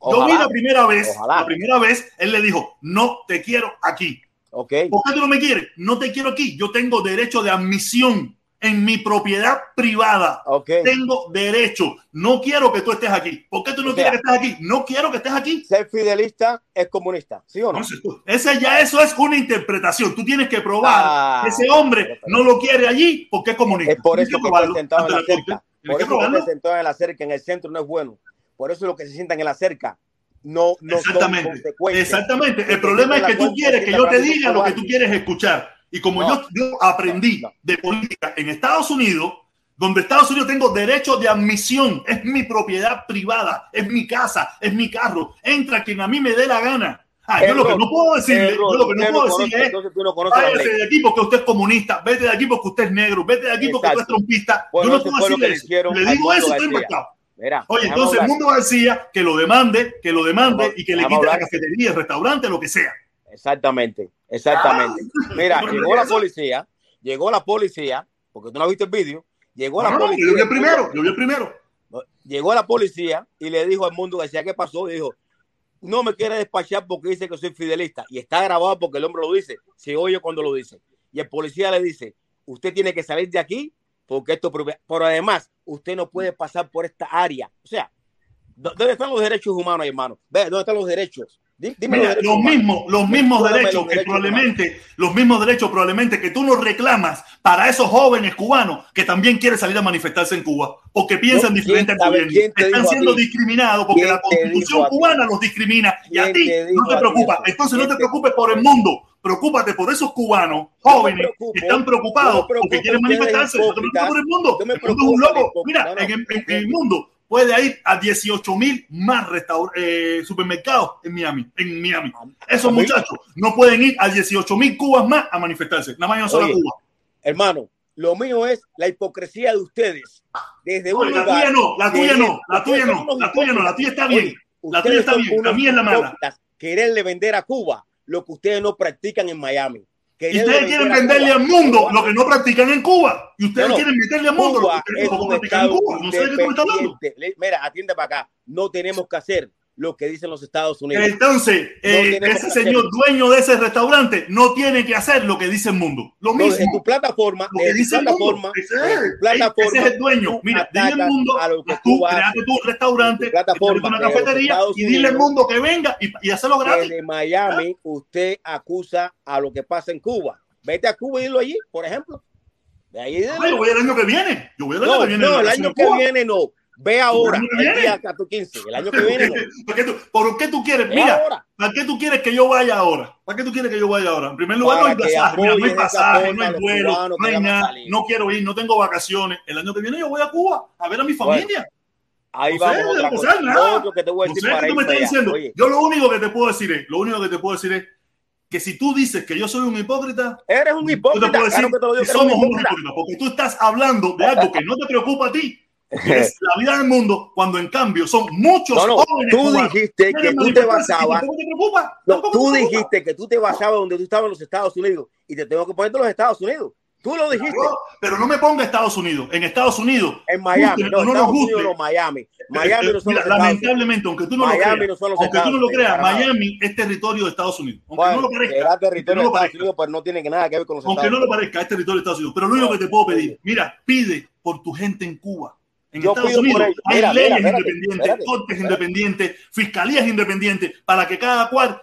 [SPEAKER 6] Bueno,
[SPEAKER 1] Yo vi
[SPEAKER 6] ojalá,
[SPEAKER 1] la primera vez,
[SPEAKER 6] Ojalá.
[SPEAKER 1] la primera vez, él le dijo, no te quiero aquí.
[SPEAKER 6] ok.
[SPEAKER 1] ¿Por qué tú no me quieres? No te quiero aquí. Yo tengo derecho de admisión en mi propiedad privada.
[SPEAKER 6] Ok.
[SPEAKER 1] Tengo derecho. No quiero que tú estés aquí. ¿Por qué tú no
[SPEAKER 6] O sea,
[SPEAKER 1] quieres que estés aquí? No quiero que estés aquí.
[SPEAKER 6] Ser fidelista es comunista, ¿sí o no?
[SPEAKER 1] Entonces, tú- ese ya eso es una interpretación. Tú tienes que probar
[SPEAKER 6] Ah,
[SPEAKER 1] que ese hombre no lo quiere allí porque es comunista.
[SPEAKER 6] Es por eso que
[SPEAKER 1] probarlo
[SPEAKER 6] está sentado en la cerca. Por
[SPEAKER 1] que
[SPEAKER 6] eso que sentado en la cerca, en el centro no es bueno. Por eso es lo que se sientan en la cerca. No, no
[SPEAKER 1] Exactamente. Exactamente. El problema es que tú quieres que yo te diga lo que tú quieres escuchar. Y como
[SPEAKER 6] no,
[SPEAKER 1] yo, aprendí
[SPEAKER 6] no, no.
[SPEAKER 1] de política en Estados Unidos, donde Estados Unidos tengo derecho de admisión, es mi propiedad privada, es mi casa, es mi carro, entra quien a mí me dé la gana. Ah, yo lo que no puedo decirle, yo lo que no puedo
[SPEAKER 6] conoce,
[SPEAKER 1] decirle es, váyase de aquí porque usted es comunista, vete de aquí porque usted es negro, vete de aquí porque usted es trompista.
[SPEAKER 6] Bueno,
[SPEAKER 1] yo no puedo decirle eso. Le digo eso, estoy marcado.
[SPEAKER 6] Mira,
[SPEAKER 1] Oye, entonces el mundo García que lo demande, que lo demande y que le quite la cafetería, restaurante, lo que sea.
[SPEAKER 6] Exactamente, exactamente. Ah,
[SPEAKER 1] Mira,
[SPEAKER 6] llegó la policía, llegó la policía, porque tú no viste el vídeo, llegó
[SPEAKER 1] no,
[SPEAKER 6] la policía.
[SPEAKER 1] No, yo vi el primero, yo vi el primero.
[SPEAKER 6] Llegó la policía y le dijo al mundo García qué pasó, y dijo, no me quiere despachar porque dice que soy fidelista. Y está grabado porque el hombre lo dice, se oye cuando lo dice. Y el policía le dice, usted tiene que salir de aquí porque esto... Pero además, usted no puede pasar por esta área. O sea, ¿dónde están los derechos humanos, hermano? ¿dónde están los derechos?
[SPEAKER 1] Los, mismos, los mismos derechos que probablemente, los mismos derechos probablemente que tú nos reclamas para esos jóvenes cubanos que también quieren salir a manifestarse en Cuba o que
[SPEAKER 6] piensan
[SPEAKER 1] diferente al gobierno. Están siendo discriminados porque la constitución cubana los discrimina. Y a ti no te preocupa. Entonces no te preocupes por el mundo, preocúpate por esos cubanos jóvenes que están preocupados porque quieren manifestarse. No te preocupes por el mundo. Mira, en el mundo puede ir a 18 mil más eh, supermercados en Miami, en Miami. Esos muchachos no pueden ir a 18 mil cubas más a manifestarse, nada más sola Cuba.
[SPEAKER 6] Hermano, lo mío es la hipocresía de ustedes. Desde un
[SPEAKER 1] Oye, la
[SPEAKER 6] lugar,
[SPEAKER 1] tuya no, la tuya no, la tuya no, la tuya no, la tuya está bien.
[SPEAKER 6] Oye,
[SPEAKER 1] la tuya está bien, la mía es la mala.
[SPEAKER 6] Quererle vender a Cuba lo que ustedes no practican en Miami
[SPEAKER 1] y ustedes quieren venderle al mundo lo que no practican en Cuba. Y ustedes quieren meterle al mundo lo que no practican en Cuba. No sé de qué tú estás hablando.
[SPEAKER 6] Mira, atiende para acá. No tenemos que hacer lo que dicen los Estados Unidos.
[SPEAKER 1] Entonces, no
[SPEAKER 6] eh,
[SPEAKER 1] ese señor dueño de ese restaurante no tiene que hacer lo que dice el mundo. Lo
[SPEAKER 6] mismo. Entonces, en
[SPEAKER 1] tu
[SPEAKER 6] plataforma,
[SPEAKER 1] lo que
[SPEAKER 6] en dice tu
[SPEAKER 1] plataforma, el mundo. Ese,
[SPEAKER 6] tu plataforma,
[SPEAKER 1] ese es el dueño. Mira, dile al mundo,
[SPEAKER 6] a lo que
[SPEAKER 1] tú, tú
[SPEAKER 6] creaste
[SPEAKER 1] tu restaurante,
[SPEAKER 6] tu plataforma,
[SPEAKER 1] una cafetería y dile al mundo que venga y, y hacerlo gratis.
[SPEAKER 6] En Miami, ¿Ah? usted acusa a lo que pasa en Cuba. Vete a Cuba y dilo allí, por ejemplo. De ahí de...
[SPEAKER 1] Ay, yo voy el año que viene. Yo voy el año
[SPEAKER 6] no,
[SPEAKER 1] que viene.
[SPEAKER 6] No, el año que
[SPEAKER 1] Cuba.
[SPEAKER 6] viene no. Ve ahora, el día el año que viene.
[SPEAKER 1] ¿Por qué tú, quieres? Mira,
[SPEAKER 6] ahora.
[SPEAKER 1] ¿para qué tú quieres que yo vaya ahora? ¿Para qué tú quieres que yo vaya ahora? En primer lugar, no hay pasaje, no hay pasaje, no hay vuelo, no nada, no quiero ir, no tengo vacaciones. El año que viene yo voy a Cuba a ver a mi familia. Bueno.
[SPEAKER 6] Ahí
[SPEAKER 1] no
[SPEAKER 6] vamos
[SPEAKER 1] sé. Nada.
[SPEAKER 6] Que
[SPEAKER 1] no tú me estás diciendo. Yo lo único que te puedo decir es, lo único que te puedo decir es que si tú dices que yo soy un hipócrita,
[SPEAKER 6] eres un hipócrita.
[SPEAKER 1] Yo te puedo decir
[SPEAKER 6] que, somos un
[SPEAKER 1] hipócrita. un
[SPEAKER 6] hipócrita,
[SPEAKER 1] porque tú estás hablando de algo que no te preocupa a ti es la vida del mundo, cuando en cambio son muchos
[SPEAKER 6] no, Tú dijiste que tú te basabas. Tú dijiste que tú te basabas donde tú estabas en los Estados Unidos y te tengo que poner en los Estados Unidos. Tú lo dijiste.
[SPEAKER 1] Pero no me ponga Estados Unidos. En Estados Unidos.
[SPEAKER 6] En Miami. No,
[SPEAKER 1] no nos guste.
[SPEAKER 6] No, Miami. Eh, eh, Miami
[SPEAKER 1] lamentablemente, aunque tú no lo creas,
[SPEAKER 6] no
[SPEAKER 1] aunque tú no lo creas, Miami es territorio de Estados Unidos. Aunque no lo parezca. No lo parezca, es territorio de Estados Unidos. Pero lo único que te puedo pedir, mira, pide por tu gente en Cuba. En
[SPEAKER 6] yo
[SPEAKER 1] Estados Unidos hay
[SPEAKER 6] mira,
[SPEAKER 1] leyes
[SPEAKER 6] mira,
[SPEAKER 1] independientes, cortes independientes, fiscalías independientes, para que cada cual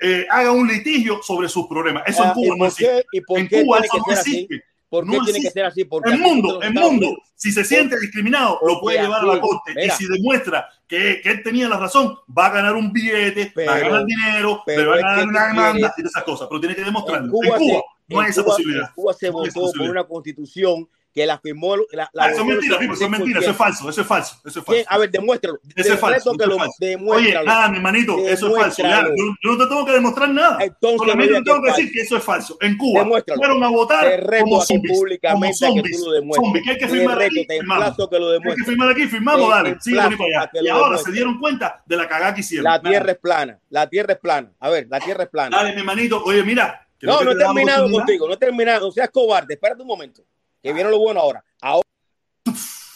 [SPEAKER 1] eh, haga un litigio sobre sus problemas. Eso
[SPEAKER 6] ah,
[SPEAKER 1] en
[SPEAKER 6] Cuba
[SPEAKER 1] no existe. En Cuba eso no existe.
[SPEAKER 6] ¿Por qué
[SPEAKER 1] no
[SPEAKER 6] tiene que ser así? Porque
[SPEAKER 1] el mundo, el mundo,
[SPEAKER 6] Unidos,
[SPEAKER 1] si se siente discriminado, lo puede llevar a la corte.
[SPEAKER 6] Mira.
[SPEAKER 1] Y si demuestra que, que, él tenía la razón, va a ganar un billete, pero, va a ganar dinero,
[SPEAKER 6] pero
[SPEAKER 1] va a ganar una demanda y esas cosas. Pero tiene que demostrarlo.
[SPEAKER 6] En Cuba,
[SPEAKER 1] en
[SPEAKER 6] Cuba se,
[SPEAKER 1] no hay esa
[SPEAKER 6] Cuba,
[SPEAKER 1] posibilidad.
[SPEAKER 6] En Cuba se
[SPEAKER 1] no
[SPEAKER 6] votó por una constitución que la firmó. La, la
[SPEAKER 1] ah, eso es mentira, eso es mentira, eso es falso, eso es falso, eso es falso.
[SPEAKER 6] A ver, demuéstralo.
[SPEAKER 1] Eso es falso. Eso falso. Oye, nada, mi hermanito, eso es falso. Ya, yo, yo, no te tengo que demostrar nada.
[SPEAKER 6] Entonces,
[SPEAKER 1] Solamente te tengo que decir que eso es falso. En Cuba
[SPEAKER 6] demuéstralo.
[SPEAKER 1] fueron a votar como zombies.
[SPEAKER 6] Públicamente como
[SPEAKER 1] zombies. Zombies. que hay que firmar aquí? Firmamos.
[SPEAKER 6] Que lo
[SPEAKER 1] hay que firmar aquí, firmamos, dale.
[SPEAKER 6] Sí,
[SPEAKER 1] para allá. Y ahora se dieron cuenta de la cagada que hicieron.
[SPEAKER 6] La tierra es plana, la tierra es plana. A ver, la tierra es plana.
[SPEAKER 1] Dale, mi hermanito, oye, mira.
[SPEAKER 6] No, no he terminado contigo, no he terminado. No seas cobarde, espérate un momento. Que viene lo bueno ahora. ahora...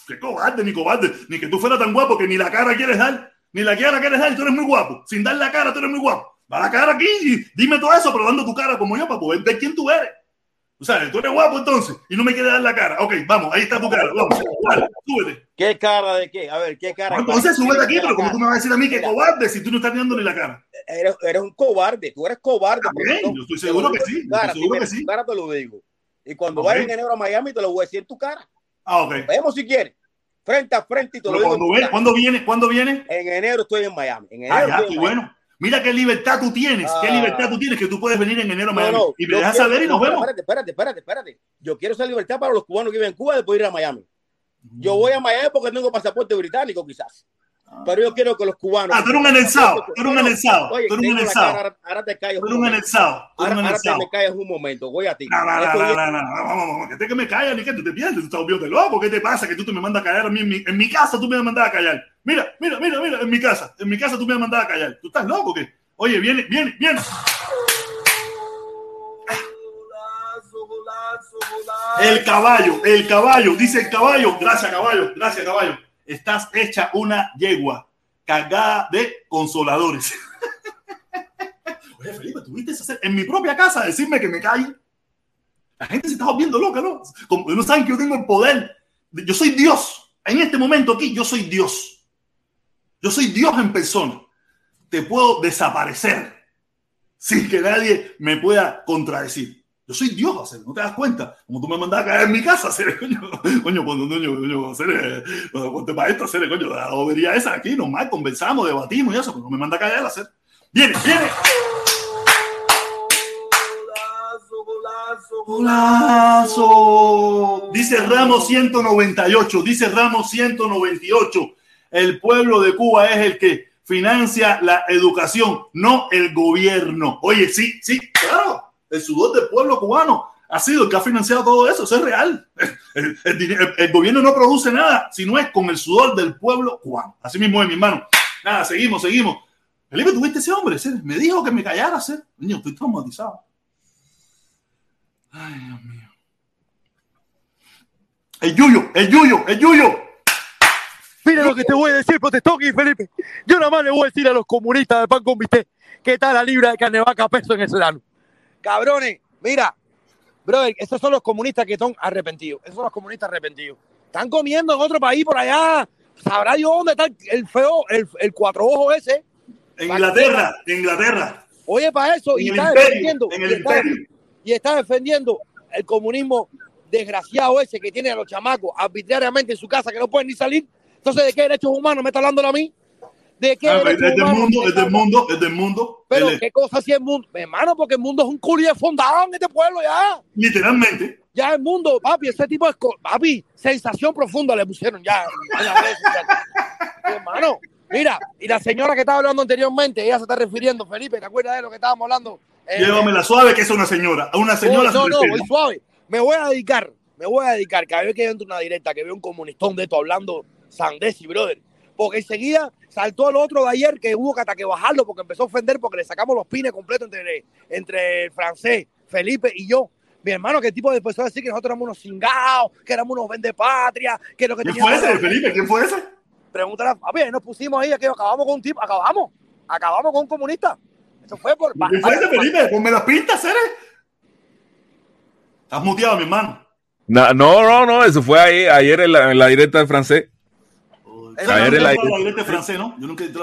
[SPEAKER 1] Qué cobarde, ni cobarde. Ni que tú fueras tan guapo que ni la cara quieres dar. Ni la cara quieres dar. Tú eres muy guapo. Sin dar la cara, tú eres muy guapo. Da la cara aquí y dime todo eso, pero dando tu cara como yo para poder ver quién tú eres. O sea, tú eres guapo entonces y no me quieres dar la cara. Ok, vamos, ahí está tu cara. Vamos, súbete.
[SPEAKER 6] ¿Qué cara de qué? A ver, ¿qué cara?
[SPEAKER 1] Bueno, entonces súbete aquí, pero como tú me vas a decir a mí que cobarde si tú no estás mirando ni la cara?
[SPEAKER 6] Eres, eres un cobarde, tú eres cobarde.
[SPEAKER 1] Yo estoy seguro que sí.
[SPEAKER 6] Cara,
[SPEAKER 1] seguro que sí.
[SPEAKER 6] Te lo digo. Y cuando okay. en enero a Miami, te lo voy a decir en tu cara.
[SPEAKER 1] Ah, ok.
[SPEAKER 6] Vemos si quieres. Frente a frente y te
[SPEAKER 1] Pero
[SPEAKER 6] lo
[SPEAKER 1] cuando
[SPEAKER 6] digo.
[SPEAKER 1] ¿Cuándo viene? ¿Cuándo viene?
[SPEAKER 6] En enero estoy en Miami. En ah, enero
[SPEAKER 1] ah, ya,
[SPEAKER 6] estoy
[SPEAKER 1] bueno. Mira qué libertad tú tienes, qué
[SPEAKER 6] ah.
[SPEAKER 1] libertad tú tienes que tú puedes venir en enero a Miami. Y me dejas saber y nos vemos.
[SPEAKER 6] Espérate, espérate, espérate, espérate. Yo quiero esa libertad para los cubanos que viven en Cuba de poder ir a Miami. Yo mm. voy a Miami porque tengo pasaporte británico, quizás. Pero yo quiero que los cubanos.
[SPEAKER 1] Ah, tú eres un anexado, tú eres un
[SPEAKER 6] Oye,
[SPEAKER 1] tú eres un
[SPEAKER 6] ahora, te callas
[SPEAKER 1] Tú
[SPEAKER 6] un
[SPEAKER 1] eres un tú eres
[SPEAKER 6] Ahora, te callas un momento. Voy a ti.
[SPEAKER 1] No, no, no, no, no, que te que me callas ni que tú te pierdes, tú estás volviendo loco, ¿qué te pasa? Que tú te me mandas a callar a mí en mi, en mi casa, tú me mandas a callar. Mira, mira, mira, mira, en mi casa, en mi casa tú me mandas a callar. ¿Tú estás loco qué? Oye, viene, viene, viene. El caballo, el caballo, dice el caballo. Gracias, caballo, gracias, caballo. Estás hecha una yegua cargada de consoladores. Oye, Felipe, tuviste hacer en mi propia casa decirme que me calle. La gente se está volviendo loca, ¿no? Como no saben que yo tengo el poder. Yo soy Dios. En este momento aquí, yo soy Dios. Yo soy Dios en persona. Te puedo desaparecer sin que nadie me pueda contradecir. Yo soy Dios, hacer, ¿no te das cuenta? Como tú me mandas a caer en mi casa, hacer, coño, coño, cuando, coño, coño, hacer, eh, ponte para esto, hacer, coño, la bobería esa aquí, normal, conversamos, debatimos y eso, pero no me manda a caer, hacer. Viene, viene.
[SPEAKER 2] Golazo, golazo,
[SPEAKER 1] Golazo. Dice Ramos 198, dice Ramos 198. El pueblo de Cuba es el que financia la educación, no el gobierno. Oye, sí, sí. El sudor del pueblo cubano ha sido el que ha financiado todo eso. Eso es real. El, gobierno no produce nada si no es con el sudor del pueblo cubano. Así mismo es, mi hermano. Nada, seguimos, seguimos. Felipe, ¿tuviste ese hombre? Me dijo que me callara, ¿sí? Niño, estoy traumatizado. Ay, Dios mío. El Yuyo, el Yuyo, el Yuyo.
[SPEAKER 7] Mira lo que te voy a decir, protestón y Felipe. Yo nada más le voy a decir a los comunistas de pan con bistec que está la libra de carne vaca peso en el serrano. Cabrones, mira, brother, esos son los comunistas que están arrepentidos. Esos son los comunistas arrepentidos. Están comiendo en otro país por allá. Sabrá Dios dónde está el- feo, el, el cuatro ojos ese.
[SPEAKER 1] En Inglaterra, en Inglaterra.
[SPEAKER 7] Oye, para eso,
[SPEAKER 1] En
[SPEAKER 7] y está
[SPEAKER 1] imperio,
[SPEAKER 7] defendiendo,
[SPEAKER 1] en
[SPEAKER 7] y está, y está defendiendo el comunismo desgraciado ese que tiene a los chamacos arbitrariamente en su casa que no pueden ni salir. Entonces, ¿de qué derechos humanos me está hablando a mí? ¿De qué
[SPEAKER 1] Ah, Es del mundo, es del mundo, es del mundo.
[SPEAKER 7] Pero
[SPEAKER 1] es-
[SPEAKER 7] qué cosa si el mundo, hermano, porque el mundo es un culo de fundado en este pueblo ya.
[SPEAKER 1] literalmente.
[SPEAKER 7] Ya el mundo, papi, ese tipo co- papi, sensación profunda le pusieron ya en las redes sociales. Mi hermano, mira, y la señora que estaba hablando anteriormente, ella se está refiriendo, Felipe, ¿te acuerdas de lo que estábamos hablando? Eh,
[SPEAKER 1] Llévamela suave, que es una señora. A una señora
[SPEAKER 7] no,
[SPEAKER 1] se
[SPEAKER 7] no,
[SPEAKER 1] respeta.
[SPEAKER 7] voy suave. Me voy a dedicar, me voy a dedicar. Cada vez que entro en una directa, que veo un comunistón de esto hablando Sandesi, brother. Porque enseguida saltó el otro de ayer que hubo que hasta que bajarlo porque empezó a ofender porque le sacamos los pines completos entre, entre el francés, Felipe y yo. Mi hermano, que el tipo empezó a decir que nosotros éramos unos cingados, que éramos unos vendepatria, que lo que
[SPEAKER 1] ¿Quién fue ese, Felipe? ¿Quién fue ese?
[SPEAKER 7] Pregúntale a ahí nos pusimos ahí, que acabamos con un tipo, acabamos, acabamos con un comunista. Eso fue por...
[SPEAKER 1] ¿Quién fue ese, Felipe? Ponme las pistas, Cere. Estás muteado, mi hermano.
[SPEAKER 5] No, no, no, no, eso fue ahí, ayer en la, en la directa del francés.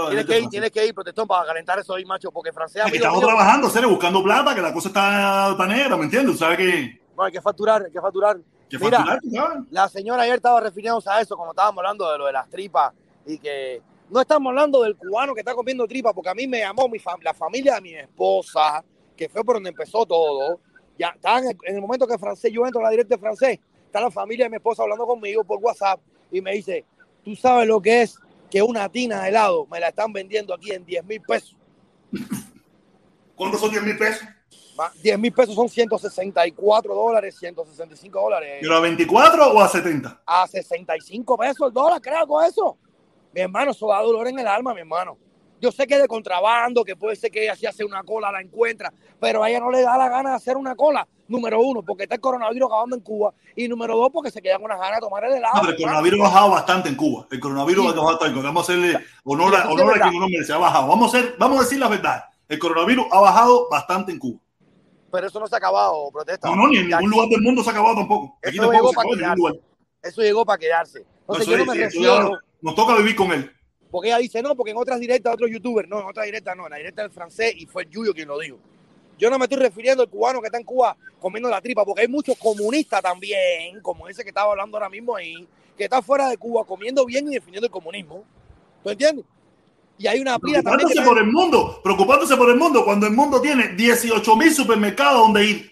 [SPEAKER 7] Tienes que ir, tienes que ir, protestón, para calentar eso ahí, macho, porque francés
[SPEAKER 1] Es que
[SPEAKER 7] amigo
[SPEAKER 1] estamos trabajando, Cere, buscando plata, que la cosa está, negra, ¿me entiendes? ¿Sabes que,
[SPEAKER 7] No, hay que facturar, hay que facturar.
[SPEAKER 1] que
[SPEAKER 7] Mira,
[SPEAKER 1] facturar, sabes?
[SPEAKER 7] la señora ayer estaba refiriéndose a eso, como estábamos hablando de lo de las tripas, y que no estamos hablando del cubano que está comiendo tripas, porque a mí me llamó mi fam- la familia de mi esposa, que fue por donde empezó todo. Ya estaban en el, en el momento que francés, yo entro a la directa de francés, está la familia de mi esposa hablando conmigo por WhatsApp y me dice, tú sabes lo que es que una tina de helado me la están vendiendo aquí en 10 mil pesos.
[SPEAKER 1] ¿Cuántos son 10 mil pesos?
[SPEAKER 7] Ma- 10 mil pesos son 164 dólares, 165 dólares.
[SPEAKER 1] ¿Pero a 24 o a 70?
[SPEAKER 7] a 65 pesos el dólar, creo con eso. Mi hermano, eso da dolor en el alma, mi hermano. Yo sé que es de contrabando, que puede ser que ella si hace una cola la encuentra, pero a ella no le da la gana de hacer una cola. Número uno, porque está el coronavirus acabando en Cuba. Y número dos, porque se queda con las ganas de tomar el helado.
[SPEAKER 1] No, pero el coronavirus ha bajado bastante en Cuba. El coronavirus ha bajado bastante. Vamos a hacerle honor a,
[SPEAKER 7] sí
[SPEAKER 1] honor a quien no merece. Ha bajado. Vamos a, hacer, vamos a decir la verdad. El coronavirus ha bajado bastante en Cuba.
[SPEAKER 7] Pero eso no se ha acabado, protesta.
[SPEAKER 1] No, no, ni en ningún lugar del mundo se ha acabado tampoco. Aquí
[SPEAKER 7] Eso
[SPEAKER 1] tampoco
[SPEAKER 7] llegó
[SPEAKER 1] se
[SPEAKER 7] para
[SPEAKER 1] acabó en ningún lugar.
[SPEAKER 7] quedarse. Eso llegó para quedarse. Entonces yo no me
[SPEAKER 1] sí, eso
[SPEAKER 7] refiero,
[SPEAKER 1] nos toca vivir con él.
[SPEAKER 7] porque ella dice, no, porque en otras directas otros youtubers, no, en otras directas no, en la directa del francés y fue el Yuyo quien lo dijo. Yo no me estoy refiriendo al cubano que está en Cuba comiendo la tripa, porque hay muchos comunistas también, como ese que estaba hablando ahora mismo ahí, que está fuera de Cuba comiendo bien y defendiendo el comunismo. ¿Tú entiendes? Y hay una pila
[SPEAKER 1] Preocupándose por el mundo, preocupándose por el mundo, cuando el mundo tiene 18 mil supermercados donde ir.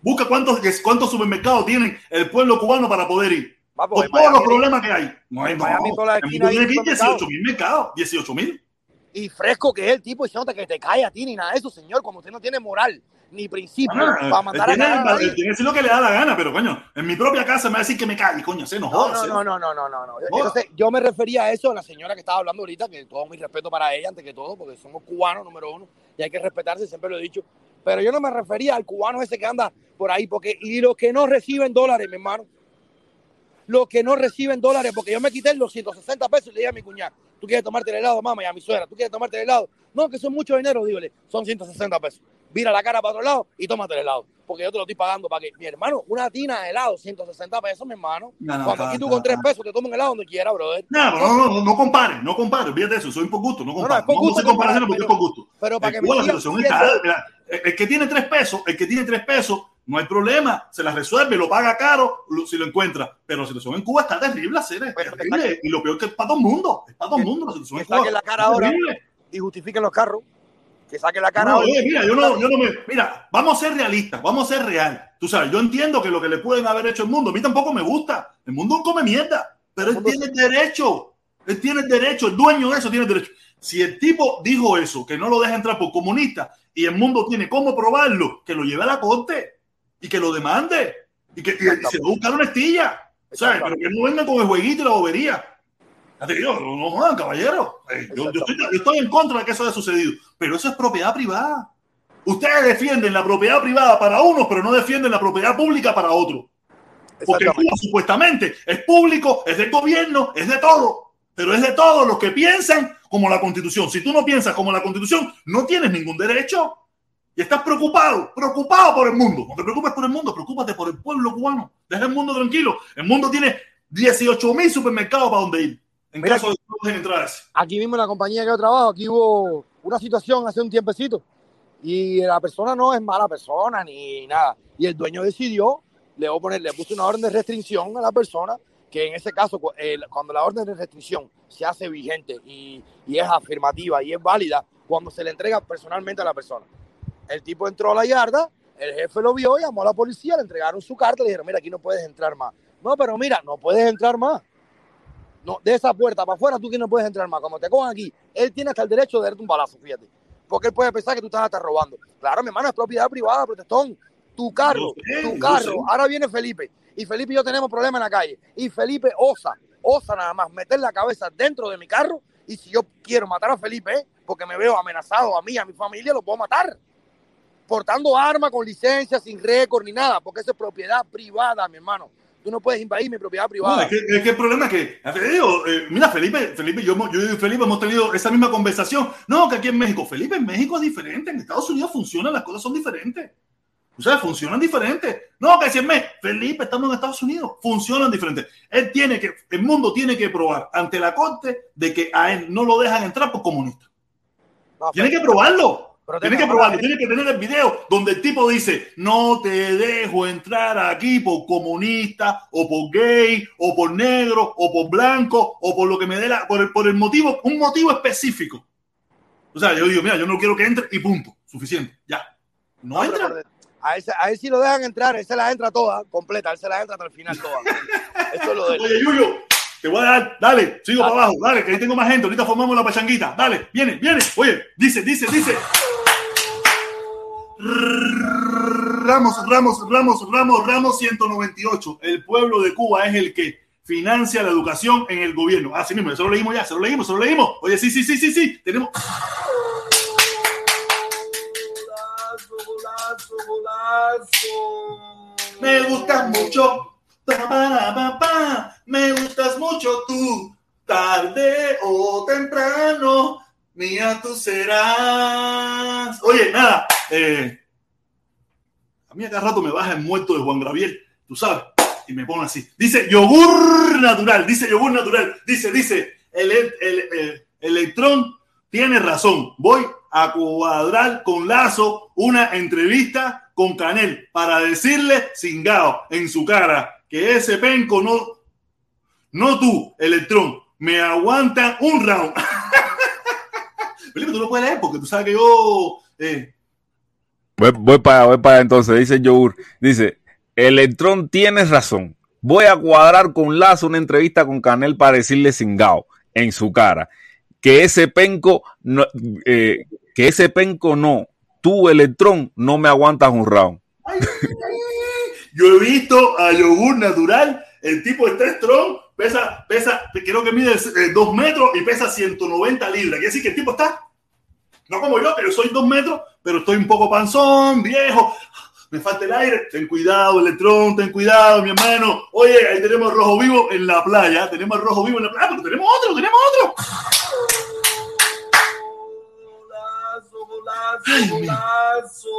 [SPEAKER 1] Busca cuántos, cuántos supermercados tienen el pueblo cubano para poder ir.
[SPEAKER 7] Papo,
[SPEAKER 1] Con
[SPEAKER 7] en
[SPEAKER 1] todos los problemas que hay. No hay,
[SPEAKER 7] en
[SPEAKER 1] no.
[SPEAKER 7] Miami, toda la
[SPEAKER 1] En
[SPEAKER 7] esquina hay
[SPEAKER 1] tiene
[SPEAKER 7] supermercados.
[SPEAKER 1] 18 mil mercados. 18 mil.
[SPEAKER 7] Y fresco que es el tipo diciéndote que te cae a ti ni nada de eso, señor, como usted no tiene moral ni principio
[SPEAKER 1] Ah,
[SPEAKER 7] para mandar a cagar
[SPEAKER 1] que decir lo que le da la gana, pero coño, en mi propia casa me va a decir que me calle, coño, se nos
[SPEAKER 7] No,
[SPEAKER 1] joda.
[SPEAKER 7] no, no, no, no, no, no. Entonces, yo me refería a eso, a la señora que estaba hablando ahorita, que todo mi respeto para ella, antes que todo, porque somos cubanos, número uno, y hay que respetarse, siempre lo he dicho. Pero yo no me refería al cubano ese que anda por ahí, porque, y los que no reciben dólares, mi hermano, los que no reciben dólares, porque yo me quité los 160 pesos y le dije a mi cuñada, ¿tú quieres tomarte el helado, mamá? Y a mi suegra, ¿tú quieres tomarte el helado? No, que son mucho dinero, dígale, son 160 pesos. Vira la cara para otro lado y tómate el helado, porque yo te lo estoy pagando para que, mi hermano, una tina de helado, 160 pesos, mi hermano.
[SPEAKER 1] No, no,
[SPEAKER 7] Cuando aquí tú con
[SPEAKER 1] ca-
[SPEAKER 7] tres pesos te tomas un helado donde quiera, brother.
[SPEAKER 1] No, no, no, no, no compare, no compare, olvídate eso, soy por gusto, no
[SPEAKER 7] no,
[SPEAKER 1] compare.
[SPEAKER 7] es por
[SPEAKER 1] No,
[SPEAKER 7] gusto
[SPEAKER 1] comparaciones porque es por gusto.
[SPEAKER 7] Pero para
[SPEAKER 1] En
[SPEAKER 7] que me
[SPEAKER 1] la situación es
[SPEAKER 7] diciendo-
[SPEAKER 1] cara. Mira, el el que tiene tres pesos, el que tiene tres pesos, no hay problema, se las resuelve, lo paga caro lo- si lo encuentra. Pero la situación en Cuba está terrible, hacer, es
[SPEAKER 7] que.
[SPEAKER 1] Y lo peor que es para todo el mundo, es para todo el mundo la situación
[SPEAKER 7] que
[SPEAKER 1] en Cuba.
[SPEAKER 7] saquen la cara ahora.
[SPEAKER 1] terrible.
[SPEAKER 7] y justifiquen los carros, que saquen la cara
[SPEAKER 1] No,
[SPEAKER 7] ahora.
[SPEAKER 1] oye, mira, yo no, yo no me. Mira, vamos a ser realistas, vamos a ser real. Tú sabes, yo entiendo que lo que le pueden haber hecho al mundo, a mí tampoco me gusta. El mundo come mierda, pero él tiene derecho. Él tiene derecho, el dueño de eso tiene derecho. Si el tipo dijo eso, que no lo deja entrar por comunista, y el mundo tiene cómo probarlo, que lo lleve a la corte y que lo demande y que y, se va a buscar una estilla. ¿Sabes? Pero que no vengan con el jueguito y la bobería. Digo, no, no jodan, caballero. Eh, yo, yo estoy, yo estoy en contra de que eso haya sucedido, pero eso es propiedad privada. Ustedes defienden la propiedad privada para unos, pero no defienden la propiedad pública para otros. Porque. Cuba supuestamente es público, es del gobierno, es de todo. Pero es de todos los que piensan como la constitución. Si tú no piensas como la constitución, no tienes ningún derecho. Y estás preocupado, preocupado por el mundo. No te preocupes por el mundo, preocúpate por el pueblo cubano. Deja el mundo tranquilo. El mundo tiene 18 mil supermercados para donde ir. En
[SPEAKER 7] Mira
[SPEAKER 1] caso de que no dejen entrar a ese.
[SPEAKER 7] Aquí mismo en la compañía que yo trabajo, aquí hubo una situación hace un tiempecito y la persona no es mala persona ni nada. Y el dueño decidió, le, voy a poner, le puso una orden de restricción a la persona, que en ese caso, el- cuando la orden de restricción se hace vigente y, y es afirmativa y es válida, cuando se le entrega personalmente a la persona. El tipo entró a la yarda, el jefe lo vio, llamó a la policía, le entregaron su carta, le dijeron, mira, aquí no puedes entrar más. No, pero mira, no puedes entrar más. No, de esa puerta para afuera tú que no puedes entrar más. Como te cojan aquí, él tiene hasta el derecho de darte un balazo, fíjate. Porque él puede pensar que tú estás hasta robando. Claro, mi hermano, es propiedad privada, protestón. Tu carro,
[SPEAKER 1] sé,
[SPEAKER 7] tu carro. Ahora viene Felipe. Y Felipe y yo tenemos problemas en la calle. Y Felipe osa, osa nada más meter la cabeza dentro de mi carro. Y si yo quiero matar a Felipe, ¿eh? porque me veo amenazado a mí, a mi familia, lo puedo matar. Portando armas con licencia, sin récord ni nada, porque eso es propiedad privada, mi hermano. Tú no puedes invadir mi propiedad
[SPEAKER 1] No,
[SPEAKER 7] privada.
[SPEAKER 1] es, que, es que el problema es que, digo, eh, mira, Felipe, Felipe, yo, yo y Felipe hemos tenido esa misma conversación. No, que aquí en México, Felipe, en México es diferente, en Estados Unidos funcionan, las cosas son diferentes. O sea, funcionan diferentes. No, que si en México, Felipe, estamos en Estados Unidos, funcionan diferentes. Él tiene que, el mundo tiene que probar ante la corte de que a él no lo dejan entrar por comunista.
[SPEAKER 7] No,
[SPEAKER 1] Tiene que probarlo.
[SPEAKER 7] Pero
[SPEAKER 1] Tiene que probarlo, tiene que tener el video donde el tipo dice, no te dejo entrar aquí por comunista, o por gay, o por negro, o por blanco, o por lo que me dé la, por el, por el motivo, un motivo específico. O sea, yo digo, mira, yo no quiero que entre y punto, suficiente, ya. No, entra.
[SPEAKER 7] A él, a él sí lo dejan entrar, él se la entra toda, completa, él se la entra hasta el final toda. Eso es lo de él.
[SPEAKER 1] Oye, Yuyo, te voy a dar, dale, sigo para abajo, dale, que ahí tengo más gente, ahorita formamos la pachanguita, dale, viene, viene, oye, dice, dice, dice. Ramos, Ramos, Ramos, Ramos, Ramos 198. El pueblo de Cuba es el que financia la educación en el gobierno. Así mismo, eso lo leímos ya, se lo leímos, se lo leímos. Oye, sí, sí, sí, sí, sí, tenemos.
[SPEAKER 2] Golazo, golazo, golazo.
[SPEAKER 1] Me gustas mucho. Pa, pa, pa, pa. Me gustas mucho tú. Tarde o temprano. Mía tú serás. Oye, nada. eh, a mí cada rato me baja el muerto de Juan Gabriel. Tú sabes. Y me pone así. Dice yogur natural. Dice yogur natural. Dice, dice. El, el, el, el electrón tiene razón. Voy a cuadrar con Lazo una entrevista con Canel para decirle cingao en su cara que ese penco no, no tú, Electrón, me aguanta un round. Felipe, tú puedes leer porque tú sabes que yo. eh,
[SPEAKER 5] Voy, voy para, voy para entonces, dice Yogur. Dice, Electrón tienes razón. Voy a cuadrar con Lazo una entrevista con Canel para decirle cingao en su cara. Que ese penco, no, eh, que ese penco no, tú Electrón no me aguantas un round.
[SPEAKER 1] Ay, ay, Yo he visto a Yogur Natural, el tipo está strong, pesa, pesa, creo que mide 2 metros y pesa 190 libras. Quiere decir que el tipo está, no como yo, que yo soy 2 metros, pero estoy un poco panzón, viejo. Me falta el aire. Ten cuidado, Electrón, ten cuidado, mi hermano. Oye, ahí tenemos rojo vivo en la playa. Tenemos rojo vivo en la playa, pero tenemos otro, tenemos otro.
[SPEAKER 2] Golazo, golazo, golazo.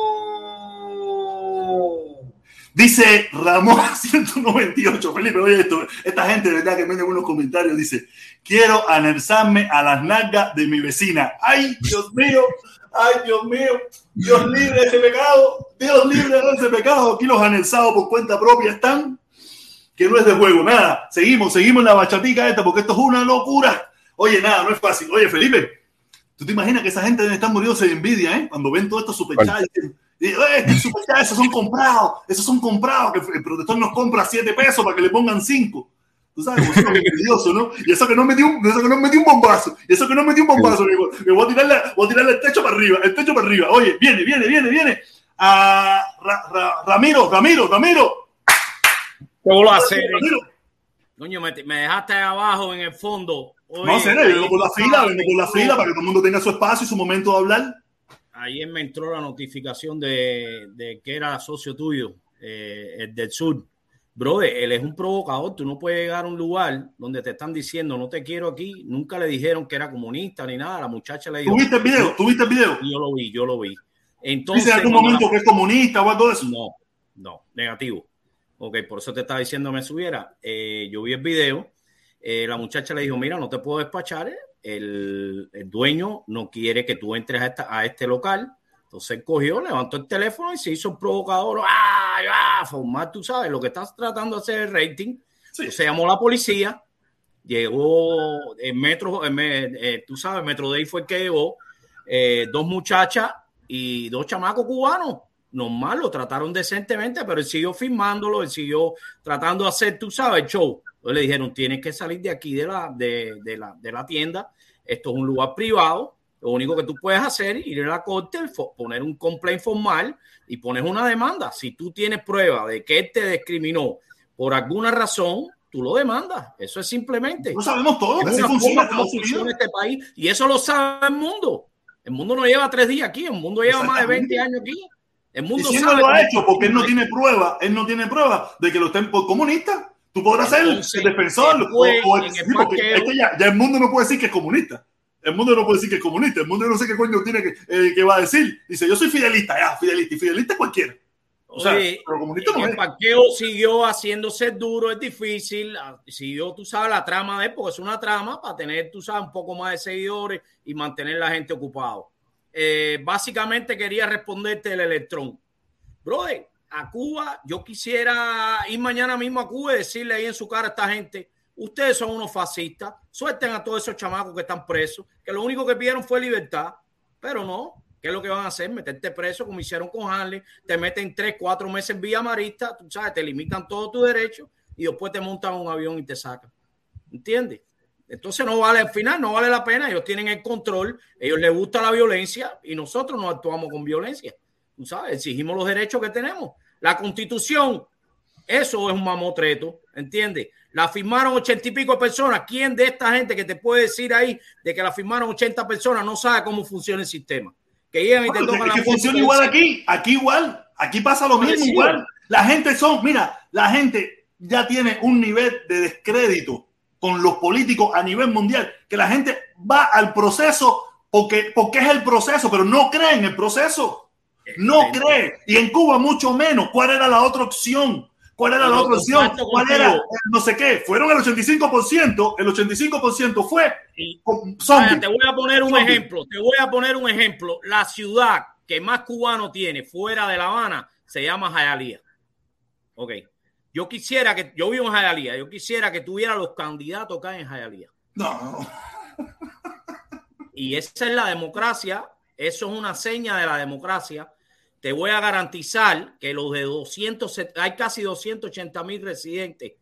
[SPEAKER 1] Dice Ramón 198, Felipe, oye esto, esta gente de verdad que me unos comentarios, dice, quiero anexarme a las nalgas de mi vecina. Ay, Dios mío, ay, Dios mío, Dios libre de ese pecado, Dios libre de ese pecado. Aquí los anexados por cuenta propia están, que no es de juego, nada. Seguimos, seguimos la bachatica esta, porque esto es una locura. Oye, nada, no es fácil. Oye, Felipe, ¿tú te imaginas que esa gente debe estar muriéndose de envidia, eh? Cuando ven todo esto superchats. Superchat, esos son comprados, esos son comprados, que el protector nos compra 7 pesos para que le pongan 5. Tú sabes, como son envidiosos, ¿no? Y eso que no metió un, eso que no metió un bombazo, y eso que no metió un bombazo, me, me voy, a tirarle, voy a tirarle el techo para arriba, el techo para arriba. Oye, viene, viene, viene, viene. A Ra, Ra, Ramiro, Ramiro, Ramiro.
[SPEAKER 8] ¿Qué voy a hacer?
[SPEAKER 1] Ramiro.
[SPEAKER 8] Coño, me, me dejaste abajo en el fondo. Oye,
[SPEAKER 1] No, serio, yo vengo por la fila, vengo por la fila para que todo el mundo tenga su espacio y su momento de hablar.
[SPEAKER 8] Ayer me entró la notificación de, de que era socio tuyo, eh, el del sur. Brother, él es un provocador. Tú no puedes llegar a un lugar donde te están diciendo no te quiero aquí. Nunca le dijeron que era comunista ni nada. La muchacha le dijo.
[SPEAKER 1] ¿Tuviste el video? ¿Tuviste el video?
[SPEAKER 8] Yo lo vi, yo lo vi. Entonces,
[SPEAKER 1] Dice en algún
[SPEAKER 8] la-
[SPEAKER 1] momento que es comunista o algo eso.
[SPEAKER 8] No, no, negativo. Ok, por eso te estaba diciendo me subiera. Eh, yo vi el video. eh, la muchacha le dijo: Mira, no te puedo despachar. El, el dueño no quiere que tú entres a, esta- a este local. Entonces él cogió, levantó el teléfono y se hizo el provocador. ¡Ah! ¡Ah! Formar, tú sabes, lo que estás tratando de hacer el rating.
[SPEAKER 1] Sí.
[SPEAKER 8] Se llamó la policía. Llegó el metro, el eh, tú sabes, Metro Day fue el que llegó. eh, dos muchachas y dos chamacos cubanos. Normal, lo trataron decentemente, pero él siguió filmándolo, él siguió tratando de hacer, tú sabes, el show. Entonces le dijeron, tienes que salir de aquí, de la, de, de la, de la tienda. Esto es un lugar privado. Lo único que tú puedes hacer es ir a la corte, poner un complaint formal y pones una demanda. Si tú tienes prueba de que él te discriminó por alguna razón, tú lo demandas. Eso es simplemente.
[SPEAKER 1] No sabemos todo,
[SPEAKER 8] Es una
[SPEAKER 1] funciona
[SPEAKER 8] este país y eso lo sabe el mundo. El mundo no lleva tres días aquí, el mundo lleva más de 20 años aquí. El
[SPEAKER 1] Y
[SPEAKER 8] mundo
[SPEAKER 1] si él no lo ha
[SPEAKER 8] cómo
[SPEAKER 1] hecho porque él no tiene prueba, él no tiene prueba de que lo estén por comunista. Tú podrás ser el defensor.
[SPEAKER 8] después,
[SPEAKER 1] o- o el-
[SPEAKER 8] en el
[SPEAKER 1] sí, porque
[SPEAKER 8] parqueo-
[SPEAKER 1] es que ya, ya el mundo no puede decir que es comunista. El mundo no puede decir que es comunista. El mundo no sé qué coño tiene que, eh, que va a decir. Dice, yo soy fidelista, ya, fidelista. Y fidelista cualquiera. O sea,
[SPEAKER 8] Oye,
[SPEAKER 1] pero comunista no
[SPEAKER 8] el
[SPEAKER 1] es.
[SPEAKER 8] parqueo siguió haciéndose duro, es difícil. ah, Siguió, tú sabes, la trama de él, porque es una trama para tener, tú sabes, un poco más de seguidores y mantener la gente ocupado. Eh, básicamente quería responderte el electrón. Brother, a Cuba, yo quisiera ir mañana mismo a Cuba y decirle ahí en su cara a esta gente: Ustedes son unos fascistas, suelten a todos esos chamacos que están presos, que lo único que pidieron fue libertad, pero no. ¿Qué es lo que van a hacer? Meterte preso como hicieron con Harley, te meten tres, cuatro meses en vía marista, tú sabes, te limitan todos tus derechos y después te montan un avión y te sacan. ¿Entiendes? Entonces no vale, al final no vale la pena, ellos tienen el control, ellos les gusta la violencia y nosotros no actuamos con violencia. Tú sabes, exigimos los derechos que tenemos. La constitución, eso es un mamotreto, ¿entiendes? La firmaron ochenta y pico de personas. ¿Quién de esta gente que te puede decir ahí de que la firmaron 80 personas no sabe cómo funciona el sistema? Que llegan y te tocan la
[SPEAKER 1] que funciona igual aquí, aquí igual, aquí pasa lo mismo igual. La gente son, mira, la gente ya tiene un nivel de descrédito con los políticos a nivel mundial, que la gente va al proceso porque, porque es el proceso, pero no cree en el proceso. No cree. Y en Cuba mucho menos. ¿Cuál era la otra opción? ¿Cuál era la otra opción? ¿Cuál era? No sé qué. Fueron el 85%. El 85% fue
[SPEAKER 8] te voy a poner un
[SPEAKER 1] Zombie.
[SPEAKER 8] ejemplo. Te voy a poner un ejemplo. La ciudad que más cubano tiene fuera de La Habana se llama Jayalía. Ok. Yo quisiera que, yo vivo en Jayalía, yo quisiera que tuviera los candidatos acá en Jayalía.
[SPEAKER 1] No.
[SPEAKER 8] Y esa es la democracia, eso es una seña de la democracia. Te voy a garantizar que los de 200, hay casi 280 mil residentes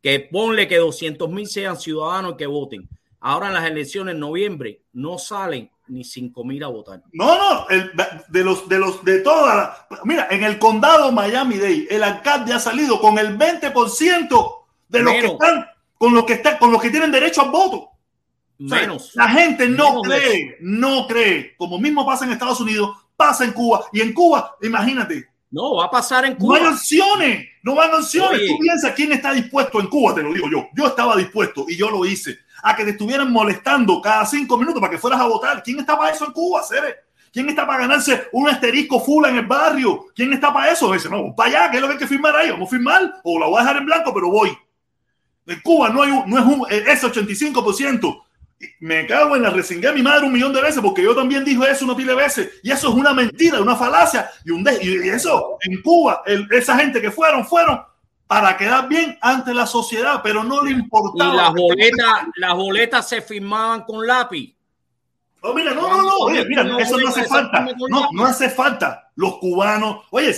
[SPEAKER 8] que ponle que 200 mil sean ciudadanos que voten. Ahora en las elecciones en noviembre no salen ni 5 mil a votar.
[SPEAKER 1] No, no, el- de los, de los, de todas. Mira, en el condado Miami-Dade, el alcalde ha salido con el 20% de los que están, con los que están, con los que tienen derecho al voto. O sea,
[SPEAKER 8] Menos.
[SPEAKER 1] La gente no
[SPEAKER 8] Menos
[SPEAKER 1] cree, no cree. Como mismo pasa en Estados Unidos, pasa en Cuba. Y en Cuba, imagínate,
[SPEAKER 8] No, va a pasar en
[SPEAKER 1] no
[SPEAKER 8] Cuba.
[SPEAKER 1] hay opciones, no van opciones.
[SPEAKER 8] Oye.
[SPEAKER 1] Tú piensas quién está dispuesto en Cuba, te lo digo yo. Yo estaba dispuesto y yo lo hice a que te estuvieran molestando cada cinco minutos para que fueras a votar. ¿Quién está para eso en Cuba, Cere? ¿Quién está para ganarse un asterisco full en el barrio? ¿Quién está para eso? Dice, no, para allá, ¿qué es lo que hay que firmar ahí? Vamos a firmar o la voy a dejar en blanco, pero voy. En Cuba no, hay un- no es un, eh, ese 85%. Y Me cago en la resingué a mi madre un millón de veces porque yo también dije eso una pila de veces. Y eso es una mentira, una falacia. Y, un de- y eso en Cuba, el- esa gente que fueron, fueron para quedar bien ante la sociedad, pero no le
[SPEAKER 8] Y
[SPEAKER 1] importaba.
[SPEAKER 8] las boletas, las boletas se firmaban con lápiz.
[SPEAKER 1] Oh, mira, no, no, no, oye, mira,
[SPEAKER 8] No,
[SPEAKER 1] eso no hace falta. No, no hace falta. Los cubanos, oye,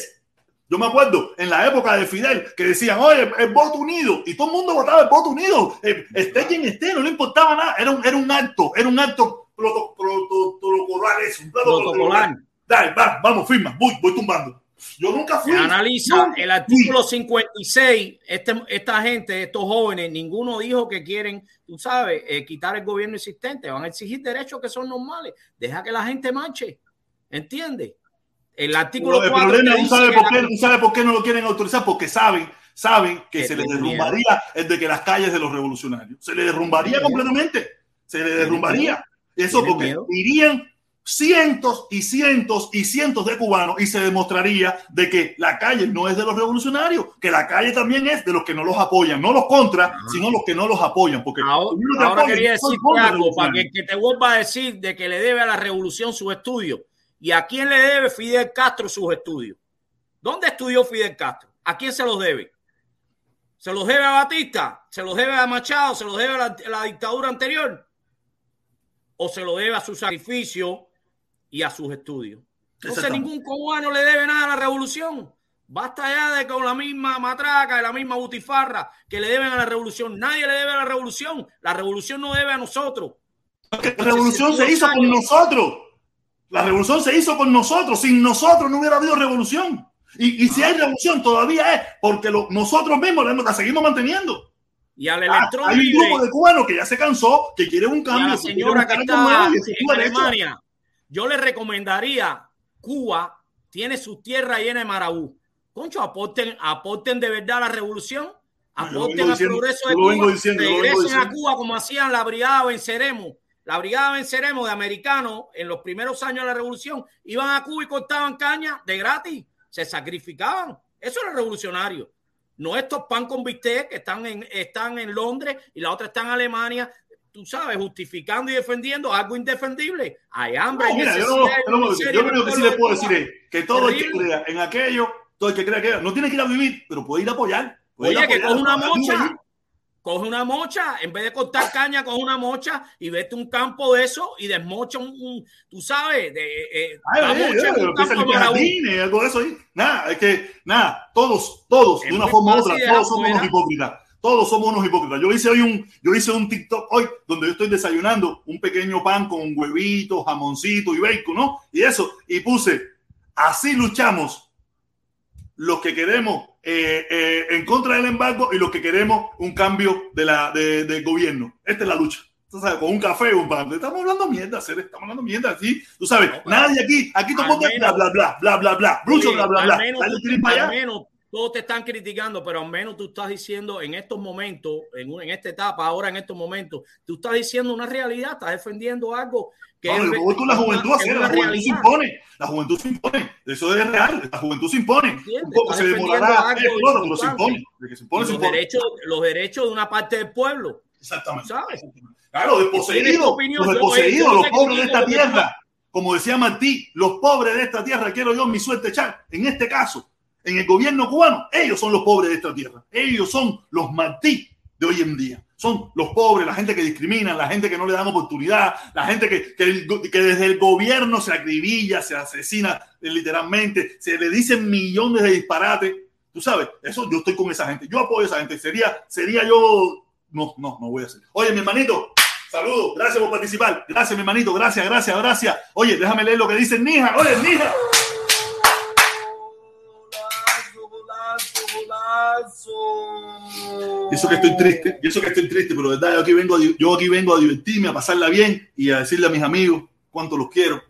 [SPEAKER 1] yo me acuerdo en la época de Fidel que decían, oye, el voto unido, y todo el mundo votaba el voto unido, Eh, esté quien esté, no le importaba nada, era un, era un acto, era un acto proto- proto- protocolar, eso, un
[SPEAKER 8] Protocolar.
[SPEAKER 1] Dale, va, vamos, firma, voy, voy tumbando. Yo nunca fui.
[SPEAKER 8] Analiza el artículo 56. Este, esta gente, estos jóvenes, ninguno dijo que quieren, tú sabes, eh, quitar el gobierno existente. Van a exigir derechos que son normales. Deja que la gente marche. ¿Entiendes? El artículo
[SPEAKER 1] el
[SPEAKER 8] 4
[SPEAKER 1] problema,
[SPEAKER 8] te
[SPEAKER 1] ¿tú
[SPEAKER 8] dice
[SPEAKER 1] sabes,
[SPEAKER 8] que
[SPEAKER 1] por
[SPEAKER 8] la-
[SPEAKER 1] qué, tú sabes por qué no lo quieren autorizar? Porque saben, saben que
[SPEAKER 8] Que
[SPEAKER 1] se les derrumbaría el de que las calles de los revolucionarios. Se les derrumbaría completamente. Se les derrumbaría. Eso porque
[SPEAKER 8] miedo.
[SPEAKER 1] irían cientos y cientos y cientos de cubanos y se demostraría de que la calle no es de los revolucionarios, que la calle también es de los que no los apoyan, no los contra, sino los que no los apoyan. Porque
[SPEAKER 8] Ahora, ahora
[SPEAKER 1] apoya,
[SPEAKER 8] quería
[SPEAKER 1] contra
[SPEAKER 8] algo para que, que te vuelva a decir de que le debe a la revolución sus estudios. ¿Y a quién le debe Fidel Castro sus estudios? ¿Dónde estudió Fidel Castro? ¿A quién se los debe? ¿Se los debe a Batista? ¿Se los debe a Machado? ¿Se los debe a la, dictadura anterior? ¿O se lo debe a su sacrificio y a sus estudios? Entonces ningún cubano le debe nada a la revolución. Basta ya de con la misma matraca, de la misma butifarra que le deben a la revolución. Nadie le debe a la revolución. La revolución no debe a nosotros.
[SPEAKER 1] La revolución se hizo con nosotros. La revolución se hizo con nosotros. Sin nosotros no hubiera habido revolución. Y, y si hay revolución, todavía es porque lo- nosotros mismos la, la seguimos manteniendo.
[SPEAKER 8] Y al
[SPEAKER 1] Ah,
[SPEAKER 8] electrón
[SPEAKER 1] hay un grupo de cubanos que ya se cansó, que quiere un cambio.
[SPEAKER 8] la señora que está en. Alemania, yo le recomendaría Cuba tiene su tierra llena de marabú. Concho, aporten, aporten de verdad a la revolución, aporten al progreso de Cuba,
[SPEAKER 1] diciendo,
[SPEAKER 8] regresen a. Cuba como hacían la brigada Venceremos. La brigada Venceremos de americanos en los primeros años de la revolución iban a Cuba y cortaban caña de gratis, se sacrificaban. Eso era revolucionario. No estos pan con bistec que están en, están en Londres y la otra está en Alemania, tú sabes, justificando y defendiendo algo indefendible. Hay hambre,
[SPEAKER 1] No, mira, yo, no- yo no- yo que sí le puedo decir es que todo el que crea en aquello, todo el que crea que no tiene que ir a vivir, pero puede ir a apoyar. puede ir a
[SPEAKER 8] Oye, que coge una mocha. Coge una mocha, en vez de cortar caña, coge una mocha y vete a un campo de eso y desmocha un, un- tú sabes, de, eh,
[SPEAKER 1] Ay,
[SPEAKER 8] la mocha un campo
[SPEAKER 1] jardines, algo de eso ahí. Nada, es que, nada, todos, todos,
[SPEAKER 8] Es
[SPEAKER 1] de una forma u otra, todos somos unos hipócritas. Todos somos unos hipócritas. Yo hice hoy un, yo hice un TikTok hoy donde yo estoy desayunando un pequeño pan con huevitos, jamoncito y bacon, ¿no? Y eso, y puse, así luchamos los que queremos eh, eh, en contra del embargo y los que queremos un cambio de la, de, del gobierno. Esta es la lucha. Tú sabes, con un café o un pan. Estamos hablando mierda, Cere, estamos hablando mierda, así. Tú sabes,
[SPEAKER 8] No,
[SPEAKER 1] nadie aquí, aquí todo bla, bla, bla, bla, bla, bla, brucho, bla, bla,
[SPEAKER 8] al
[SPEAKER 1] bla.
[SPEAKER 8] menos tú- al menos todos te están criticando, pero al menos tú estás diciendo en estos momentos, en, en esta etapa, ahora en estos momentos, tú estás diciendo una realidad, estás defendiendo algo que
[SPEAKER 1] No,
[SPEAKER 8] es,
[SPEAKER 1] yo voy con la juventud, la juventud se impone, la juventud se impone, eso es real, la juventud se impone. Un poco se demorará, pero se impone. Se se
[SPEAKER 8] los
[SPEAKER 1] impone.
[SPEAKER 8] derechos, los derechos de una parte del pueblo,
[SPEAKER 1] Exactamente.
[SPEAKER 8] ¿sabes?
[SPEAKER 1] Claro, desposeídos, los desposeídos, los pobres de esta tierra. Como decía Martí, los pobres de esta tierra, quiero yo mi suerte echar. En este caso, en el gobierno cubano, ellos son los pobres de esta tierra. Ellos son los Martí de hoy en día. Son los pobres, la gente que discrimina, la gente que no le dan oportunidad, la gente que, que desde el gobierno se acribilla, se asesina eh, literalmente, se le dicen millones de disparates. Tú sabes, eso yo estoy con esa gente. Yo apoyo a esa gente. Sería, sería yo. No, no, no voy a hacer. Oye, mi hermanito, saludos. Gracias por participar. Gracias, mi hermanito. Gracias, gracias, gracias. Oye, déjame leer lo que dice Nija. Oye, Nija. Y eso que estoy triste, y eso que estoy triste, pero verdad yo aquí vengo a, yo aquí vengo a divertirme, a pasarla bien y a decirle a mis amigos cuánto los quiero,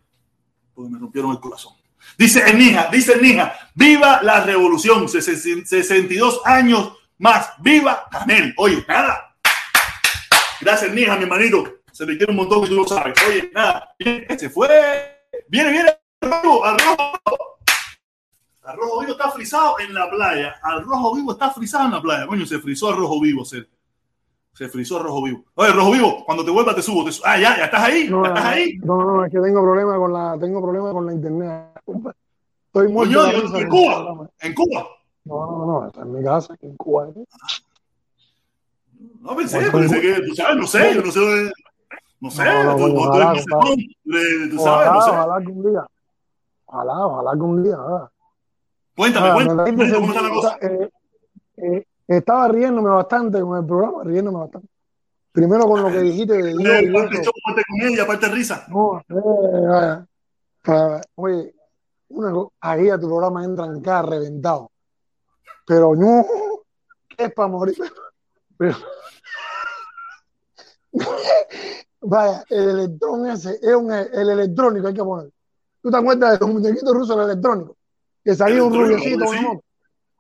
[SPEAKER 1] porque me rompieron el corazón. Dice el Nija, dice el Nija, viva la revolución, Sesen- 62 años más, viva Canel. Oye, nada. Gracias, Nija, mi hermanito. Se le quiere un montón que tú lo sabes. Oye, nada. Se fue. Viene, viene. Al rojo vivo está frisado en la playa. Al rojo vivo está frisado en la playa. Coño, se frizó al rojo vivo, se, se frizó al rojo vivo. Oye, rojo vivo, cuando te vuelva te subo. te su- ah, ya, ya estás ahí.
[SPEAKER 9] No,
[SPEAKER 1] ya estás ahí.
[SPEAKER 9] no, no, es que tengo problema con la, tengo problema con la internet. Estoy muerto
[SPEAKER 1] Coño, yo- en Cuba. En Cuba.
[SPEAKER 9] No, no, no, está en mi casa, en Cuba. ¿eh?
[SPEAKER 1] No pensé, pensé que, tú sabes, no sé, yo no sé. dónde- No sé,
[SPEAKER 9] No, no,
[SPEAKER 1] tú-
[SPEAKER 9] coño,
[SPEAKER 1] tú-
[SPEAKER 9] ojalá, ojalá.
[SPEAKER 1] tú sabes,
[SPEAKER 9] Ojalá,
[SPEAKER 1] no sé.
[SPEAKER 9] ojalá que un día. Ojalá, ojalá que un día. ah.
[SPEAKER 1] Cuéntame,
[SPEAKER 9] Ah,
[SPEAKER 1] cuéntame,
[SPEAKER 9] me da
[SPEAKER 1] cuéntame cómo está la cosa.
[SPEAKER 9] eh, eh, estaba riéndome bastante con el programa, riéndome bastante. Primero con lo que dijiste de
[SPEAKER 1] Eh, Parte show, parte comedia, parte risa.
[SPEAKER 9] No, eh, vaya. Oye, una, ahí a tu programa entran cada reventado. Pero no, que es para morir. Pero, vaya, el electrón ese es un, el electrónico, hay que poner. ¿Tú te acuerdas de los muñequitos rusos del electrónico? Que salía un rubiecito, ¿no?
[SPEAKER 1] sí.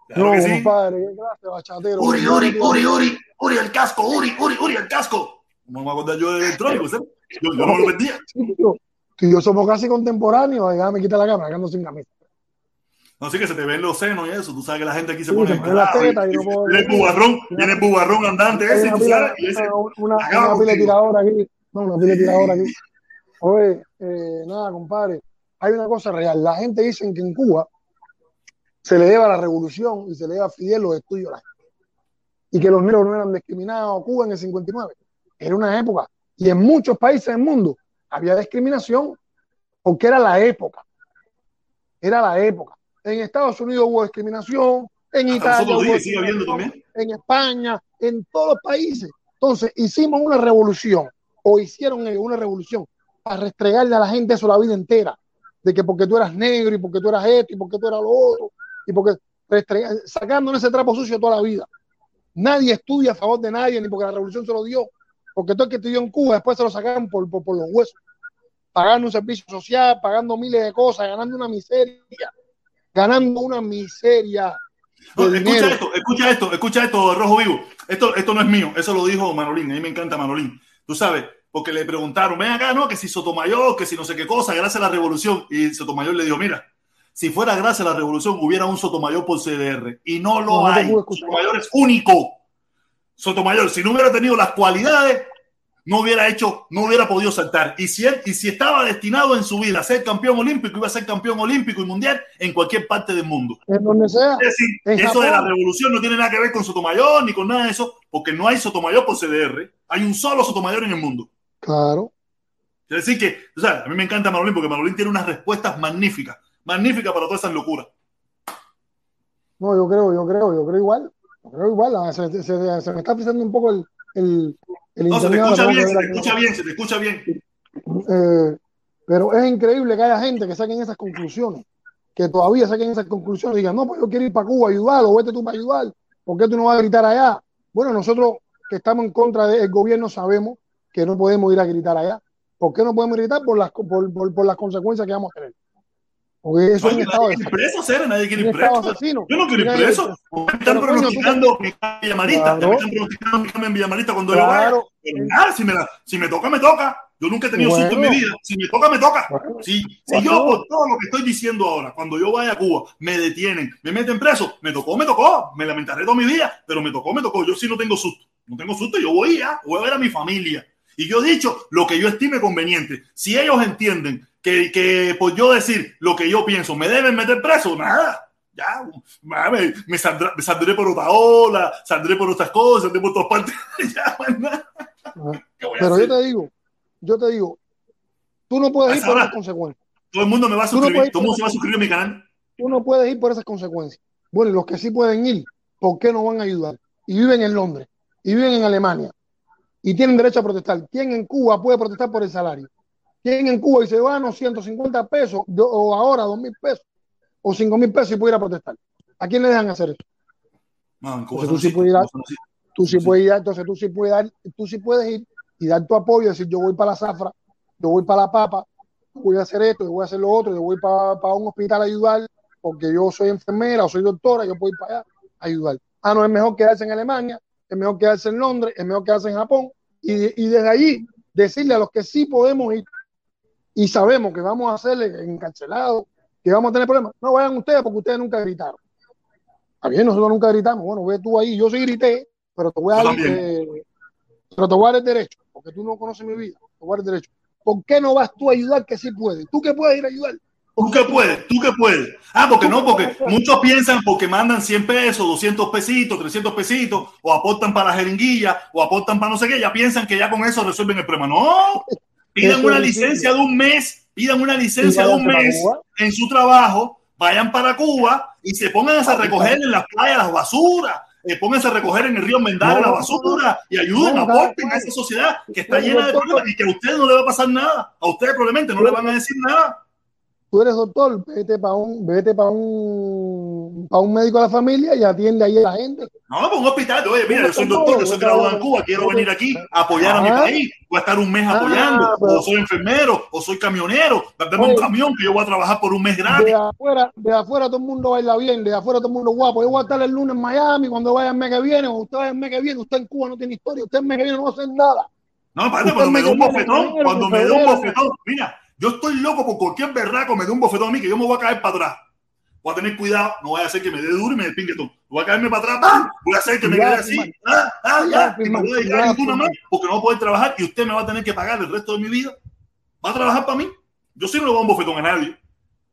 [SPEAKER 1] Claro
[SPEAKER 9] No,
[SPEAKER 1] sí.
[SPEAKER 9] compadre, de bachatero.
[SPEAKER 1] Uri, Uri, Uri, Uri, Uri, el casco, Uri, Uri, Uri, el casco. ¿Cómo me voy a acordar yo del electrónico? ¿sabes? Yo, yo no lo.
[SPEAKER 9] Sí, tío. Tú y yo somos casi contemporáneos, déjame quitar la cámara, que ando sin camisa.
[SPEAKER 1] No sé que se te ven los senos y eso. Tú sabes que la gente aquí se
[SPEAKER 9] Sí,
[SPEAKER 1] pone
[SPEAKER 9] se
[SPEAKER 1] y-
[SPEAKER 9] no puedo-
[SPEAKER 1] Viene el bubarrón, viene el bubarrón andante ese,
[SPEAKER 9] una
[SPEAKER 1] tú
[SPEAKER 9] pila,
[SPEAKER 1] sabes, y ese
[SPEAKER 9] una, una, pila de tiradora aquí. No, una pila de tiradora aquí. Oye, eh, nada, compadre. Hay una cosa real. La gente dice que en Cuba se le debe a la revolución y se le debe a Fidel los estudios. Y que los negros no eran discriminados. Cuba en el 59 era una época. Y en muchos países del mundo había discriminación porque era la época. Era la época. En Estados Unidos hubo discriminación, en Italia hubo discriminación, en España, en todos los países. Entonces, hicimos una revolución, o hicieron una revolución, para restregarle a la gente eso la vida entera, de que porque tú eras negro, y porque tú eras esto, y porque tú eras lo otro, y porque sacándonos ese trapo sucio toda la vida. Nadie estudia a favor de nadie, ni porque la revolución se lo dio, porque todo el que estudió en Cuba después se lo sacaron por, por, por los huesos, pagando un servicio social, pagando miles de cosas, ganando una miseria, ganando una miseria
[SPEAKER 1] No, escucha esto, escucha esto, escucha esto, Rojo Vivo. Esto, esto no es mío, eso lo dijo Manolín. A mí me encanta Manolín. Tú sabes, porque le preguntaron, ven acá, ¿no? Que si Sotomayor, que si no sé qué cosa, gracias a la revolución. Y Sotomayor le dijo, mira, si fuera gracias a la revolución, hubiera un Sotomayor por CDR. Y no lo
[SPEAKER 9] No,
[SPEAKER 1] hay. Sotomayor es único. Sotomayor, si no hubiera tenido las cualidades, no hubiera hecho, no hubiera podido saltar. Y si él, y si estaba destinado en su vida a ser campeón olímpico, iba a ser campeón olímpico y mundial en cualquier parte del mundo.
[SPEAKER 9] En donde sea.
[SPEAKER 1] Es decir,
[SPEAKER 9] En
[SPEAKER 1] eso de la
[SPEAKER 9] Japón.
[SPEAKER 1] revolución no tiene nada que ver con Sotomayor ni con nada de eso, porque no hay Sotomayor por CDR. Hay un solo Sotomayor en el mundo.
[SPEAKER 9] Claro.
[SPEAKER 1] Es decir, que, o sea, a mí me encanta Manolín porque Manolín tiene unas respuestas magníficas, magníficas para todas esas locuras.
[SPEAKER 9] No, yo creo, yo creo, yo creo igual. Yo creo igual. ah, Se, se- se- se me está frizando un poco el, el, el
[SPEAKER 1] No, se te escucha bien, se te escucha bien, se te escucha bien.
[SPEAKER 9] Eh, pero es increíble que haya gente que saquen esas conclusiones, que todavía saquen esas conclusiones y digan, no, pues yo quiero ir para Cuba a ayudar, o vete tú para ayudar, ¿por qué tú no vas a gritar allá? Bueno, nosotros que estamos en contra del gobierno sabemos que no podemos ir a gritar allá. ¿Por qué no podemos gritar? Por las, por, por- por las consecuencias que vamos a tener. Porque eso es un
[SPEAKER 1] Oye,
[SPEAKER 9] estado de
[SPEAKER 1] quiere ir preso, Cere, nadie quiere
[SPEAKER 9] un
[SPEAKER 1] ir
[SPEAKER 9] estado
[SPEAKER 1] preso.
[SPEAKER 9] asesino.
[SPEAKER 1] Yo no quiero ir preso.
[SPEAKER 9] yo-
[SPEAKER 1] Me están pronosticando mi Villamarita. Ya me están pronosticando mi cambio en Villamarita cuando yo vaya. Nada, si me, la- si me toca, me toca. Yo nunca he tenido susto en
[SPEAKER 9] Bueno.
[SPEAKER 1] mi vida. Si me toca, me toca.
[SPEAKER 9] Bueno.
[SPEAKER 1] Si, si
[SPEAKER 9] Bueno.
[SPEAKER 1] yo, por todo lo que estoy diciendo ahora, cuando yo vaya a Cuba, me detienen, me meten preso, me tocó, me tocó. Me lamentaré toda mi vida, pero me tocó, me tocó. Yo sí no tengo susto. No tengo susto, yo voy ya, voy a ver a mi familia. Y yo he dicho lo que yo estime conveniente. Si ellos entienden que, que por yo decir lo que yo pienso me deben meter preso, nada. Ya, me, me, saldrá- me saldré por Otaola, saldré por otras cosas, saldré por todas partes. ya, más nada. ¿Qué voy a
[SPEAKER 9] Pero
[SPEAKER 1] hacer?
[SPEAKER 9] yo te digo, yo te digo, tú no puedes ir por esas consecuencias.
[SPEAKER 1] Todo el mundo me va a
[SPEAKER 9] no
[SPEAKER 1] suscribir,
[SPEAKER 9] puedes-
[SPEAKER 1] todo el mundo se va a suscribir a mi canal.
[SPEAKER 9] Tú no puedes ir por esas consecuencias. Bueno, y los que sí pueden ir, ¿por qué no van a ayudar? Y viven en Londres, y viven en Alemania, y tienen derecho a protestar. ¿Quién en Cuba puede protestar por el salario? ¿Quién en Cuba dice, bueno, 150 pesos, o ahora 2 mil pesos, o 5 mil pesos y puede ir a protestar? ¿A quién le dejan hacer eso?
[SPEAKER 1] No, en Cuba
[SPEAKER 9] Entonces
[SPEAKER 1] eso
[SPEAKER 9] tú sí puedes ir a-. Tú sí puedes ir, entonces tú sí puedes dar, tú sí puedes ir y dar tu apoyo, decir yo voy para la zafra, yo voy para la papa, voy a hacer esto, yo voy a hacer lo otro, yo voy para, para un hospital a ayudar, porque yo soy enfermera o soy doctora, yo puedo ir para allá a ayudar. Ah, no, es mejor quedarse en Alemania, es mejor quedarse en Londres, es mejor quedarse en Japón, y, y desde allí decirle a los que sí podemos ir y sabemos que vamos a hacerle encarcelados, que vamos a tener problemas, no vayan ustedes porque ustedes nunca gritaron. Está bien, nosotros nunca gritamos. Bueno, ve tú ahí, yo sí grité, pero te voy a dar, eh, pero te voy a dar el derecho, porque tú no conoces mi vida, te voy a dar el derecho. ¿Por qué no vas tú a ayudar que sí puedes? Tú que puedes ir a ayudar.
[SPEAKER 1] Tú que puedes, tú que puedes. Ah, porque no, porque muchos piensan porque mandan 100 pesos, 200 pesitos, 300 pesitos, o aportan para la jeringuilla, o aportan para no sé qué, ya piensan que ya con eso resuelven el problema. No, pidan una licencia de un mes, pidan una licencia de un mes en su trabajo, vayan para Cuba y se pongan a recoger en las playas las basuras, eh, pónganse a recoger en el río Mendare la
[SPEAKER 9] No,
[SPEAKER 1] basura y ayuden,
[SPEAKER 9] no,
[SPEAKER 1] aporten
[SPEAKER 9] no.
[SPEAKER 1] a esa sociedad que está llena de problemas y que a ustedes no le va a pasar nada. A ustedes probablemente no le van a decir nada.
[SPEAKER 9] Tú eres doctor, vete para un, vete para un, para un médico de la familia y atiende ahí a la gente.
[SPEAKER 1] No, para un hospital. Oye, mira, yo soy doctor, yo soy graduado en Cuba, quiero venir aquí a apoyar a mi
[SPEAKER 9] Ah.
[SPEAKER 1] país. Voy a estar un mes
[SPEAKER 9] Ah,
[SPEAKER 1] apoyando.
[SPEAKER 9] pero-
[SPEAKER 1] O soy enfermero, o soy camionero. Dame un camión que yo voy a trabajar por un mes gratis.
[SPEAKER 9] De afuera, de afuera todo el mundo baila bien, de afuera todo el mundo guapo. Yo voy a estar el lunes en Miami, cuando vaya el mes que viene, o usted vaya el mes que viene, usted en Cuba no tiene historia, usted el mes que viene no va a hacer nada.
[SPEAKER 1] No, padre, cuando me dé un bofetón, cuando me dé un bofetón, mira, yo estoy loco por cualquier berraco me dé un bofetón a mí que yo me voy a caer para atrás. Voy a tener cuidado, no voy a hacer que me dé duro y me despingue todo. Voy a caerme para atrás, ¡pam! voy a hacer que me quede así, ah, ah,
[SPEAKER 9] Ya,
[SPEAKER 1] y me
[SPEAKER 9] firma.
[SPEAKER 1] voy a
[SPEAKER 9] Ya,
[SPEAKER 1] a ninguna más porque no voy a poder trabajar y usted me va a tener que pagar el resto de mi vida. ¿Va a trabajar para mí? Yo sí no le voy a un bofetón a nadie.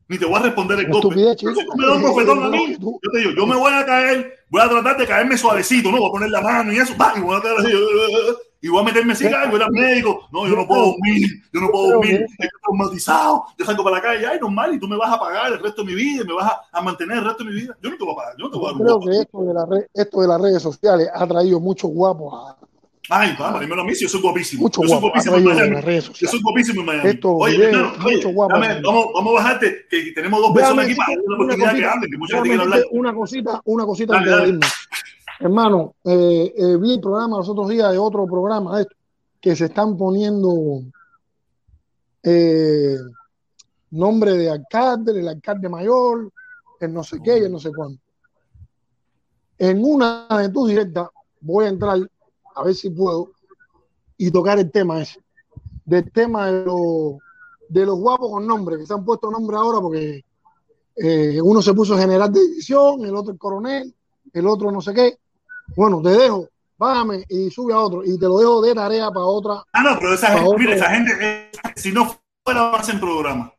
[SPEAKER 1] Ni te voy a responder el golpe. Tú me das un bofetón a
[SPEAKER 9] No,
[SPEAKER 1] mí, yo te digo, yo me voy a caer, voy a tratar de caerme suavecito, ¿no? Voy a poner la mano y eso, ¡pam! y voy a caer así, y voy a meterme así, ay, voy a ir al médico. No, yo no puedo dormir, yo no puedo
[SPEAKER 9] Yo
[SPEAKER 1] dormir,
[SPEAKER 9] que-
[SPEAKER 1] estoy traumatizado. Yo salgo para la calle, ay, normal, y tú me vas a pagar el resto de mi vida, y me vas a, a mantener el resto de mi vida. Yo no te voy a pagar, yo no te voy a
[SPEAKER 9] Yo
[SPEAKER 1] dar un
[SPEAKER 9] creo
[SPEAKER 1] guapo.
[SPEAKER 9] que esto de, la red- esto de las redes sociales ha traído muchos guapos a
[SPEAKER 1] Ay, vamos, dímelo a mí si yo soy guapísimo.
[SPEAKER 9] muchos
[SPEAKER 1] Yo soy
[SPEAKER 9] guapos ha
[SPEAKER 1] guapísimo en Miami.
[SPEAKER 9] redes
[SPEAKER 1] Yo soy guapísimo en Miami.
[SPEAKER 9] Estos
[SPEAKER 1] Oye, hermano, oye,
[SPEAKER 9] guapos.
[SPEAKER 1] dame- vamos, vamos a bajarte, que tenemos dos personas aquí para
[SPEAKER 9] una
[SPEAKER 1] oportunidad que
[SPEAKER 9] cosita,
[SPEAKER 1] hablen, que mucha gente quiere hablar.
[SPEAKER 9] una cosita, una cosita
[SPEAKER 1] Dale,
[SPEAKER 9] antes de
[SPEAKER 1] dale.
[SPEAKER 9] Hermano, eh, eh, vi el programa los otros días de otro programa de esto, que se están poniendo eh, nombre de alcalde, el alcalde mayor, el no sé qué el no sé cuánto. En una de tus directas voy a entrar a ver si puedo y tocar el tema ese, del tema de los, de los guapos con nombre, que se han puesto nombre ahora porque eh, uno se puso general de división, el otro el coronel, el otro no sé qué. Bueno, te dejo, bájame y sube a otro y te lo dejo de tarea para otra.
[SPEAKER 1] Ah, no, pero esa gente, mira, esa gente, eh, si no fuera, no hacen programa.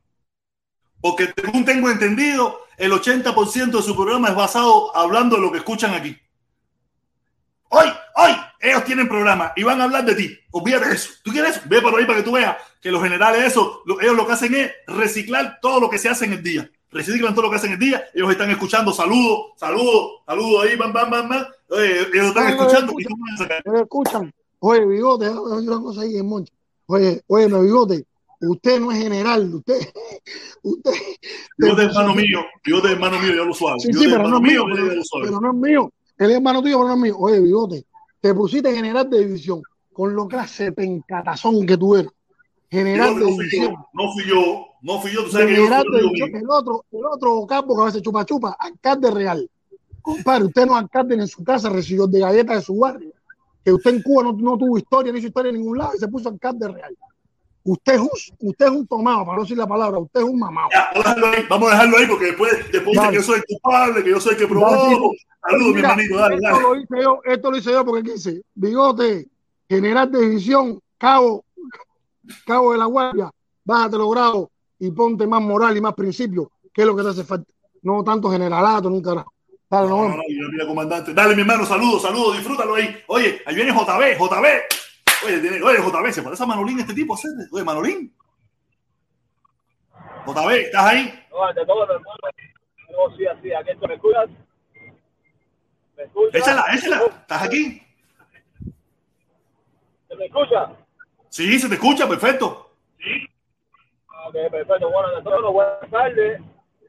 [SPEAKER 1] Porque según tengo entendido, el 80% de su programa es basado hablando de lo que escuchan aquí. Hoy, hoy, ellos tienen programa y van a hablar de ti. Olvídate de eso. ¿Tú quieres? Ve por ahí para que tú veas que los generales, eso, lo- ellos lo que hacen es reciclar todo lo que se hace en el día. Reciclan todo lo que hacen en el día. Ellos están escuchando saludos, saludos, saludos ahí, bam, bam, bam, bam. Oye, ellos están escuchando
[SPEAKER 9] escucha.
[SPEAKER 1] y tú vas a sacar.
[SPEAKER 9] Ustedes escuchan, oye, bigote, una cosa ahí en Moncha. Oye, oye, no, bigote, usted no es general, usted, usted.
[SPEAKER 1] Yo de hermano mío, yo de hermano mío, yo lo suave.
[SPEAKER 9] Sí, sí,
[SPEAKER 1] de
[SPEAKER 9] pero no
[SPEAKER 1] hermano
[SPEAKER 9] es mío,
[SPEAKER 1] mío,
[SPEAKER 9] pero, no es mío. Él es hermano tuyo, pero no es mío. Oye, bigote, te pusiste general de división con lo clase de pencatazón que tú eres.
[SPEAKER 1] Yo
[SPEAKER 9] General de división.
[SPEAKER 1] no fui yo, no fui yo, tú sabes que yo.
[SPEAKER 9] El otro, el otro campo que a veces chupa chupa, alcalde real. Compadre, usted no alcalde en su casa, recibió de galletas de su barrio. Que usted en Cuba no, no tuvo historia, ni hizo historia en ningún lado y se puso alcalde real. Usted es un, usted es un tomado, para no decir la palabra, usted es un mamado.
[SPEAKER 1] Ya, vamos a dejarlo ahí, vamos a dejarlo ahí porque después, después dice que yo soy el culpable, que yo soy el que provoco. Saludos, mi hermanito, dale,
[SPEAKER 9] esto
[SPEAKER 1] dale.
[SPEAKER 9] lo hice yo, esto lo hice yo porque quise. Bigote, general de división, cabo, cabo de la guardia, bájate los grados y ponte más moral y más principio, que es lo que te hace falta. No tanto generalato, nunca. Dale, nos
[SPEAKER 1] No, no, comandante. Dale, mi hermano, saludos, saludos, disfrútalo ahí. Oye, ahí viene JB, JB. Oye, tiene, oye, JB, ¿se parece a Manolín este tipo? ¿sí? Oye, Manolín. JB, ¿estás ahí?
[SPEAKER 2] No, ante todo, hermano. No, sí, así, aquí esto me cuidas.
[SPEAKER 10] ¿Me escucha?
[SPEAKER 1] Échala, échala. ¿Estás aquí?
[SPEAKER 10] ¿Se me escucha?
[SPEAKER 1] Sí, se te escucha, perfecto.
[SPEAKER 10] Ok, perfecto. Bueno, de todo, buenas tardes.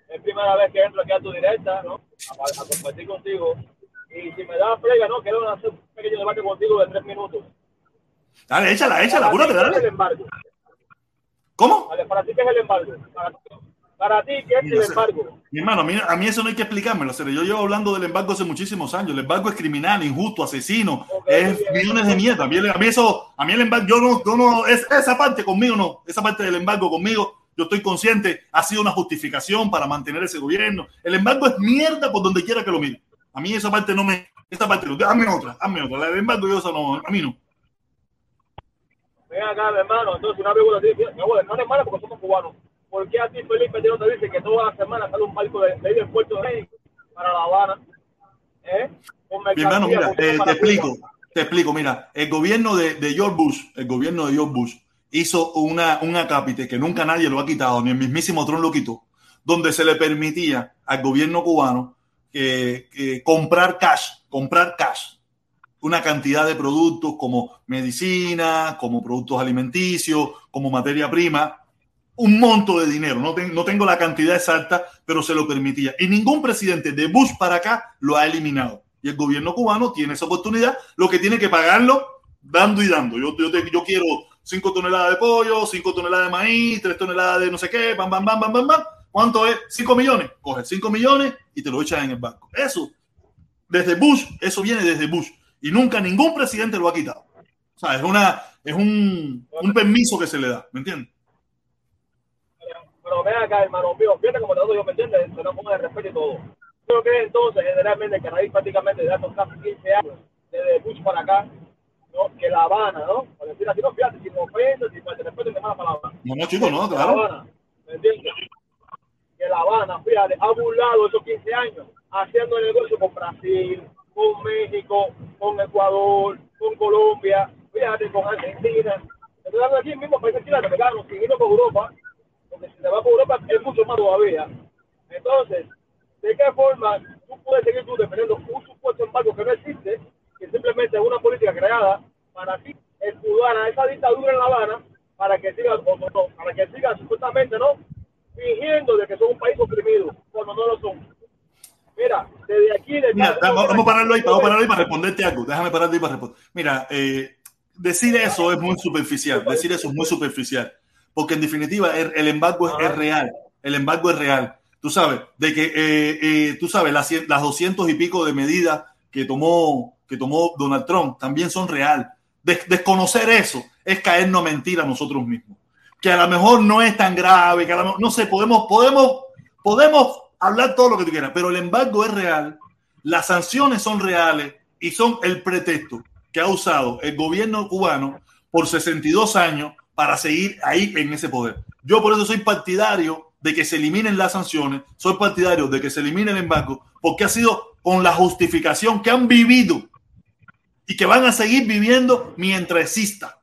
[SPEAKER 10] Es primera vez que entro aquí a tu directa, ¿no? A, a compartir contigo. Y si me da frega, ¿no? Quiero hacer un pequeño debate contigo de tres minutos.
[SPEAKER 1] Dale, échala, échala, apúrate,
[SPEAKER 10] ¿Para ti qué es el
[SPEAKER 1] dale.
[SPEAKER 10] embargo?
[SPEAKER 1] ¿Cómo?
[SPEAKER 10] Vale, ¿Para ti qué es el embargo? Para, para ti, ¿qué es el embargo?
[SPEAKER 1] Mi hermano, a mí, a mí eso no hay que explicármelo. serio. Yo llevo hablando del embargo hace muchísimos años. El embargo es criminal, injusto, asesino, es millones de mierda. A mí, a mí eso, a mí el embargo, yo no, yo no, es, esa parte conmigo no, esa parte del embargo conmigo, yo estoy consciente, ha sido una justificación para mantener ese gobierno. El embargo es mierda por donde quiera que lo mire. A mí esa parte no me, esa parte, hazme otra, hazme otra. La del embargo yo eso no, a mí no.
[SPEAKER 10] Ven acá, hermano. Entonces, una pregunta no eres malo porque somos cubanos. ¿Por qué a ti, Felipe, no te dice que toda la semana sale un barco de, de del puerto de México para La Habana? ¿Eh?
[SPEAKER 1] Mi hermano, mira, eh, te explico,
[SPEAKER 10] Cuba.
[SPEAKER 1] te explico, mira, el gobierno de, de George Bush, el gobierno de George Bush hizo una, un acápite que nunca nadie lo ha quitado, ni el mismísimo Trump lo quitó, donde se le permitía al gobierno cubano que, que comprar cash, comprar cash, una cantidad de productos como medicina, como productos alimenticios, como materia prima, un monto de dinero. No, ten- no tengo la cantidad exacta, pero se lo permitía. Y ningún presidente de Bush para acá lo ha eliminado. Y el gobierno cubano tiene esa oportunidad, lo que tiene que pagarlo dando y dando. Yo, yo, yo quiero 5 toneladas de pollo, 5 toneladas de maíz, 3 toneladas de no sé qué, bam, bam, bam, bam, bam, bam. ¿Cuánto es? 5 millones. Coge 5 millones y te lo echas en el banco. Eso, desde Bush, eso viene desde Bush. Y nunca ningún presidente lo ha quitado. O sea, es, una, es un, un permiso que se le da, ¿me entiendes?
[SPEAKER 10] Pero ven acá, hermano mío, fíjate como te digo, yo me entiendes, se nos ponga de respeto y todo. Creo que entonces, generalmente, que a raíz prácticamente de estos casi 15 años, desde Bush para acá, ¿no? que La Habana, ¿no? Por decir así, no, fíjate, si me ofendes, si me respeto, me mala palabra.
[SPEAKER 1] No, no, chico, no,
[SPEAKER 10] La
[SPEAKER 1] claro.
[SPEAKER 10] Habana, ¿me entiendes? Que La Habana, fíjate, ha burlado esos 15 años, haciendo negocio con Brasil, con México, con Ecuador, con Colombia, fíjate, con Argentina. Hablando aquí mismo, países chilenos, sin irnos por Europa, porque si te vas por Europa es mucho más todavía. Entonces, ¿de qué forma tú puedes seguir tú defendiendo un supuesto embargo que no existe, que simplemente es una política creada para así escudar a esa dictadura en La Habana para que siga, o no, para que siga supuestamente, ¿no? Fingiendo de que son un país oprimido, cuando no lo son. Mira, desde aquí, desde
[SPEAKER 1] Mira, vamos, vamos a pararlo ahí, vamos a pararlo ahí para responderte algo. Déjame pararte ahí para responder. Mira, eh, decir eso es muy superficial. Decir eso es muy superficial. Porque en definitiva el, el embargo es, es real. El embargo es real. Tú sabes, de que, eh, eh, tú sabes, las, las 200 y pico de medidas que tomó, que tomó Donald Trump también son real. Des- desconocer eso es caernos a mentir a nosotros mismos. Que a lo mejor no es tan grave, que a lo mejor, no sé, podemos, podemos, podemos hablar todo lo que tú quieras, pero el embargo es real, las sanciones son reales y son el pretexto que ha usado el gobierno cubano por 62 años para seguir ahí en ese poder. Yo por eso soy partidario de que se eliminen las sanciones, soy partidario de que se elimine el embargo, porque ha sido con la justificación que han vivido y que van a seguir viviendo mientras exista.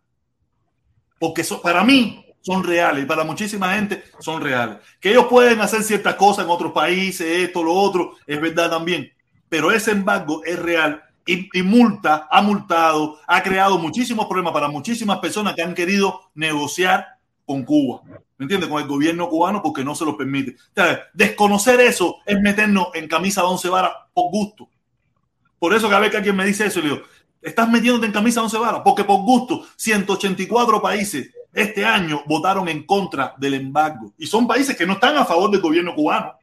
[SPEAKER 1] Porque para mí son reales para muchísima gente son reales. Que ellos pueden hacer ciertas cosas en otros países, esto, lo otro, es verdad también. Pero ese embargo es real y, multa, ha multado, ha creado muchísimos problemas para muchísimas personas que han querido negociar con Cuba. ¿Me entiendes? Con el gobierno cubano porque no se lo permite. O sea, desconocer eso es meternos en camisa de once varas por gusto. Por eso cada vez que alguien me dice eso, le digo, estás metiéndote en camisa de once varas, porque por gusto, 184 países este año votaron en contra del embargo. Y son países que no están a favor del gobierno cubano.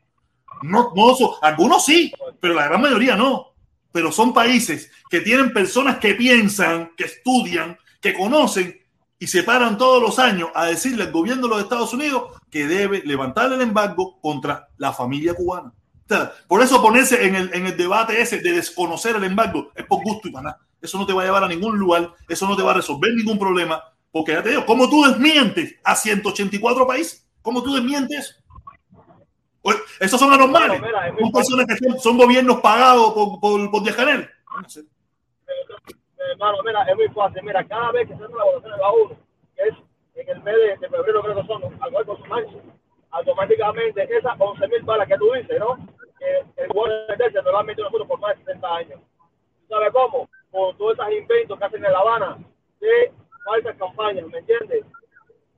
[SPEAKER 1] No, no algunos sí, pero la gran mayoría no. Pero son países que tienen personas que piensan, que estudian, que conocen y se paran todos los años a decirle al gobierno de los Estados Unidos que debe levantar el embargo contra la familia cubana. Por eso ponerse en el, en el debate ese de desconocer el embargo es por gusto y para nada. Eso no te va a llevar a ningún lugar, eso no te va a resolver ningún problema, porque ya te digo, ¿cómo tú desmientes a 184 países? ¿Cómo tú desmientes eso? Esos son anormales.
[SPEAKER 10] Mira,
[SPEAKER 1] Son personas que son, son gobiernos pagados por, por, por Díaz Canel.
[SPEAKER 10] hermano, mira, es muy fácil. Mira, cada vez que se hace la votación de la que es en el mes de, de febrero, creo que son, algo con su automáticamente esas 11 mil balas que tú dices, ¿no? que el cubano de no lo han metido nosotros por más de 60 años. ¿Tú sabes cómo? Con todos esos inventos que hacen en La Habana de falsas campañas, ¿me entiendes?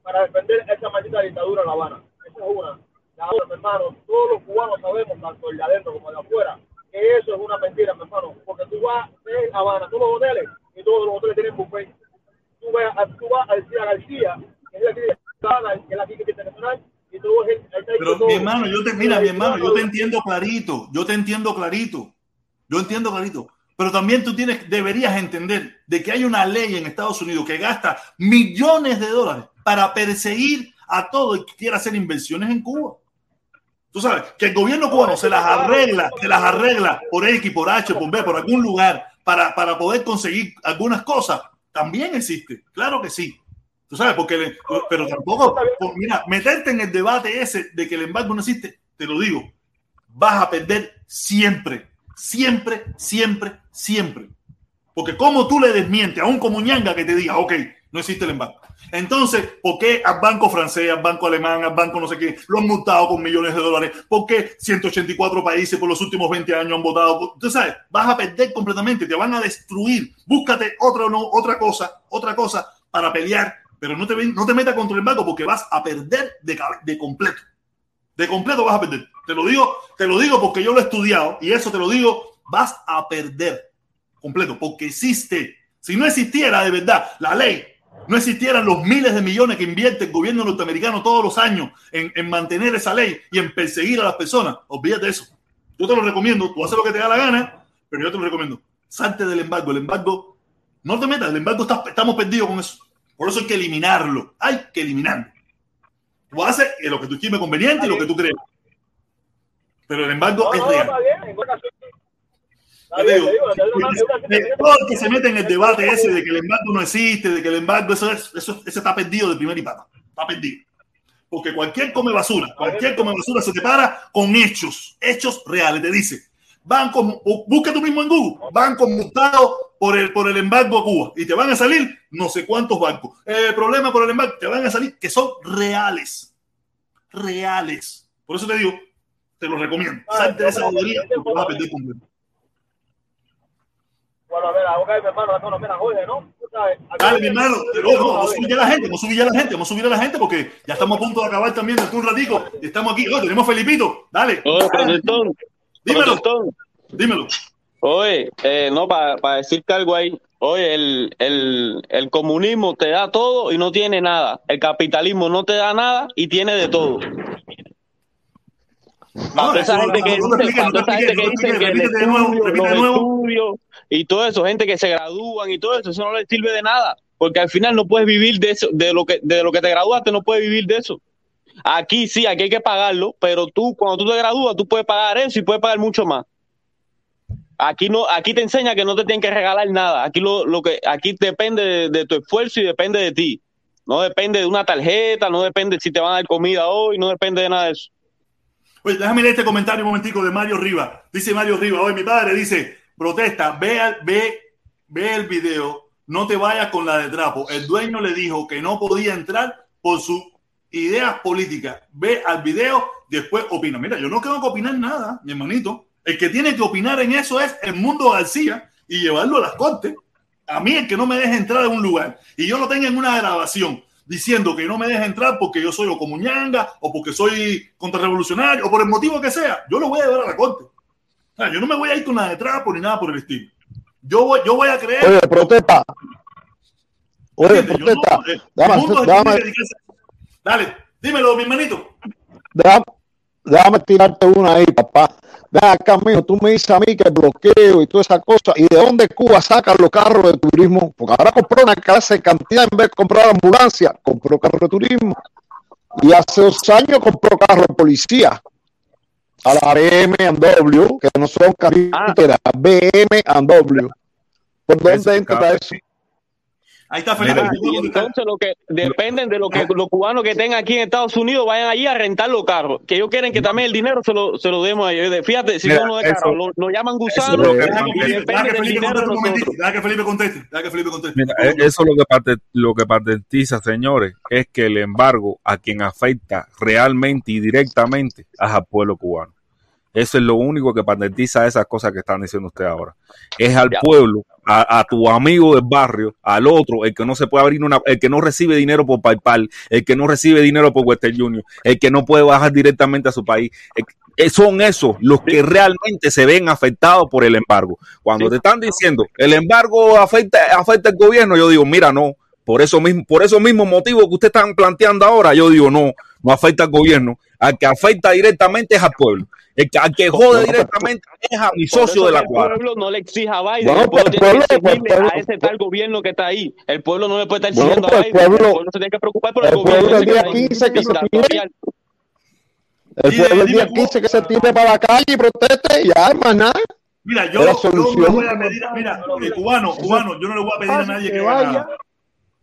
[SPEAKER 10] Para defender esa maldita dictadura en La Habana. Esa es una. La otra, mi hermano, todos los cubanos sabemos, tanto el de adentro como el de afuera, que eso es una mentira, mi hermano. Porque tú vas La Habana, todos los hoteles, y todos los hoteles tienen buffet. Tú vas, a- tú vas al García García, que es la clínica que es la clínica internacional, y el,
[SPEAKER 1] Pero
[SPEAKER 10] todo.
[SPEAKER 1] mi hermano, yo te, mira, mi hermano, yo te entiendo clarito, yo te entiendo clarito, yo entiendo clarito. Pero también tú tienes, deberías entender de que hay una ley en Estados Unidos que gasta millones de dólares para perseguir a todo el que quiera hacer inversiones en Cuba. Tú sabes que el gobierno cubano se las arregla, se las arregla por X, por H, por B, por algún lugar para, para poder conseguir algunas cosas. También existe, claro que sí. Tú sabes, porque, pero tampoco, mira, meterte en el debate ese de que el embargo no existe, te lo digo, vas a perder siempre, siempre, siempre, siempre. Porque como tú le desmientes a un comuñanga que te diga, ok, no existe el embargo. Entonces, ¿por qué al banco francés, al banco alemán, al banco no sé qué, lo han multado con millones de dólares? ¿Por qué 184 países por los últimos 20 años han votado? Tú sabes, vas a perder completamente, te van a destruir. Búscate otra, no, otra cosa, otra cosa para pelear, pero no te, no te metas contra el embargo porque vas a perder de, de completo. De completo vas a perder. Te lo digo, te lo digo porque yo lo he estudiado y eso te lo digo, vas a perder completo porque existe. Si no existiera de verdad la ley, no existieran los miles de millones que invierte el gobierno norteamericano todos los años en, en mantener esa ley y en perseguir a las personas, olvídate de eso. Yo te lo recomiendo, tú haces lo que te da la gana, pero yo te lo recomiendo. Salte del embargo. El embargo, no te metas, el embargo está- estamos perdidos con eso. Por eso hay que eliminarlo. Hay que eliminarlo. Tú haces eh, lo que tú estimes conveniente y lo que tú crees. Pero el embargo
[SPEAKER 10] No,
[SPEAKER 1] es
[SPEAKER 10] no,
[SPEAKER 1] real.
[SPEAKER 10] ocasión. Está bien,
[SPEAKER 1] digo, todo el que se mete en el debate ese de que el embargo no existe, de que el embargo, eso, es, eso está perdido de primer y pata. Está perdido. Porque cualquier come basura, cualquier come basura se te para con hechos, hechos reales. Te dice, bancos, busca tú mismo en Google, bancos multados por el, por el embargo a Cuba. Y te van a salir no sé cuántos bancos. Eh, problema por el embargo, te van a salir que son reales. Reales. Por eso te digo, te lo recomiendo. Salte de esa bobería vas a perder completo.
[SPEAKER 10] Bueno, a ver, a ver, mi hermano, no, mira, oye, ¿no? Tú sabes,
[SPEAKER 1] Dale, mi hermano, no, vamos a subir ya la gente, vamos a subir ya la gente, vamos a subir a la gente porque ya estamos a punto de acabar también dentro de un ratico. y Estamos aquí, oh, tenemos a Felipito, dale.
[SPEAKER 11] Oye, protestón.
[SPEAKER 1] Dímelo.
[SPEAKER 11] Protestón.
[SPEAKER 1] Dímelo.
[SPEAKER 11] Oye, eh, no, para decirte algo ahí. Oye, el, el, el comunismo te da todo y no tiene nada. El capitalismo no te da nada y tiene de todo. Para toda esa
[SPEAKER 1] eso
[SPEAKER 11] gente que
[SPEAKER 1] no
[SPEAKER 11] esa gente que dice que el estudio, los estudios y todo eso, gente que se gradúan y todo eso, eso no les sirve de nada, porque al final no puedes vivir de eso, de lo que, de lo que te graduaste, no puedes vivir de eso. Aquí sí, aquí hay que pagarlo, pero tú, cuando tú te gradúas, tú puedes pagar eso y puedes pagar mucho más. Aquí no, aquí te enseña que no te tienen que regalar nada. Aquí lo, lo que, aquí depende de, de tu esfuerzo y depende de ti. No depende de una tarjeta, no depende si te van a dar comida hoy, no depende de nada de eso.
[SPEAKER 1] Oye, déjame leer este comentario un momentico de Mario Riva. Dice Mario Riva, oye, mi padre dice, protesta, ve, ve, ve el video, no te vayas con la de trapo. El dueño le dijo que no podía entrar por sus ideas políticas. Ve al video, después opina. Mira, yo no tengo que opinar nada, mi hermanito. El que tiene que opinar en eso es el mundo García y llevarlo a las cortes. A mí el que no me deje entrar a un lugar y yo lo tenga en una grabación diciendo que no me deje entrar porque yo soy o comuñanga o porque soy contrarrevolucionario o por el motivo que sea, yo lo voy a llevar a la corte. O sea, yo no me voy a ir con la de trapo ni nada por el estilo. Yo voy, yo voy a creer.
[SPEAKER 12] Oye, protesta. Oye.
[SPEAKER 1] Yo no-
[SPEAKER 12] protesta.
[SPEAKER 1] eh, que dedicarse- Dale, dímelo, mi hermanito.
[SPEAKER 12] déjame, déjame tirarte una ahí, papá. Ven acá, mijo, tú me dices a mí que el bloqueo y toda esa cosa. ¿Y de dónde Cuba saca los carros de turismo? Porque ahora compró una clase de cantidad en vez de comprar ambulancia, compró carro de turismo. Y hace dos años compró carro de policía. A la BMW, que no son carreteras, BMW. ¿Por dónde entra eso?
[SPEAKER 1] Ahí está
[SPEAKER 11] y entonces lo que dependen de lo que los cubanos que tengan aquí en Estados Unidos vayan allí a rentar los carros, que ellos quieren que también el dinero se lo, se lo demos a ellos. Fíjate, si
[SPEAKER 5] Mira,
[SPEAKER 11] no,
[SPEAKER 5] eso-
[SPEAKER 11] caro, lo, lo llaman
[SPEAKER 1] Eso es
[SPEAKER 11] gusano
[SPEAKER 1] lo que- deja que
[SPEAKER 11] y
[SPEAKER 1] Felipe-
[SPEAKER 11] de
[SPEAKER 1] conteste deja que Felipe conteste, deja que Felipe conteste.
[SPEAKER 5] Mira, eh, eso lo que, parte- lo que patentiza, señores, es que el embargo a quien afecta realmente y directamente es al pueblo cubano. Eso es lo único que patentiza esas cosas que están diciendo ustedes ahora. Es al pueblo, a, a tu amigo del barrio, al otro, el que no se puede abrir una, el que no recibe dinero por PayPal, el que no recibe dinero por Western Union, el que no puede bajar directamente a su país. el- eh, son esos los que realmente se ven afectados por el embargo. Cuando te están diciendo el embargo afecta, afecta al gobierno, yo digo, mira, no, por eso mismo, por esos mismos motivos que ustedes están planteando ahora, yo digo, no, no afecta al gobierno, al que afecta directamente es al pueblo. El que, al que jode directamente es a mi socio de la
[SPEAKER 11] que el
[SPEAKER 5] cuadra.
[SPEAKER 11] pueblo no le exija a Biden,
[SPEAKER 12] Bueno,
[SPEAKER 11] el pueblo tiene que
[SPEAKER 12] pueblo, pues,
[SPEAKER 11] exigirle
[SPEAKER 12] pueblo,
[SPEAKER 11] a ese tal gobierno que está ahí. El pueblo no le puede estar
[SPEAKER 12] Bueno,
[SPEAKER 11] exigiendo
[SPEAKER 12] pues,
[SPEAKER 11] a
[SPEAKER 12] el
[SPEAKER 11] Biden,
[SPEAKER 12] pueblo-
[SPEAKER 11] el pueblo se tiene que preocupar por el,
[SPEAKER 12] el
[SPEAKER 11] gobierno
[SPEAKER 12] pueblo el
[SPEAKER 11] que
[SPEAKER 12] día
[SPEAKER 11] está ahí,
[SPEAKER 12] 15 que se
[SPEAKER 11] dictatorial.
[SPEAKER 12] El pueblo el día 15 que se tire para la calle y proteste y ya, más nada.
[SPEAKER 1] Mira, yo,
[SPEAKER 12] la
[SPEAKER 1] yo no voy a pedir, a- mira, eh, cubano, cubano, yo no le voy a pedir a nadie que nada.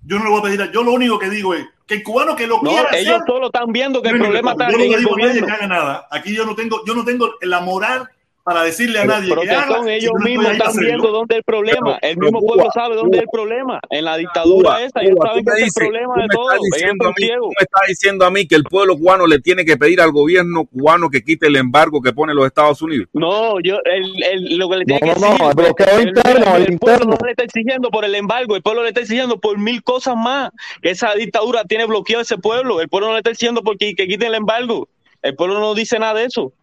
[SPEAKER 1] Yo no le voy a pedir, a- yo lo único que digo es que el cubano que lo
[SPEAKER 11] No,
[SPEAKER 1] quiera
[SPEAKER 11] ellos
[SPEAKER 1] hacer,
[SPEAKER 11] solo están viendo que el problema está
[SPEAKER 1] yo no
[SPEAKER 11] en
[SPEAKER 1] le
[SPEAKER 11] el
[SPEAKER 1] digo a nadie que haga nada. Aquí yo no tengo, yo no tengo la moral para decirle a nadie
[SPEAKER 11] pero
[SPEAKER 1] que haga.
[SPEAKER 11] son ellos mismos están
[SPEAKER 1] hacerlo.
[SPEAKER 11] viendo dónde es el problema.
[SPEAKER 5] Pero-
[SPEAKER 11] el mismo
[SPEAKER 5] Cuba,
[SPEAKER 11] pueblo sabe dónde es el problema. En la dictadura
[SPEAKER 5] Cuba,
[SPEAKER 11] esa, ellos saben que es el problema de todo.
[SPEAKER 5] diciendo mí, tú me estás diciendo a mí que el pueblo cubano le tiene que pedir al gobierno cubano que quite el embargo que pone los Estados Unidos.
[SPEAKER 11] No, yo, el, el, lo que le tiene
[SPEAKER 12] No,
[SPEAKER 11] que
[SPEAKER 12] no,
[SPEAKER 11] exigir,
[SPEAKER 12] no, el bloqueo
[SPEAKER 11] el,
[SPEAKER 12] interno, el
[SPEAKER 11] pueblo no le está exigiendo por el embargo, el pueblo le está exigiendo por mil cosas más. Que esa dictadura tiene bloqueado ese pueblo. El pueblo no le está exigiendo porque que quiten el embargo. El pueblo no dice nada de eso.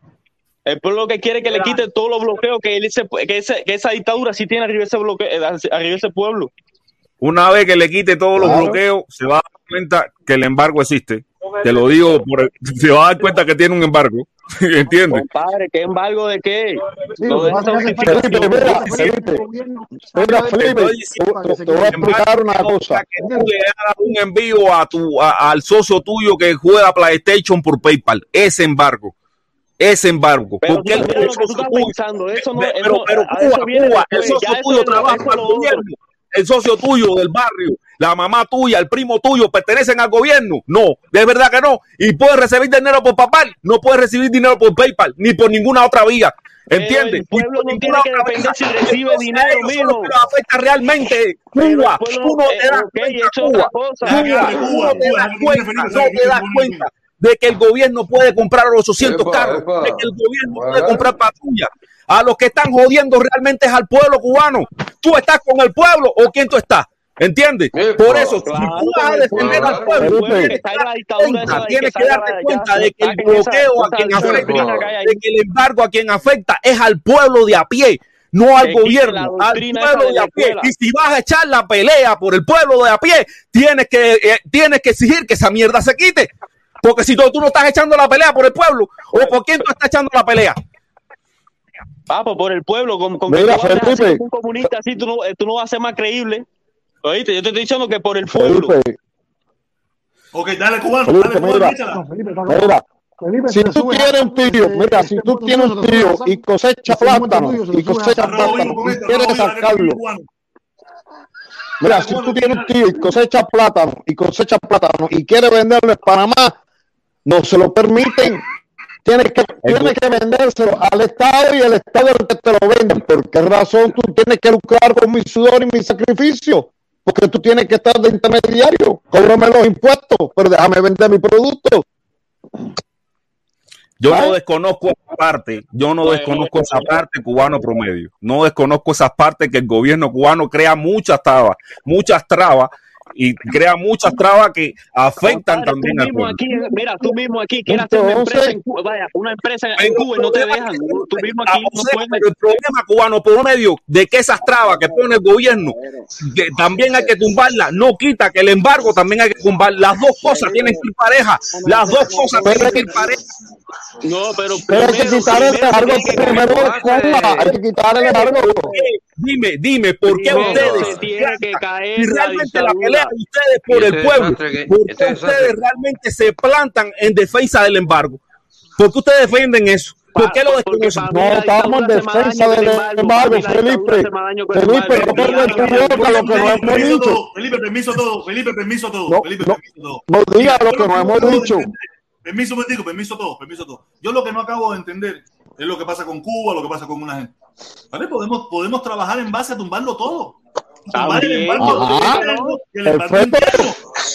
[SPEAKER 11] El pueblo lo que quiere es que le quite todos los bloqueos que, él, ese- que, ese- que esa dictadura sí tiene arriba ese, bloqueo, eh, arriba ese pueblo.
[SPEAKER 5] Una vez que le quite todos los bloqueos, se va a dar cuenta que el embargo existe. Te lo digo, por, se va a dar cuenta que tiene un embargo. ¿Entiendes?
[SPEAKER 11] Compadre, ¿qué embargo de qué?
[SPEAKER 12] Felipe,
[SPEAKER 11] justificación.
[SPEAKER 12] mira,
[SPEAKER 9] el
[SPEAKER 12] Felipe, mira, Felipe, te voy a explicar una cosa.
[SPEAKER 5] que tú le hagas un envío a tu, a- al socio tuyo que juega PlayStation por PayPal. Ese embargo. Ese embargo.
[SPEAKER 11] Pero
[SPEAKER 5] Porque el,
[SPEAKER 11] mira
[SPEAKER 5] el
[SPEAKER 11] lo que tú estás pensando, eso no,
[SPEAKER 5] pero,
[SPEAKER 11] eso,
[SPEAKER 5] pero Cuba,
[SPEAKER 11] eso viene
[SPEAKER 5] Cuba, el socio tuyo trabaja para el gobierno. El socio tuyo del barrio, la mamá tuya, el primo tuyo, pertenecen al gobierno. No, de verdad que no. Y puede recibir dinero por PayPal, no puede recibir dinero por PayPal, ni por ninguna otra vía. ¿Entiendes?
[SPEAKER 11] el pueblo no
[SPEAKER 5] ninguna
[SPEAKER 11] tiene que
[SPEAKER 5] otra
[SPEAKER 11] depender
[SPEAKER 5] vía.
[SPEAKER 11] si recibe
[SPEAKER 5] Entonces,
[SPEAKER 11] dinero,
[SPEAKER 5] los afecta realmente. Cuba, tú
[SPEAKER 11] no-
[SPEAKER 5] te das cuenta, Cuba. tú no te das cuenta, no
[SPEAKER 1] ¿sabes qué
[SPEAKER 5] te das cuenta? De que el gobierno puede comprar los 800
[SPEAKER 2] Epa,
[SPEAKER 5] carros,
[SPEAKER 2] epa.
[SPEAKER 5] de que el gobierno puede comprar patrullas. A los que están jodiendo realmente es al pueblo cubano. ¿Tú estás con el pueblo o quién tú estás? ¿Entiendes? Por eso, si tú vas a defender al pueblo,
[SPEAKER 11] que
[SPEAKER 5] tienes
[SPEAKER 11] está
[SPEAKER 5] que
[SPEAKER 11] la
[SPEAKER 5] darte
[SPEAKER 11] dictadura
[SPEAKER 5] cuenta,
[SPEAKER 11] de
[SPEAKER 5] tienes
[SPEAKER 11] que
[SPEAKER 5] que
[SPEAKER 11] salga
[SPEAKER 5] darte
[SPEAKER 11] ya,
[SPEAKER 5] cuenta de que el bloqueo a quien afecta, de que el embargo a quien afecta es al pueblo de a pie, no al gobierno, al pueblo
[SPEAKER 11] de
[SPEAKER 5] a pie.
[SPEAKER 11] escuela.
[SPEAKER 5] Y si vas a echar la pelea por el pueblo de a pie, tienes que, eh, tienes que exigir que esa mierda se quite. Porque si tú, tú no estás echando la pelea por el pueblo, o por quién tú estás echando la pelea.
[SPEAKER 11] Pues por el pueblo, con, con que
[SPEAKER 12] Mira,
[SPEAKER 11] tú hables así
[SPEAKER 12] Felipe.
[SPEAKER 11] un comunista así, tú no, eh, tú no vas a ser más creíble. Oíste, yo te estoy diciendo que por el pueblo.
[SPEAKER 12] Felipe,
[SPEAKER 1] Ok, dale cubano,
[SPEAKER 12] Felipe,
[SPEAKER 1] dale cubano,
[SPEAKER 12] mira. mira.
[SPEAKER 9] Felipe,
[SPEAKER 12] si tú tienes un tío,
[SPEAKER 9] este-
[SPEAKER 12] mira,
[SPEAKER 9] este
[SPEAKER 12] si tú tienes un tío y cosecha
[SPEAKER 9] punto
[SPEAKER 12] plátano y cosecha plátano y quieres sacarlo,
[SPEAKER 1] cubano.
[SPEAKER 12] mira, si tú tienes un tío y cosecha plátano y cosecha plátano y quiere venderlo en Panamá, no se lo permiten. Tienes que, tienes que vendérselo al Estado y el Estado es el que te lo vende. ¿Por qué razón tú tienes que lucrar con mi sudor y mi sacrificio? Porque tú tienes que estar de intermediario. Cóbrame los impuestos, pero déjame vender mi producto.
[SPEAKER 5] Yo
[SPEAKER 12] ¿Vale?
[SPEAKER 5] no desconozco esa parte, yo no desconozco esa parte cubano promedio. No desconozco esas partes que el gobierno cubano crea muchas trabas, muchas trabas y crea muchas trabas que afectan
[SPEAKER 11] Compadre,
[SPEAKER 5] también al
[SPEAKER 11] mismo
[SPEAKER 5] pueblo.
[SPEAKER 11] aquí, mira, tú mismo aquí quieres hacer una empresa en Cuba, vaya, una empresa en Cuba y no te dejan.
[SPEAKER 5] que-
[SPEAKER 11] Tú mismo aquí no
[SPEAKER 5] sea,
[SPEAKER 11] puedes.
[SPEAKER 5] pero el problema cubano por medio de que esas trabas que pone el gobierno, que también hay que tumbarlas, no quita que el embargo también hay que tumbar. Las dos cosas tienen que ir parejas. Las dos cosas tienen que ir parejas.
[SPEAKER 11] No, pero
[SPEAKER 12] Pero hay que
[SPEAKER 11] primero,
[SPEAKER 12] quitar el
[SPEAKER 11] primero
[SPEAKER 12] embargo primero. Cuba. Hay que quitar el embargo.
[SPEAKER 5] Dime, dime, ¿por qué
[SPEAKER 11] Primero
[SPEAKER 5] ustedes
[SPEAKER 11] se tiene que caer la
[SPEAKER 5] realmente la
[SPEAKER 11] dictadura.
[SPEAKER 5] pelea de ustedes por
[SPEAKER 2] Y
[SPEAKER 5] el pueblo,
[SPEAKER 2] que-
[SPEAKER 5] ¿por qué
[SPEAKER 2] desastre-
[SPEAKER 5] ustedes realmente se plantan en defensa del embargo? ¿Por qué ustedes defienden eso? ¿Por qué lo desconocen?
[SPEAKER 12] No
[SPEAKER 11] la
[SPEAKER 12] estamos en defensa del
[SPEAKER 11] el embargo. la
[SPEAKER 12] Felipe. Felipe, no loca lo que no hemos
[SPEAKER 1] Permiso
[SPEAKER 12] dicho.
[SPEAKER 1] todo, Felipe, permiso todo, Felipe, permiso todo,
[SPEAKER 12] No,
[SPEAKER 1] Felipe, permiso todo.
[SPEAKER 12] no diga lo que no
[SPEAKER 1] no
[SPEAKER 12] hemos dicho.
[SPEAKER 1] Permiso, me digo, permiso todo, permiso todo. Yo lo que no acabo de entender es lo que pasa con Cuba, lo que pasa con una gente. ¿Vale? Podemos, podemos trabajar en base a tumbarlo todo. tumbar el embargo el embargo.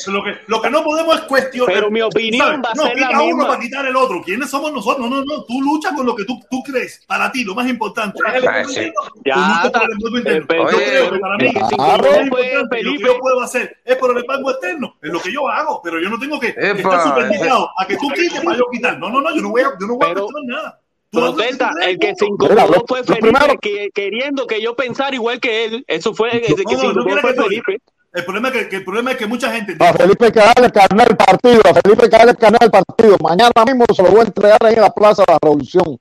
[SPEAKER 1] Lo que, lo que no podemos es cuestionar.
[SPEAKER 11] Pero mi opinión va a
[SPEAKER 1] No,
[SPEAKER 11] ser la
[SPEAKER 1] uno
[SPEAKER 11] misma.
[SPEAKER 1] para quitar el otro. ¿Quiénes somos nosotros? No, no, no. Tú luchas con lo que tú, tú crees. Para ti, lo más importante.
[SPEAKER 11] Ya
[SPEAKER 1] luchas
[SPEAKER 11] está.
[SPEAKER 1] por el embargo interno.
[SPEAKER 11] Pero-
[SPEAKER 1] Yo
[SPEAKER 13] Oye,
[SPEAKER 1] creo que para mí,
[SPEAKER 12] claro.
[SPEAKER 1] lo
[SPEAKER 11] Pues,
[SPEAKER 1] que yo puedo hacer es por el embargo externo. Es lo que yo hago. Pero yo no tengo que estar
[SPEAKER 13] Epa,
[SPEAKER 1] supermercado a que tú quites para yo quitar. No, no, no. Yo no voy a, yo no voy a
[SPEAKER 11] Pero-
[SPEAKER 1] cuestionar nada.
[SPEAKER 11] Protesta, el que se.
[SPEAKER 12] Mira,
[SPEAKER 11] incomodó fue Felipe,
[SPEAKER 12] primero-
[SPEAKER 11] que, queriendo que yo pensara igual que él. Eso fue el que se
[SPEAKER 1] No, no, no
[SPEAKER 11] incomodó
[SPEAKER 1] quiere
[SPEAKER 11] fue
[SPEAKER 1] que tú-
[SPEAKER 11] Felipe.
[SPEAKER 1] El problema es que, que el problema es que mucha gente
[SPEAKER 12] A Felipe hay que darle el carnet del partido, a Felipe hay que darle el carnet del partido. Mañana mismo se lo voy a entregar ahí en la Plaza de la Revolución.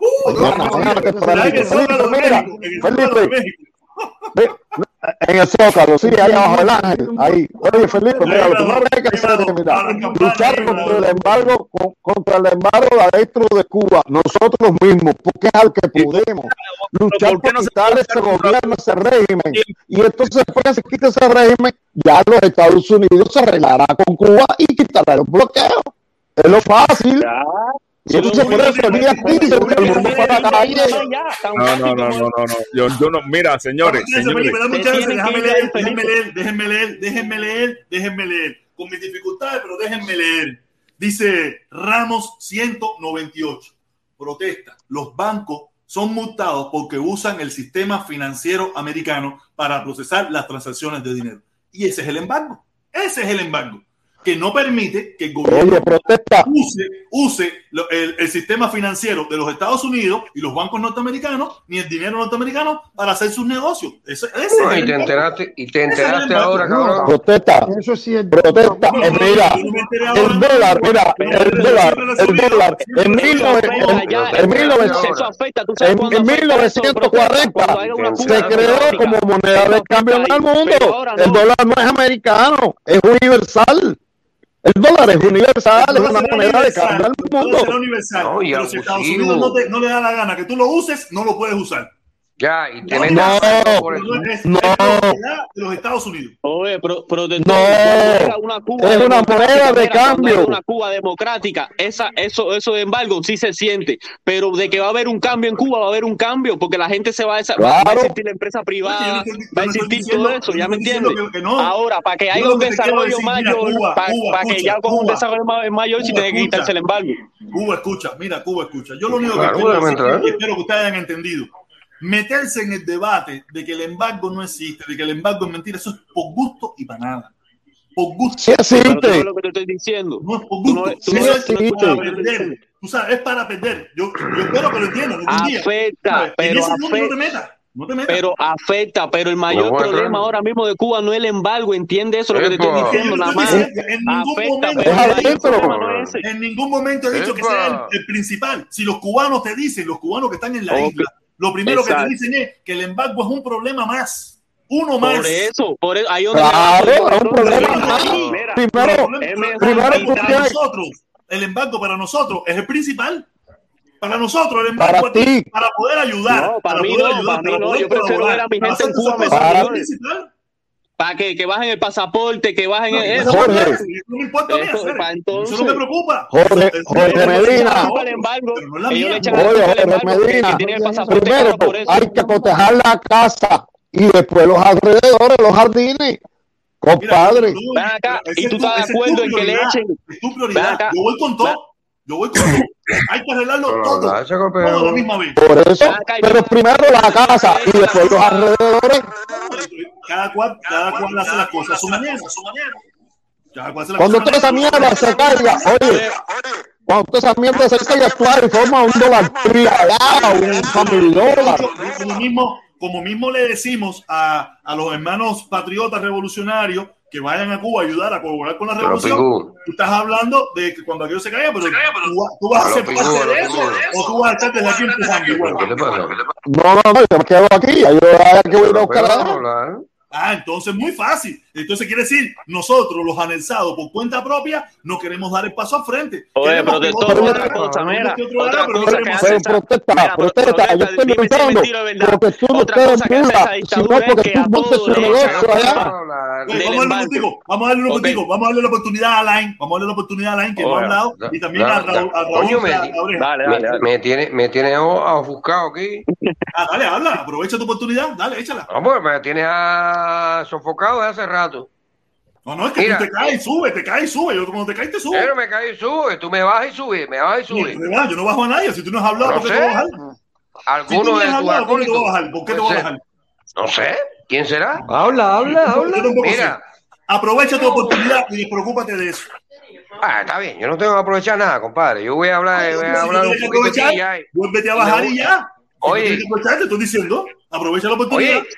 [SPEAKER 1] Uh,
[SPEAKER 12] Felipe,
[SPEAKER 1] en el Zócalo,
[SPEAKER 12] sí, ahí abajo del ángel, ahí. Oye, Felipe, mira, lo primero que hay que hacer es, mira, luchar contra el embargo, con- contra el embargo adentro de Cuba, nosotros mismos, porque es al que podemos. Luchar
[SPEAKER 5] ¿por
[SPEAKER 12] quitar ese gobierno, ese régimen. Y entonces, después que se quite ese régimen, ya los Estados Unidos se arreglará con Cuba y quitará los bloqueos. Es lo fácil. Y entonces por eso el día 15 el mundo fue a la calle.
[SPEAKER 5] No, no, no, no, no, no. Yo, yo no, mira, señores,
[SPEAKER 1] leer, déjenme leer, déjenme leer, déjenme leer, déjenme leer. Con mis dificultades, pero déjenme leer. Dice Ramos 198. Protesta. Los bancos son multados porque usan el sistema financiero americano para procesar las transacciones de dinero. Y ese es el embargo. Ese es el embargo. Que no permite que el gobierno
[SPEAKER 12] Oye, protesta.
[SPEAKER 1] use, use el, el sistema financiero de los Estados Unidos y los bancos norteamericanos, ni el dinero norteamericano para hacer sus negocios. Ese, ese
[SPEAKER 13] No,
[SPEAKER 1] es
[SPEAKER 13] y te enteraste, y te
[SPEAKER 1] es
[SPEAKER 13] enteraste ahora, cabrón.
[SPEAKER 12] Protesta.
[SPEAKER 9] Eso es cierto.
[SPEAKER 12] Protesta.
[SPEAKER 1] No,
[SPEAKER 12] Eh,
[SPEAKER 1] no,
[SPEAKER 12] mira, el dólar, mira, el dólar, el dólar, en
[SPEAKER 1] lo he
[SPEAKER 12] mil
[SPEAKER 1] subido.
[SPEAKER 12] nove- en-
[SPEAKER 11] allá,
[SPEAKER 12] en mil novecientos-
[SPEAKER 11] eso afecta, tú sabes
[SPEAKER 12] en,
[SPEAKER 11] cuándo
[SPEAKER 12] en
[SPEAKER 11] afecta eso,
[SPEAKER 12] 1940
[SPEAKER 11] cuando hay una
[SPEAKER 12] se creó como moneda de cambio en el mundo. El dólar no es americano, es universal. El dólar es universal, es una moneda de
[SPEAKER 1] universal,
[SPEAKER 12] cambio en el
[SPEAKER 1] todo será
[SPEAKER 12] mundo.
[SPEAKER 1] universal.
[SPEAKER 13] No,
[SPEAKER 1] pero si Estados. Unidos no, te- no le da la gana que tú lo uses, no lo puedes usar.
[SPEAKER 13] Ya, y
[SPEAKER 1] No,
[SPEAKER 12] No,
[SPEAKER 13] por
[SPEAKER 1] de los Estados Unidos.
[SPEAKER 11] Oye, pero, pero de
[SPEAKER 12] No,
[SPEAKER 11] una Cuba
[SPEAKER 12] es una
[SPEAKER 11] democrática,
[SPEAKER 12] moneda de cambio.
[SPEAKER 11] una Cuba democrática, esa, eso, eso de embargo sí se siente, pero de que va a haber un cambio en Cuba, va a haber un cambio, porque la gente se va a, esa- va- va a existir la empresa privada,
[SPEAKER 1] Oye,
[SPEAKER 11] va a existir
[SPEAKER 1] diciendo-
[SPEAKER 11] todo eso, ya me entiendes.
[SPEAKER 1] que- que no.
[SPEAKER 11] Ahora, para que haya un desarrollo
[SPEAKER 1] decir,
[SPEAKER 11] mayor,
[SPEAKER 1] Cuba,
[SPEAKER 11] para,
[SPEAKER 1] Cuba,
[SPEAKER 11] para que ya con un desarrollo ma- mayor,
[SPEAKER 1] Cuba,
[SPEAKER 11] tiene que quitarse el embargo.
[SPEAKER 1] Cuba, escucha, mira, Cuba, escucha. Yo lo único que
[SPEAKER 13] ¿eh?
[SPEAKER 1] espero que ustedes hayan entendido, meterse en el debate de que el embargo no existe, de que el embargo es mentira, eso es por gusto y para nada. Por gusto.
[SPEAKER 12] Sí
[SPEAKER 11] Pero no es lo que te estoy diciendo.
[SPEAKER 1] No es por
[SPEAKER 11] Tú no-
[SPEAKER 1] gusto.
[SPEAKER 11] tú no-
[SPEAKER 1] Eso es
[SPEAKER 11] tú escuchas
[SPEAKER 1] para
[SPEAKER 11] que
[SPEAKER 1] perder. Tú sabes, es para perder. Yo, yo espero que lo entiendan día.
[SPEAKER 11] Afecta.
[SPEAKER 1] En
[SPEAKER 11] pero
[SPEAKER 1] mundo no te
[SPEAKER 11] afecta.
[SPEAKER 1] metas. No te metas.
[SPEAKER 11] Pero afecta, pero el mayor
[SPEAKER 13] No, bueno,
[SPEAKER 11] problema
[SPEAKER 13] claro.
[SPEAKER 11] ahora mismo de Cuba no es el embargo, entiende eso lo que te estoy
[SPEAKER 1] Que
[SPEAKER 11] diciendo, nada más.
[SPEAKER 1] en ningún
[SPEAKER 11] Afecta,
[SPEAKER 1] momento,
[SPEAKER 11] no es
[SPEAKER 1] en ningún momento he dicho que
[SPEAKER 13] Epa.
[SPEAKER 1] sea el, el principal. Si los cubanos te dicen, los cubanos que están en la
[SPEAKER 11] Ok.
[SPEAKER 1] isla, lo primero que te dicen es que el embargo es un problema más. Uno más.
[SPEAKER 11] Por eso, por eso, ahí donde
[SPEAKER 12] Claro, es un problema
[SPEAKER 11] mira,
[SPEAKER 12] más.
[SPEAKER 11] mira,
[SPEAKER 12] Primero, primero
[SPEAKER 1] para nosotros, el embargo para nosotros es el principal. Para nosotros, el embargo
[SPEAKER 12] Para ti.
[SPEAKER 1] para poder ayudar.
[SPEAKER 11] No, para mí
[SPEAKER 1] poder
[SPEAKER 11] no,
[SPEAKER 1] ayudar,
[SPEAKER 11] para mí no.
[SPEAKER 1] poder
[SPEAKER 11] Yo prefiero
[SPEAKER 1] colaborar,
[SPEAKER 11] ver a mi
[SPEAKER 1] para
[SPEAKER 11] gente en
[SPEAKER 1] hacer
[SPEAKER 11] Cuba
[SPEAKER 12] Para-
[SPEAKER 11] que, que bajen el pasaporte, que bajen
[SPEAKER 1] No,
[SPEAKER 11] eso.
[SPEAKER 12] Jorge.
[SPEAKER 1] eso no me importa a mí
[SPEAKER 11] Eso,
[SPEAKER 1] hacer.
[SPEAKER 11] para entonces.
[SPEAKER 1] Eso no me preocupa.
[SPEAKER 12] Jorge- Medina.
[SPEAKER 11] el embargo,
[SPEAKER 1] no
[SPEAKER 11] ellos le echan
[SPEAKER 12] Jorge
[SPEAKER 11] embargo
[SPEAKER 12] Medina,
[SPEAKER 11] el que tiene el pasaporte
[SPEAKER 12] primero
[SPEAKER 11] caro por eso.
[SPEAKER 12] hay que cotejar la casa y después los alrededores, los jardines. Compadre,
[SPEAKER 1] Mira,
[SPEAKER 11] Ven acá, y tú
[SPEAKER 1] tu-
[SPEAKER 11] estás de acuerdo en que le echen.
[SPEAKER 1] Es tu prioridad.
[SPEAKER 11] acá.
[SPEAKER 1] Yo voy con todo. Yo voy con todo. Hay que arreglarlo todo. Todo la
[SPEAKER 13] campeón.
[SPEAKER 1] misma vez.
[SPEAKER 12] por eso, pero primero la casa y después los alrededores.
[SPEAKER 1] Cada cual, cada cual hace las cosas a su manera. Cada cual hace las
[SPEAKER 12] Cuando toda esa mierda se caiga, oye, cuando toda esa mierda se caiga, tú y forma un dólar allá, un family dólar.
[SPEAKER 1] Como mismo, como mismo le decimos a, a los hermanos patriotas revolucionarios que vayan a Cuba a ayudar a colaborar con la
[SPEAKER 13] Pero,
[SPEAKER 1] revolución, tú estás hablando de que cuando aquello se caiga, pero tú, va- tú vas a
[SPEAKER 13] Pero,
[SPEAKER 1] ser parte de
[SPEAKER 13] pero,
[SPEAKER 1] eso o tú vas a estar desde aquí empujando igual.
[SPEAKER 13] ¿qué te pasa?
[SPEAKER 12] No, no, no, yo me quedo aquí, yo hay que voy a
[SPEAKER 13] Pero,
[SPEAKER 12] buscar
[SPEAKER 13] pero, a.
[SPEAKER 1] Ah, entonces muy fácil. Entonces quiere decir, nosotros los anexados por cuenta propia no queremos dar el paso al frente.
[SPEAKER 11] Oye,
[SPEAKER 1] Queremos
[SPEAKER 11] pero de
[SPEAKER 1] que
[SPEAKER 11] todo,
[SPEAKER 1] otro
[SPEAKER 11] otra
[SPEAKER 1] haga,
[SPEAKER 11] cosa,
[SPEAKER 1] queremos
[SPEAKER 11] mira,
[SPEAKER 1] que otro haga,
[SPEAKER 11] otra
[SPEAKER 1] pero no
[SPEAKER 11] cosa que
[SPEAKER 1] queremos
[SPEAKER 11] hace
[SPEAKER 12] Pero
[SPEAKER 1] hacer.
[SPEAKER 11] esa-
[SPEAKER 12] protesta,
[SPEAKER 11] Mira,
[SPEAKER 12] protesta, yo
[SPEAKER 11] protesta,
[SPEAKER 12] estoy
[SPEAKER 11] dime si es
[SPEAKER 12] luchando,
[SPEAKER 11] mentira o verdad.
[SPEAKER 12] porque tú no
[SPEAKER 11] Otra
[SPEAKER 12] te
[SPEAKER 11] cosa que hace
[SPEAKER 12] mula,
[SPEAKER 11] esa
[SPEAKER 12] sino
[SPEAKER 11] dictadura es
[SPEAKER 12] porque
[SPEAKER 11] que
[SPEAKER 12] tú
[SPEAKER 11] a
[SPEAKER 12] montes
[SPEAKER 11] todos
[SPEAKER 12] tu
[SPEAKER 11] le
[SPEAKER 12] negocio
[SPEAKER 11] echan
[SPEAKER 12] allá.
[SPEAKER 11] Culpa.
[SPEAKER 1] Oye, vamos a vamos a darle un
[SPEAKER 11] Ok.
[SPEAKER 1] puntico, vamos a darle la oportunidad a Alain, vamos a darle la oportunidad a Alain que no ha hablado
[SPEAKER 13] da-
[SPEAKER 1] y también a
[SPEAKER 13] da-
[SPEAKER 1] Raúl, a
[SPEAKER 13] coño, me,
[SPEAKER 1] oreja.
[SPEAKER 11] Dale,
[SPEAKER 13] me,
[SPEAKER 11] dale, dale.
[SPEAKER 13] me tiene, me tiene ofuscado aquí.
[SPEAKER 1] Ah, dale, habla, aprovecha tu oportunidad, dale, échala.
[SPEAKER 13] Vamos, me tienes ah, sofocado desde hace rato.
[SPEAKER 1] No, no, es que
[SPEAKER 13] Mira,
[SPEAKER 1] tú te caes y sube, te caes y sube. Yo cuando te caes te sube.
[SPEAKER 13] Pero me caes y sube, tú me bajas y subes, me bajas y subes.
[SPEAKER 1] de yo no bajo a nadie. Si tú no has hablado,
[SPEAKER 13] No
[SPEAKER 1] ¿por qué te voy a bajar? Si tú
[SPEAKER 13] Alguno
[SPEAKER 1] no
[SPEAKER 13] de
[SPEAKER 1] has
[SPEAKER 13] tus
[SPEAKER 1] hablado, ¿por qué te a bajar? ¿Por qué te voy a bajar?
[SPEAKER 13] No sé, ¿quién será?
[SPEAKER 14] Habla, habla, habla.
[SPEAKER 13] Mira,
[SPEAKER 1] Aprovecha tu oportunidad y despreocúpate de eso.
[SPEAKER 13] ah, está bien, yo no tengo que aprovechar nada, compadre. Yo voy a hablar, voy a
[SPEAKER 1] Si
[SPEAKER 13] hablar
[SPEAKER 1] tú
[SPEAKER 13] un poquito aquí ya.
[SPEAKER 1] vuélvete a bajar y ya. Si
[SPEAKER 13] Oye.
[SPEAKER 1] que aprovechar, te estoy diciendo. Aprovecha la oportunidad.
[SPEAKER 13] Oye,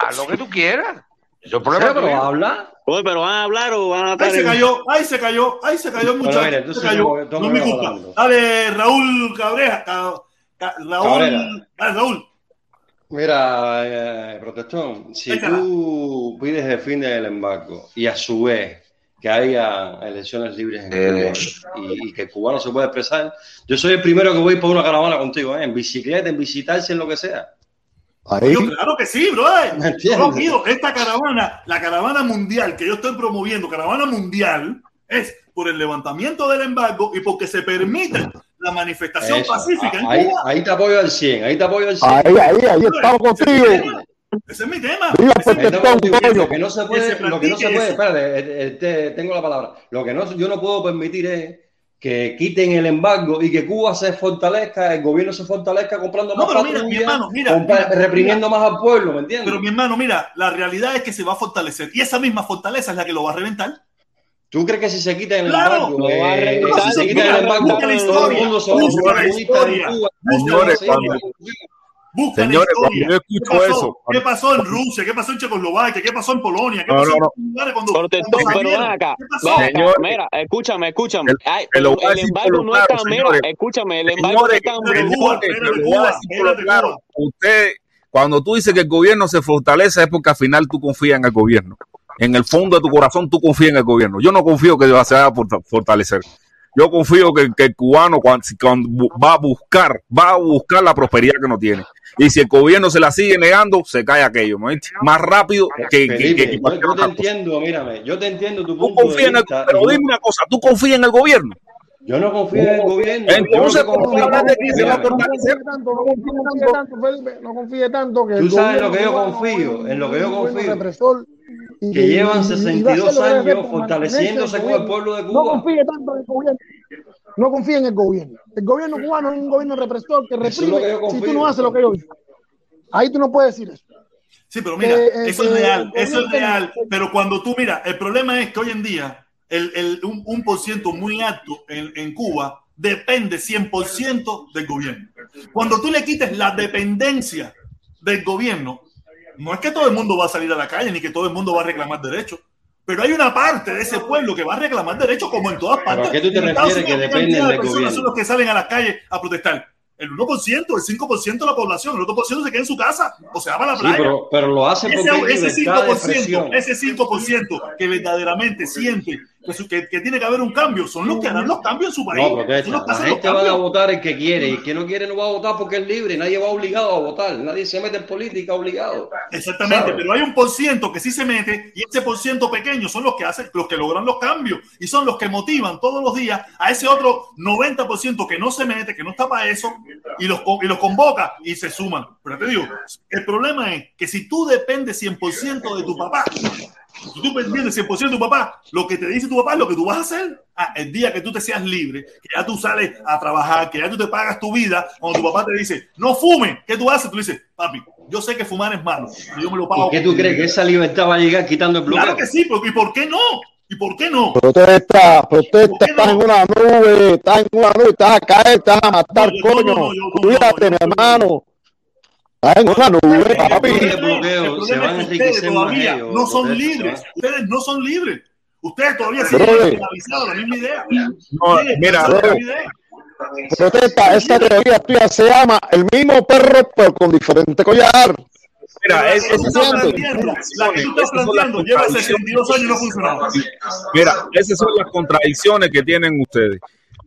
[SPEAKER 13] haz lo que tú quieras. Eso es problema
[SPEAKER 14] pero habla.
[SPEAKER 11] Oye, pero van a hablar o van a
[SPEAKER 1] Ahí
[SPEAKER 11] estar
[SPEAKER 1] se
[SPEAKER 11] en-
[SPEAKER 1] cayó, ahí se cayó, ahí se cayó el muchacho. se cayó. no gusta.
[SPEAKER 14] hablando.
[SPEAKER 1] Dale, Raúl Cabreja. Ca- Ca- Raúl.
[SPEAKER 14] Cabrera.
[SPEAKER 1] Dale, Raúl.
[SPEAKER 14] Mira, eh, protestón, si
[SPEAKER 1] Échala.
[SPEAKER 14] tú pides el fin del embargo y a su vez que haya elecciones libres en
[SPEAKER 13] Eh.
[SPEAKER 14] Cuba y, y que el cubano se pueda expresar, yo soy el primero que voy por una caravana contigo, ¿eh? en bicicleta, en visitarse, en lo que sea.
[SPEAKER 12] Ahí.
[SPEAKER 1] Yo, claro que sí, pido. Esta caravana, la caravana mundial que yo estoy promoviendo, caravana mundial, es por el levantamiento del embargo y porque se permite la manifestación
[SPEAKER 14] Eso.
[SPEAKER 1] pacífica en
[SPEAKER 14] Ahí,
[SPEAKER 1] Cuba.
[SPEAKER 14] ahí te apoyo al 100, ahí te apoyo al 100.
[SPEAKER 12] Ahí, ahí, ahí estamos
[SPEAKER 1] Ese es mi
[SPEAKER 12] contigo.
[SPEAKER 1] tema. Ese es mi tema.
[SPEAKER 12] Viva
[SPEAKER 1] Ese es mi
[SPEAKER 14] Ahí te
[SPEAKER 12] Protestón,
[SPEAKER 14] apoyo,
[SPEAKER 12] coño.
[SPEAKER 14] Lo que no se
[SPEAKER 1] Que
[SPEAKER 14] puede,
[SPEAKER 1] se
[SPEAKER 14] lo que no se
[SPEAKER 1] practique
[SPEAKER 14] puede,
[SPEAKER 1] eso.
[SPEAKER 14] espérate, eh, eh, te- tengo la palabra. Lo que no, yo no puedo permitir es que quiten el embargo y que Cuba se fortalezca, el gobierno se fortalezca comprando
[SPEAKER 1] No,
[SPEAKER 14] más
[SPEAKER 1] pero mira, mi hermano, mira,
[SPEAKER 14] compra-
[SPEAKER 1] mira,
[SPEAKER 14] reprimiendo más al pueblo, ¿me entiendes?
[SPEAKER 1] Pero mi hermano, mira, la realidad es que se va a fortalecer y esa misma fortaleza es la que lo va a reventar.
[SPEAKER 14] ¿Tú crees que si se quita el
[SPEAKER 1] Claro.
[SPEAKER 14] embargo,
[SPEAKER 11] Lo va a
[SPEAKER 14] eh, si se quita
[SPEAKER 1] mira,
[SPEAKER 14] el embargo,
[SPEAKER 1] busca la
[SPEAKER 14] todo el
[SPEAKER 1] historia,
[SPEAKER 14] mundo se va a
[SPEAKER 1] historia,
[SPEAKER 14] Cuba?
[SPEAKER 5] Señores,
[SPEAKER 14] Sí,
[SPEAKER 5] cuando-
[SPEAKER 1] Busca
[SPEAKER 5] Señores,
[SPEAKER 1] la
[SPEAKER 5] cuando
[SPEAKER 1] historia.
[SPEAKER 5] yo
[SPEAKER 1] ¿Qué
[SPEAKER 5] escucho
[SPEAKER 1] pasó?
[SPEAKER 5] eso,
[SPEAKER 1] ¿Qué pasó en Rusia? ¿Qué pasó en Checoslovaquia? ¿Qué pasó en Polonia? ¿Qué
[SPEAKER 5] No,
[SPEAKER 1] pasó
[SPEAKER 5] no, no.
[SPEAKER 1] en lugares cuando,
[SPEAKER 11] Protestón, pero ven acá, mira, escúchame, escúchame.
[SPEAKER 5] El-
[SPEAKER 11] el embargo no es
[SPEAKER 5] claro,
[SPEAKER 11] tan,
[SPEAKER 5] señores.
[SPEAKER 11] escúchame, el embargo no
[SPEAKER 5] Señores,
[SPEAKER 11] es tan.
[SPEAKER 1] Cuba.
[SPEAKER 5] Usted, cuando tú dices que el gobierno se fortalece es porque al final tú confías en el gobierno. En el fondo de tu corazón tú confías en el gobierno. Yo no confío que se vaya a forta- fortalecer. Yo confío que, que el cubano cuando, cuando bu- va a buscar, va a buscar la prosperidad que no tiene. Y si el gobierno se la sigue negando, se cae aquello, ¿me entiendes? Más rápido que,
[SPEAKER 14] Felipe,
[SPEAKER 5] que
[SPEAKER 14] yo,
[SPEAKER 5] cualquier
[SPEAKER 14] yo te
[SPEAKER 5] cosa.
[SPEAKER 14] entiendo, mírame, yo te entiendo tu
[SPEAKER 5] Tú
[SPEAKER 14] punto de
[SPEAKER 5] confías en el,
[SPEAKER 14] vista.
[SPEAKER 5] pero dime una cosa, tú confías en el gobierno.
[SPEAKER 14] Yo no confío en el gobierno. lo
[SPEAKER 5] Entonces, ¿cómo
[SPEAKER 14] confío-
[SPEAKER 5] hablas de que se va a
[SPEAKER 14] Mírame,
[SPEAKER 5] fortalecer?
[SPEAKER 9] tanto, no confíe tanto, Felipe, no confíe tanto que
[SPEAKER 14] Tú sabes lo
[SPEAKER 9] gobierno
[SPEAKER 14] que yo
[SPEAKER 9] cubano
[SPEAKER 14] confío, en lo que yo confío.
[SPEAKER 9] represor y
[SPEAKER 14] que llevan
[SPEAKER 9] y- y va a hacer
[SPEAKER 14] 62
[SPEAKER 9] lo que debe
[SPEAKER 14] años fortaleciéndose con el pueblo de
[SPEAKER 9] No
[SPEAKER 14] Cuba.
[SPEAKER 9] confíe tanto en el gobierno. No confíe en el gobierno. El gobierno cubano es un gobierno represor que
[SPEAKER 14] lo
[SPEAKER 9] reprime
[SPEAKER 14] que
[SPEAKER 9] si tú no haces lo que yo digo. Ahí tú no puedes decir eso.
[SPEAKER 1] Sí, pero mira,
[SPEAKER 9] Que, eh,
[SPEAKER 1] eso es
[SPEAKER 9] que
[SPEAKER 1] real, eso es real. Pero cuando tú, mira, el problema es que hoy en día el, el- un, un por ciento muy alto en, en Cuba depende 100% del gobierno. Cuando tú le quites la dependencia del gobierno, no es que todo el mundo va a salir a la calle ni que todo el mundo va a reclamar derechos. Pero hay una parte de ese pueblo que va a reclamar derechos como en todas
[SPEAKER 14] ¿Pero
[SPEAKER 1] partes.
[SPEAKER 14] a qué tú te refieres que
[SPEAKER 1] Unidos, ¿qué
[SPEAKER 14] dependen del gobierno?
[SPEAKER 1] son los que salen a las calles a protestar? El 1%, el 5% de la población, el otro por ciento se queda en su casa o se va a la
[SPEAKER 14] Sí,
[SPEAKER 1] playa.
[SPEAKER 14] pero, pero lo hacen porque hay
[SPEAKER 1] Ese, ese
[SPEAKER 14] libertad de
[SPEAKER 1] 5%,
[SPEAKER 14] expresión.
[SPEAKER 1] ese 5% que verdaderamente siente que, que- que tiene que haber un cambio, son los que harán los cambios en su país.
[SPEAKER 14] No,
[SPEAKER 1] los
[SPEAKER 14] protesta.
[SPEAKER 1] que
[SPEAKER 14] La
[SPEAKER 1] los
[SPEAKER 14] gente va a votar el que quiere y el que no quiere no va a votar porque es libre. Nadie va obligado a votar. Nadie se mete en política obligado.
[SPEAKER 1] Exactamente,
[SPEAKER 14] ¿Sabes?
[SPEAKER 1] pero hay un por ciento que sí se mete y ese por ciento pequeño son los que hacen, los que logran los cambios y son los que motivan todos los días a ese otro 90% que no se mete, que no está para eso y los, y los convoca y se suman. Pero te digo, el problema es que si tú dependes 100% de tu papá, si tú dependes 100% de tu papá, lo que te dice tu papá es lo que tú vas a hacer. Ah, el día que tú te seas libre, que ya tú sales a trabajar, que ya tú te pagas tu vida, cuando tu papá te dice, no fume, ¿qué tú haces? Tú dices, papi, yo sé que fumar es malo, yo me lo pago.
[SPEAKER 14] ¿Por qué tú crees que
[SPEAKER 1] dinero".
[SPEAKER 14] esa libertad va a llegar quitando el bloqueo?
[SPEAKER 1] Claro que sí, pero ¿y por qué no? ¿Y por qué no?
[SPEAKER 12] Protesta, protesta,
[SPEAKER 1] ¿Por qué
[SPEAKER 12] estás
[SPEAKER 1] no?
[SPEAKER 12] en una nube, estás en una nube, estás a caer, estás a matar,
[SPEAKER 1] No, yo-
[SPEAKER 12] coño.
[SPEAKER 1] no, no, yo- no,
[SPEAKER 12] Cuídate,
[SPEAKER 1] no,
[SPEAKER 12] mi
[SPEAKER 1] yo-
[SPEAKER 12] hermano. Estás en una nube,
[SPEAKER 1] El
[SPEAKER 12] papi.
[SPEAKER 14] bloqueo, se van a
[SPEAKER 1] es
[SPEAKER 14] enriquecer
[SPEAKER 1] todavía
[SPEAKER 14] ellos,
[SPEAKER 1] no son libres. Ustedes no son libres. Ustedes todavía siguen
[SPEAKER 12] Brother.
[SPEAKER 1] esclavizados, la misma idea.
[SPEAKER 5] No, mira,
[SPEAKER 1] esclavizados, la
[SPEAKER 12] brother.
[SPEAKER 1] misma idea.
[SPEAKER 12] Protesta, esa teoría tuya se llama el mismo perro, pero con diferente collar.
[SPEAKER 5] Mira,
[SPEAKER 1] Pero
[SPEAKER 5] es-
[SPEAKER 1] la que tú estás planteando, la que tú estás
[SPEAKER 5] contradicciones, esas son las
[SPEAKER 1] planteando lleva
[SPEAKER 5] contradicciones.
[SPEAKER 1] 62 años y no ha funcionado.
[SPEAKER 5] Mira, esas son las contradicciones que tienen ustedes.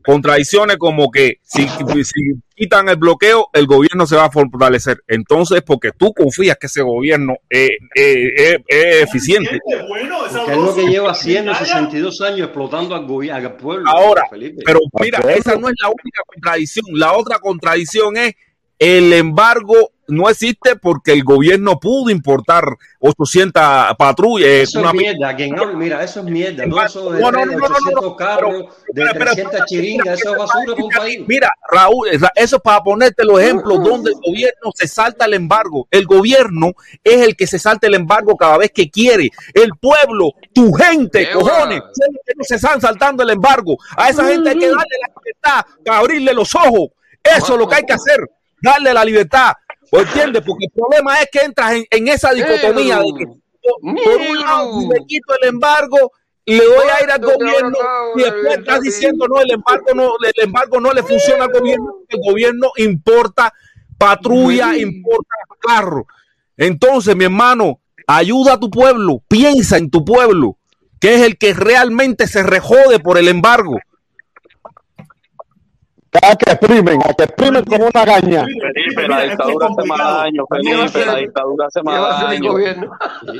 [SPEAKER 5] Contradicciones como que si, si quitan el bloqueo, el gobierno se va a fortalecer. Entonces, porque tú confías que ese gobierno es, es- es- es eficiente.
[SPEAKER 14] Porque es lo que lleva haciendo 62 años explotando al gobierno, al pueblo.
[SPEAKER 5] Ahora,
[SPEAKER 14] Felipe.
[SPEAKER 5] pero mira, esa no es la única contradicción. La otra contradicción es el embargo no existe porque el gobierno pudo importar 800 patrullas. eh,
[SPEAKER 14] Eso
[SPEAKER 5] una-
[SPEAKER 14] es mierda, quien mira, eso es mierda, no eso de
[SPEAKER 5] No, no, no, no, no, no,
[SPEAKER 14] 800 carros, de 300 chiringas, eso es basura para un país.
[SPEAKER 5] Mira, Raúl, esa- eso es para ponerte los ejemplos donde el gobierno se salta el embargo. El gobierno es el que se salta el embargo cada vez que quiere. El pueblo, tu gente,
[SPEAKER 13] Qué
[SPEAKER 5] cojones, que no se están saltando el embargo. A esa gente hay que darle la libertad para abrirle los ojos. Eso es lo que hay que hacer, darle la libertad. ¿O entiendes? Porque el problema es que entras en, en esa dicotomía de que por un lado, si le quito el embargo, le doy a ir al gobierno y después estás diciendo no, el embargo no, el embargo no le funciona al gobierno, el gobierno importa patrulla, importa carro. Entonces, mi hermano, ayuda a tu pueblo, piensa en tu pueblo, que es el que realmente se rejode por el embargo.
[SPEAKER 15] A que exprimen, a que exprimen como una caña.
[SPEAKER 11] Felipe, la dictadura hace más daño, Felipe, la dictadura hace más daño.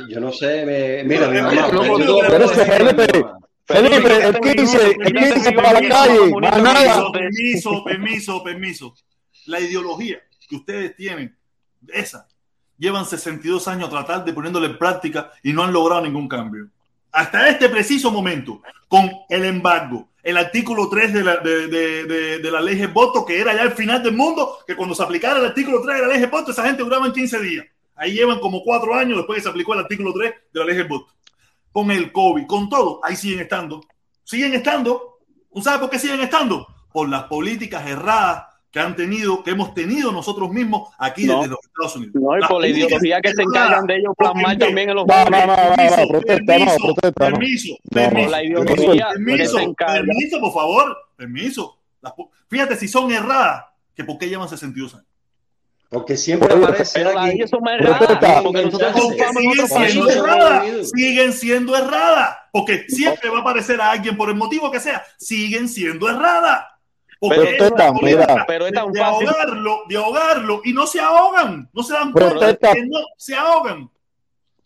[SPEAKER 14] Yo no sé, me- mira, mi mamá.
[SPEAKER 15] Pero eso, Felipe, Felipe, el 15, el 15 para la calle, más nada.
[SPEAKER 1] Permiso, permiso, permiso. La ideología que ustedes tienen, esa, llevan 62 años a tratar de poniéndole en práctica y no han logrado ningún cambio. Hasta este preciso momento, con el embargo, el artículo 3 de la, de, de- de- de la ley que era ya el final del mundo, que cuando se aplicara el artículo 3 de la ley de voto, esa gente duraba en 15 días. Ahí llevan como cuatro años después que se aplicó el artículo 3 de la ley de voto. Con el COVID, con todo, ahí siguen estando. Siguen estando. ¿Tú sabes por qué siguen estando? Por las políticas erradas que han tenido, que hemos tenido nosotros mismos aquí
[SPEAKER 11] No.
[SPEAKER 1] desde los Estados Unidos.
[SPEAKER 11] No, y por la ideología que se encargan de ellos plasmar también en los
[SPEAKER 15] No, no, no, no, no,
[SPEAKER 1] Permiso,
[SPEAKER 15] protesta, no,
[SPEAKER 1] permiso,
[SPEAKER 15] protesta, no.
[SPEAKER 1] permiso,
[SPEAKER 15] No,
[SPEAKER 1] permiso,
[SPEAKER 11] la ideología
[SPEAKER 1] permiso,
[SPEAKER 11] que se
[SPEAKER 1] permiso, permiso, por favor, permiso. Fíjate si son erradas, que por qué llevan 62 años.
[SPEAKER 14] Porque siempre aparece alguien.
[SPEAKER 11] porque
[SPEAKER 1] siguen siendo erradas, siguen siendo erradas, porque siempre va a aparecer a alguien por el motivo que sea, siguen siendo erradas. Porque
[SPEAKER 11] Pero
[SPEAKER 15] mira.
[SPEAKER 11] Pero es tan
[SPEAKER 1] de
[SPEAKER 11] fácil.
[SPEAKER 1] ahogarlo, de ahogarlo, y no se ahogan, no se dan cuenta
[SPEAKER 15] Protesta.
[SPEAKER 1] que no se ahogan.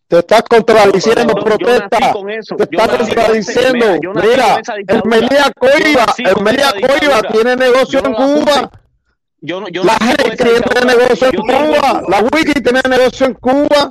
[SPEAKER 15] Te estás contradiciendo, protesta.
[SPEAKER 11] con eso.
[SPEAKER 15] Te estás contradiciendo.
[SPEAKER 11] mira,
[SPEAKER 15] el. Melía Coiba, el Melía Coiba tiene negocio en. Cuba.
[SPEAKER 11] Yo, no- yo
[SPEAKER 15] La gente tiene negocio en Cuba. La Wiki tiene negocio en Cuba.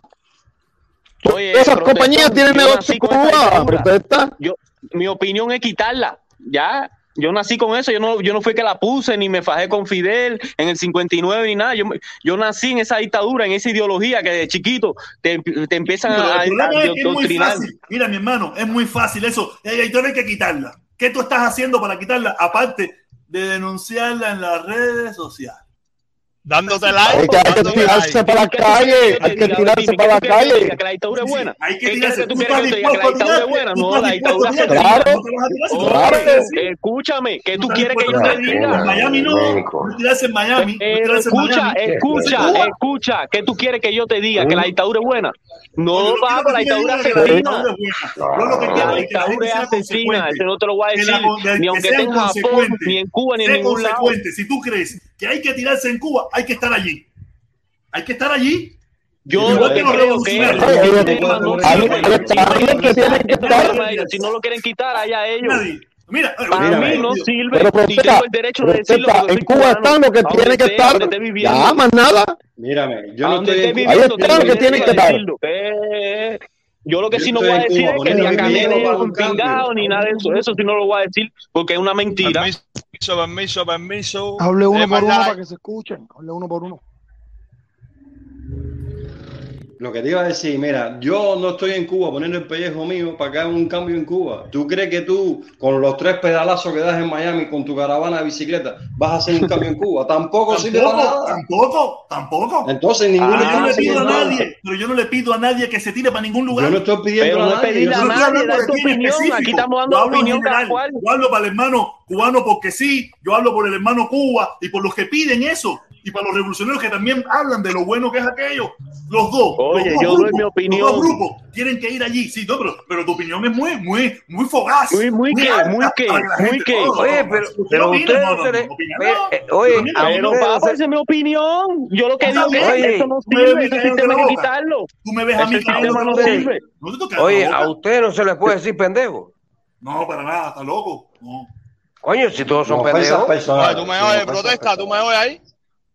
[SPEAKER 11] Oye,
[SPEAKER 15] Esas compañías tienen negocio en Cuba. Protesta.
[SPEAKER 11] Yo, mi opinión es quitarla. Ya, yo nací con eso. Yo no, yo no fui que la puse ni me fajé con Fidel en el 59 ni nada. Yo, yo nací en esa dictadura, en esa ideología que de chiquito te, te empiezan
[SPEAKER 1] Pero
[SPEAKER 11] a, a,
[SPEAKER 1] el problema es que es muy fácil. Mira, mi hermano, es muy fácil eso. Y hay hay que quitarla. ¿Qué tú estás haciendo para quitarla? Aparte de denunciarla en las redes sociales.
[SPEAKER 2] Dándote
[SPEAKER 15] Hay
[SPEAKER 2] like.
[SPEAKER 15] que, hay que tirarse
[SPEAKER 2] like.
[SPEAKER 15] para la
[SPEAKER 11] ¿Qué tú quieres
[SPEAKER 15] calle.
[SPEAKER 11] que
[SPEAKER 15] Hay que tirarse para la
[SPEAKER 11] ¿Qué tú quieres que
[SPEAKER 15] calle.
[SPEAKER 11] Que la dictadura es buena.
[SPEAKER 1] hay que
[SPEAKER 11] ¿Qué quieres
[SPEAKER 1] tirarse.
[SPEAKER 11] que tú
[SPEAKER 1] estás
[SPEAKER 11] que? Que la dictadura es buena.
[SPEAKER 1] Tú
[SPEAKER 11] No, la dictadura se.
[SPEAKER 15] Claro. Claro.
[SPEAKER 11] Escúchame, ¿qué
[SPEAKER 1] Tú
[SPEAKER 11] quieres que yo te diga?
[SPEAKER 1] En Miami no. No tirarse en Miami. En
[SPEAKER 11] escucha, escucha,
[SPEAKER 1] En
[SPEAKER 11] escucha, ¿qué tú quieres que yo te diga? ¿Que la dictadura es buena? No, papo, la
[SPEAKER 1] que
[SPEAKER 11] dictadura
[SPEAKER 1] que
[SPEAKER 11] asesina.
[SPEAKER 1] dictadura es buena. Yo lo que
[SPEAKER 11] La
[SPEAKER 1] que
[SPEAKER 11] dictadura es asesina, eso no te lo voy a
[SPEAKER 1] Que
[SPEAKER 11] decir, ni
[SPEAKER 1] que
[SPEAKER 11] aunque
[SPEAKER 1] sean
[SPEAKER 11] tenga Japón, ni en Cuba, ni en ningún lado.
[SPEAKER 1] Si tú crees que hay que tirarse en Cuba, hay que estar allí. Hay que estar allí.
[SPEAKER 11] Yo lo
[SPEAKER 1] que los
[SPEAKER 11] creo que Si no
[SPEAKER 15] bien que tienen que estar.
[SPEAKER 11] Si no lo quieren quitar, allá ellos.
[SPEAKER 1] Nadie. Mira,
[SPEAKER 11] Para mí no sirve
[SPEAKER 15] Pero
[SPEAKER 11] tengo el derecho de decirlo
[SPEAKER 15] En Cuba están lo que
[SPEAKER 11] a
[SPEAKER 15] tiene
[SPEAKER 11] donde
[SPEAKER 15] que estar. Ya, más nada.
[SPEAKER 14] Mírame, yo
[SPEAKER 11] a
[SPEAKER 14] no estoy
[SPEAKER 11] viviendo,
[SPEAKER 15] Ahí que tienen que.
[SPEAKER 11] Eh, yo lo que sí no voy a decir es que ni
[SPEAKER 14] mi
[SPEAKER 11] Canel es un pingado ni nada de eso. Eso sí no lo voy a decir porque es una mentira.
[SPEAKER 2] Permiso, permiso, permiso.
[SPEAKER 9] Hable uno
[SPEAKER 2] Deme
[SPEAKER 9] por uno
[SPEAKER 2] like.
[SPEAKER 9] para que se escuchen. Hable uno por uno.
[SPEAKER 14] Lo que te iba a decir, mira, yo no estoy en Cuba poniendo el pellejo mío para que haga un cambio en Cuba. ¿Tú crees que tú, con los tres pedalazos que das en Miami con tu caravana de bicicleta, vas a hacer un cambio en Cuba? Tampoco sirve para
[SPEAKER 1] Tampoco,
[SPEAKER 14] nada.
[SPEAKER 1] tampoco, tampoco.
[SPEAKER 14] Entonces, ninguno
[SPEAKER 1] Pero
[SPEAKER 14] de
[SPEAKER 1] yo no le pido a
[SPEAKER 14] nada.
[SPEAKER 1] nadie, pero yo no le pido a nadie que se tire para ningún lugar.
[SPEAKER 14] Yo no estoy pidiendo
[SPEAKER 11] Pero
[SPEAKER 14] a
[SPEAKER 11] no
[SPEAKER 14] nadie.
[SPEAKER 11] pedirle
[SPEAKER 14] Yo
[SPEAKER 11] a
[SPEAKER 1] Yo no estoy
[SPEAKER 11] nadie,
[SPEAKER 1] de
[SPEAKER 11] opinión. Aquí estamos dando
[SPEAKER 1] Yo hablo
[SPEAKER 11] opinión
[SPEAKER 1] general.
[SPEAKER 11] cual.
[SPEAKER 1] Yo hablo para el hermano cubano porque sí. Yo hablo por el hermano Cuba y por los que piden eso. Y para los revolucionarios que también hablan de lo bueno que es aquello. Los dos.
[SPEAKER 11] Oye,
[SPEAKER 1] los dos
[SPEAKER 11] yo doy
[SPEAKER 1] grupos,
[SPEAKER 11] mi opinión.
[SPEAKER 1] Los dos grupos tienen que ir allí. Sí, no, pero, pero tu opinión es muy, muy, muy fogaz.
[SPEAKER 11] Muy, muy muy que,
[SPEAKER 1] para que
[SPEAKER 11] muy que.
[SPEAKER 13] Oye,
[SPEAKER 1] no,
[SPEAKER 13] pero, pero ustedes
[SPEAKER 1] no,
[SPEAKER 13] no
[SPEAKER 1] no,
[SPEAKER 13] se les.
[SPEAKER 1] no, opina,
[SPEAKER 13] Oye,
[SPEAKER 1] no.
[SPEAKER 13] eh, oye, a no
[SPEAKER 11] papá,
[SPEAKER 13] se-
[SPEAKER 11] esa es mi opinión. Yo lo que digo es que eso no sirve, ese sistema hay que quitarlo.
[SPEAKER 1] Tú me ves a mí
[SPEAKER 11] no sirve.
[SPEAKER 13] Oye, a ustedes no se les puede decir pendejo.
[SPEAKER 1] No, para nada, está loco. No.
[SPEAKER 13] Coño, si todos son pendejos.
[SPEAKER 14] Personales.
[SPEAKER 2] tú me oyes, protesta, tú me oyes ahí.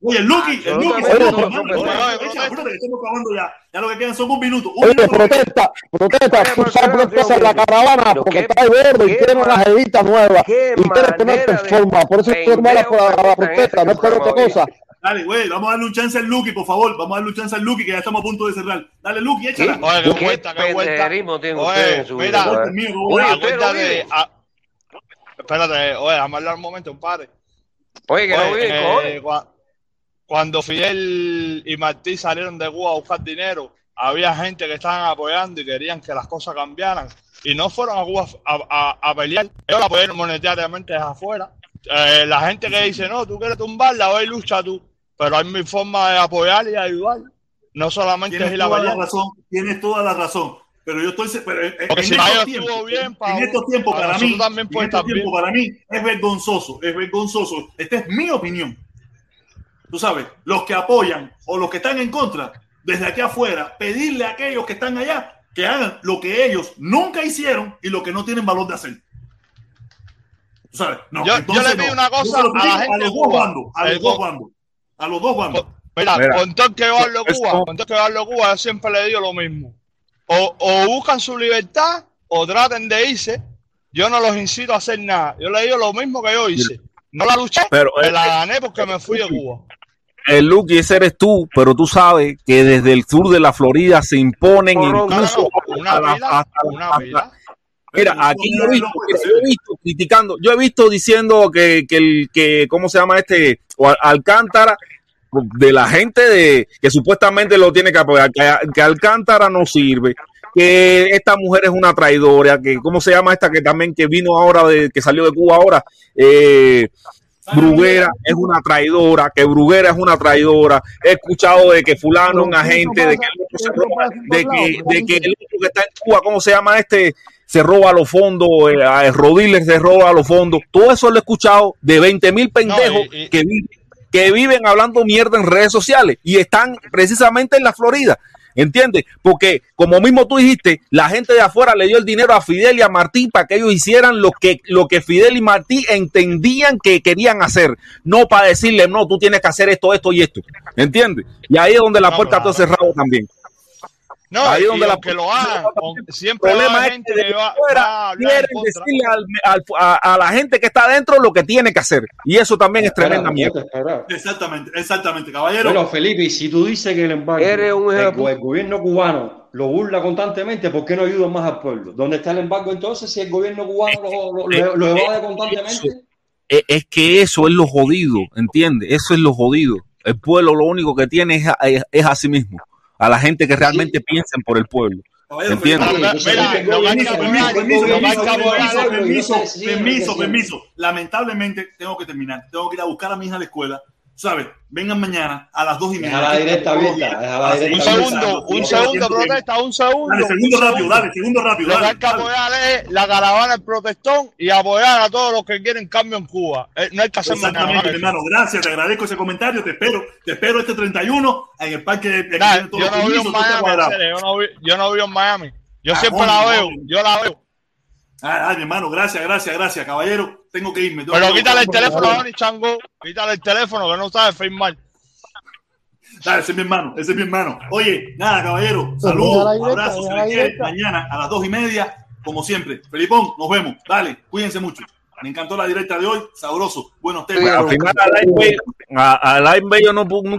[SPEAKER 1] Oye, el Lucky, el Lucky,
[SPEAKER 2] protesta.
[SPEAKER 1] que estamos acabando ya. Ya lo que quedan son un minuto. Un
[SPEAKER 15] Oye,
[SPEAKER 1] minuto.
[SPEAKER 15] protesta, protesta,
[SPEAKER 13] espérate,
[SPEAKER 15] esa es la caravana, porque está gordo y
[SPEAKER 13] qué
[SPEAKER 15] tiene una jevita nueva y quiere ponerte en forma, por eso tú hermana
[SPEAKER 13] pendejo
[SPEAKER 15] a la,
[SPEAKER 13] preguntan
[SPEAKER 15] protesta, no es por otra cosa.
[SPEAKER 1] Dale, güey, vamos a darle un chance al Lucky, por favor. Vamos a darle un chance al Lucky, que ya estamos a punto de cerrar. Dale, Lucky, échala.
[SPEAKER 2] Oye, qué
[SPEAKER 13] ¿Qué
[SPEAKER 2] vuelta, qué vuelta. Oye,
[SPEAKER 13] en
[SPEAKER 2] mira,
[SPEAKER 13] ¿eh?
[SPEAKER 2] Espérate, oye, déjame hablar un momento, un padre.
[SPEAKER 13] Oye, que no
[SPEAKER 2] Oye,
[SPEAKER 13] viven,
[SPEAKER 2] eh,
[SPEAKER 13] cojones.
[SPEAKER 2] cua- cuando Fidel y Martí salieron de Cuba a buscar dinero, había gente que estaban apoyando y querían que las cosas cambiaran. Y no fueron a Cuba a, a- a pelear. Ellos apoyaron monetariamente desde afuera. Eh, la gente que dice, no, tú quieres tumbarla, hoy lucha tú. Pero hay mi forma de apoyar y ayudar. No solamente es
[SPEAKER 1] Tienes
[SPEAKER 2] ir a
[SPEAKER 1] toda la
[SPEAKER 2] pelear.
[SPEAKER 1] razón, tienes toda la razón. Pero yo estoy, pero en, en
[SPEAKER 2] Porque si
[SPEAKER 1] estos tiempos,
[SPEAKER 2] bien, para,
[SPEAKER 1] en estos tiempos
[SPEAKER 2] para
[SPEAKER 1] para mí, en estos tiempos para mí es vergonzoso, es vergonzoso. Esta es mi opinión. Tú sabes, los que apoyan o los que están en contra, desde aquí afuera, pedirle a aquellos que están allá que hagan lo que ellos nunca hicieron y lo que no tienen valor de hacer. Tú sabes, no,
[SPEAKER 2] Yo- yo le pido
[SPEAKER 1] no.
[SPEAKER 2] una cosa a la gente
[SPEAKER 1] a los dos bandos, a
[SPEAKER 2] El
[SPEAKER 1] los dos bandos, a los dos bandos.
[SPEAKER 2] Mira,
[SPEAKER 5] Mira,
[SPEAKER 2] con todo el que va a lo Cuba, con todo que va a lo Cuba, yo siempre le digo lo mismo. O, o buscan su libertad o traten de irse. Yo no los incito a hacer nada. Yo le digo lo mismo que yo hice. No la luché,
[SPEAKER 5] Pero,
[SPEAKER 2] me la gané porque me fui de Cuba.
[SPEAKER 5] El Lucky, ese eres tú, pero tú sabes que desde el sur de la Florida se imponen incluso
[SPEAKER 2] Una
[SPEAKER 5] hasta la-
[SPEAKER 2] una
[SPEAKER 5] hasta-. Mira, aquí yo he visto, mira, yo he visto criticando, yo he visto diciendo que, que el que, ¿cómo se llama este? O Alcántara, de la gente de que supuestamente lo tiene que apoyar, que, que Alcántara no sirve, que esta mujer es una traidora, que, ¿cómo se llama esta que también que vino ahora, de, que salió de Cuba ahora? Eh, Bruguera es una traidora, que Bruguera es una traidora. He escuchado de que fulano es un agente, de que el otro se roba, de que, de que el otro que está en Cuba, ¿cómo se llama este? Se roba los fondos, eh, a Rodiles se roba los fondos. Todo eso lo he escuchado de 20 mil pendejos
[SPEAKER 2] y- y-
[SPEAKER 5] que, vi- que viven hablando mierda en redes sociales y están precisamente en la Florida. ¿Entiendes? Porque, como mismo tú dijiste, la gente de afuera le dio el dinero a Fidel y a Martí para que ellos hicieran lo que, lo que Fidel y Martí entendían que querían hacer. No para decirle, no, tú tienes que hacer esto, esto y esto. ¿Entiendes? Y ahí es donde la puerta está cerrada también.
[SPEAKER 2] No,
[SPEAKER 5] Ahí donde la-
[SPEAKER 2] aunque lo hagan,
[SPEAKER 5] El
[SPEAKER 2] siempre a
[SPEAKER 5] problema es
[SPEAKER 2] gente
[SPEAKER 5] que
[SPEAKER 2] que
[SPEAKER 5] de
[SPEAKER 2] va,
[SPEAKER 5] afuera
[SPEAKER 2] va
[SPEAKER 5] quieren decirle al- al- a, a la gente que está adentro lo que tiene que hacer. Y eso también es tremenda mierda.
[SPEAKER 1] Exactamente, exactamente, caballero.
[SPEAKER 14] Bueno, Felipe, si tú dices que el embargo,
[SPEAKER 13] Eres un
[SPEAKER 14] el, el gobierno cubano lo burla constantemente, ¿por qué no ayuda más al pueblo? ¿Dónde está el embargo entonces si el gobierno cubano lo, lo- lo- lo evade constantemente?
[SPEAKER 5] es, es que eso es lo jodido, ¿entiendes? Eso es lo jodido. El pueblo lo único que tiene es a, es- es a sí mismo, a la gente que realmente piensen por el pueblo. ¿Entiendes?
[SPEAKER 14] Oye, entonces,
[SPEAKER 2] Mira,
[SPEAKER 14] ¿qué
[SPEAKER 2] lo que hay que
[SPEAKER 14] gobierno-
[SPEAKER 2] apoyar,
[SPEAKER 14] qué
[SPEAKER 1] Permiso, permiso, permiso. Lamentablemente tengo que terminar. Tengo que ir a buscar a mi hija a la escuela. ¿Sabes? Vengan mañana a las dos y media.
[SPEAKER 14] Directa abierta,
[SPEAKER 2] Un segundo, un segundo, protesta, un segundo.
[SPEAKER 1] Dale, segundo
[SPEAKER 2] un
[SPEAKER 1] rápido, dale, segundo rápido.
[SPEAKER 2] Lo que
[SPEAKER 1] Dale,
[SPEAKER 2] hay que apoyar es la caravana del protestón y apoyar a todos los que quieren cambio en Cuba. Eh, no hay que hacer más nada.
[SPEAKER 1] Hermano. Gracias, te agradezco ese comentario. Te espero, te espero este 31 en el parque de,
[SPEAKER 2] yo no vivo en Miami, yo no, vi- yo no vivo en Miami. Yo siempre la veo, yo la veo.
[SPEAKER 1] Ah, ah, mi hermano, gracias, gracias, gracias, caballero. Tengo que irme. tengo
[SPEAKER 2] Pero
[SPEAKER 1] que-
[SPEAKER 2] quítale el teléfono a Donny Chango, quítale el teléfono que no sabe firmar.
[SPEAKER 1] Dale, ese es mi hermano, ese es mi hermano. Oye, nada, caballero, saludos, abrazos, se les quiere. Mañana a las dos y media, como siempre. Felipón, nos vemos. Dale, cuídense mucho. Me encantó la directa de hoy, sabroso, buenos temas.
[SPEAKER 5] Al final, a Line Bay- a- a Line Bay yo no nunca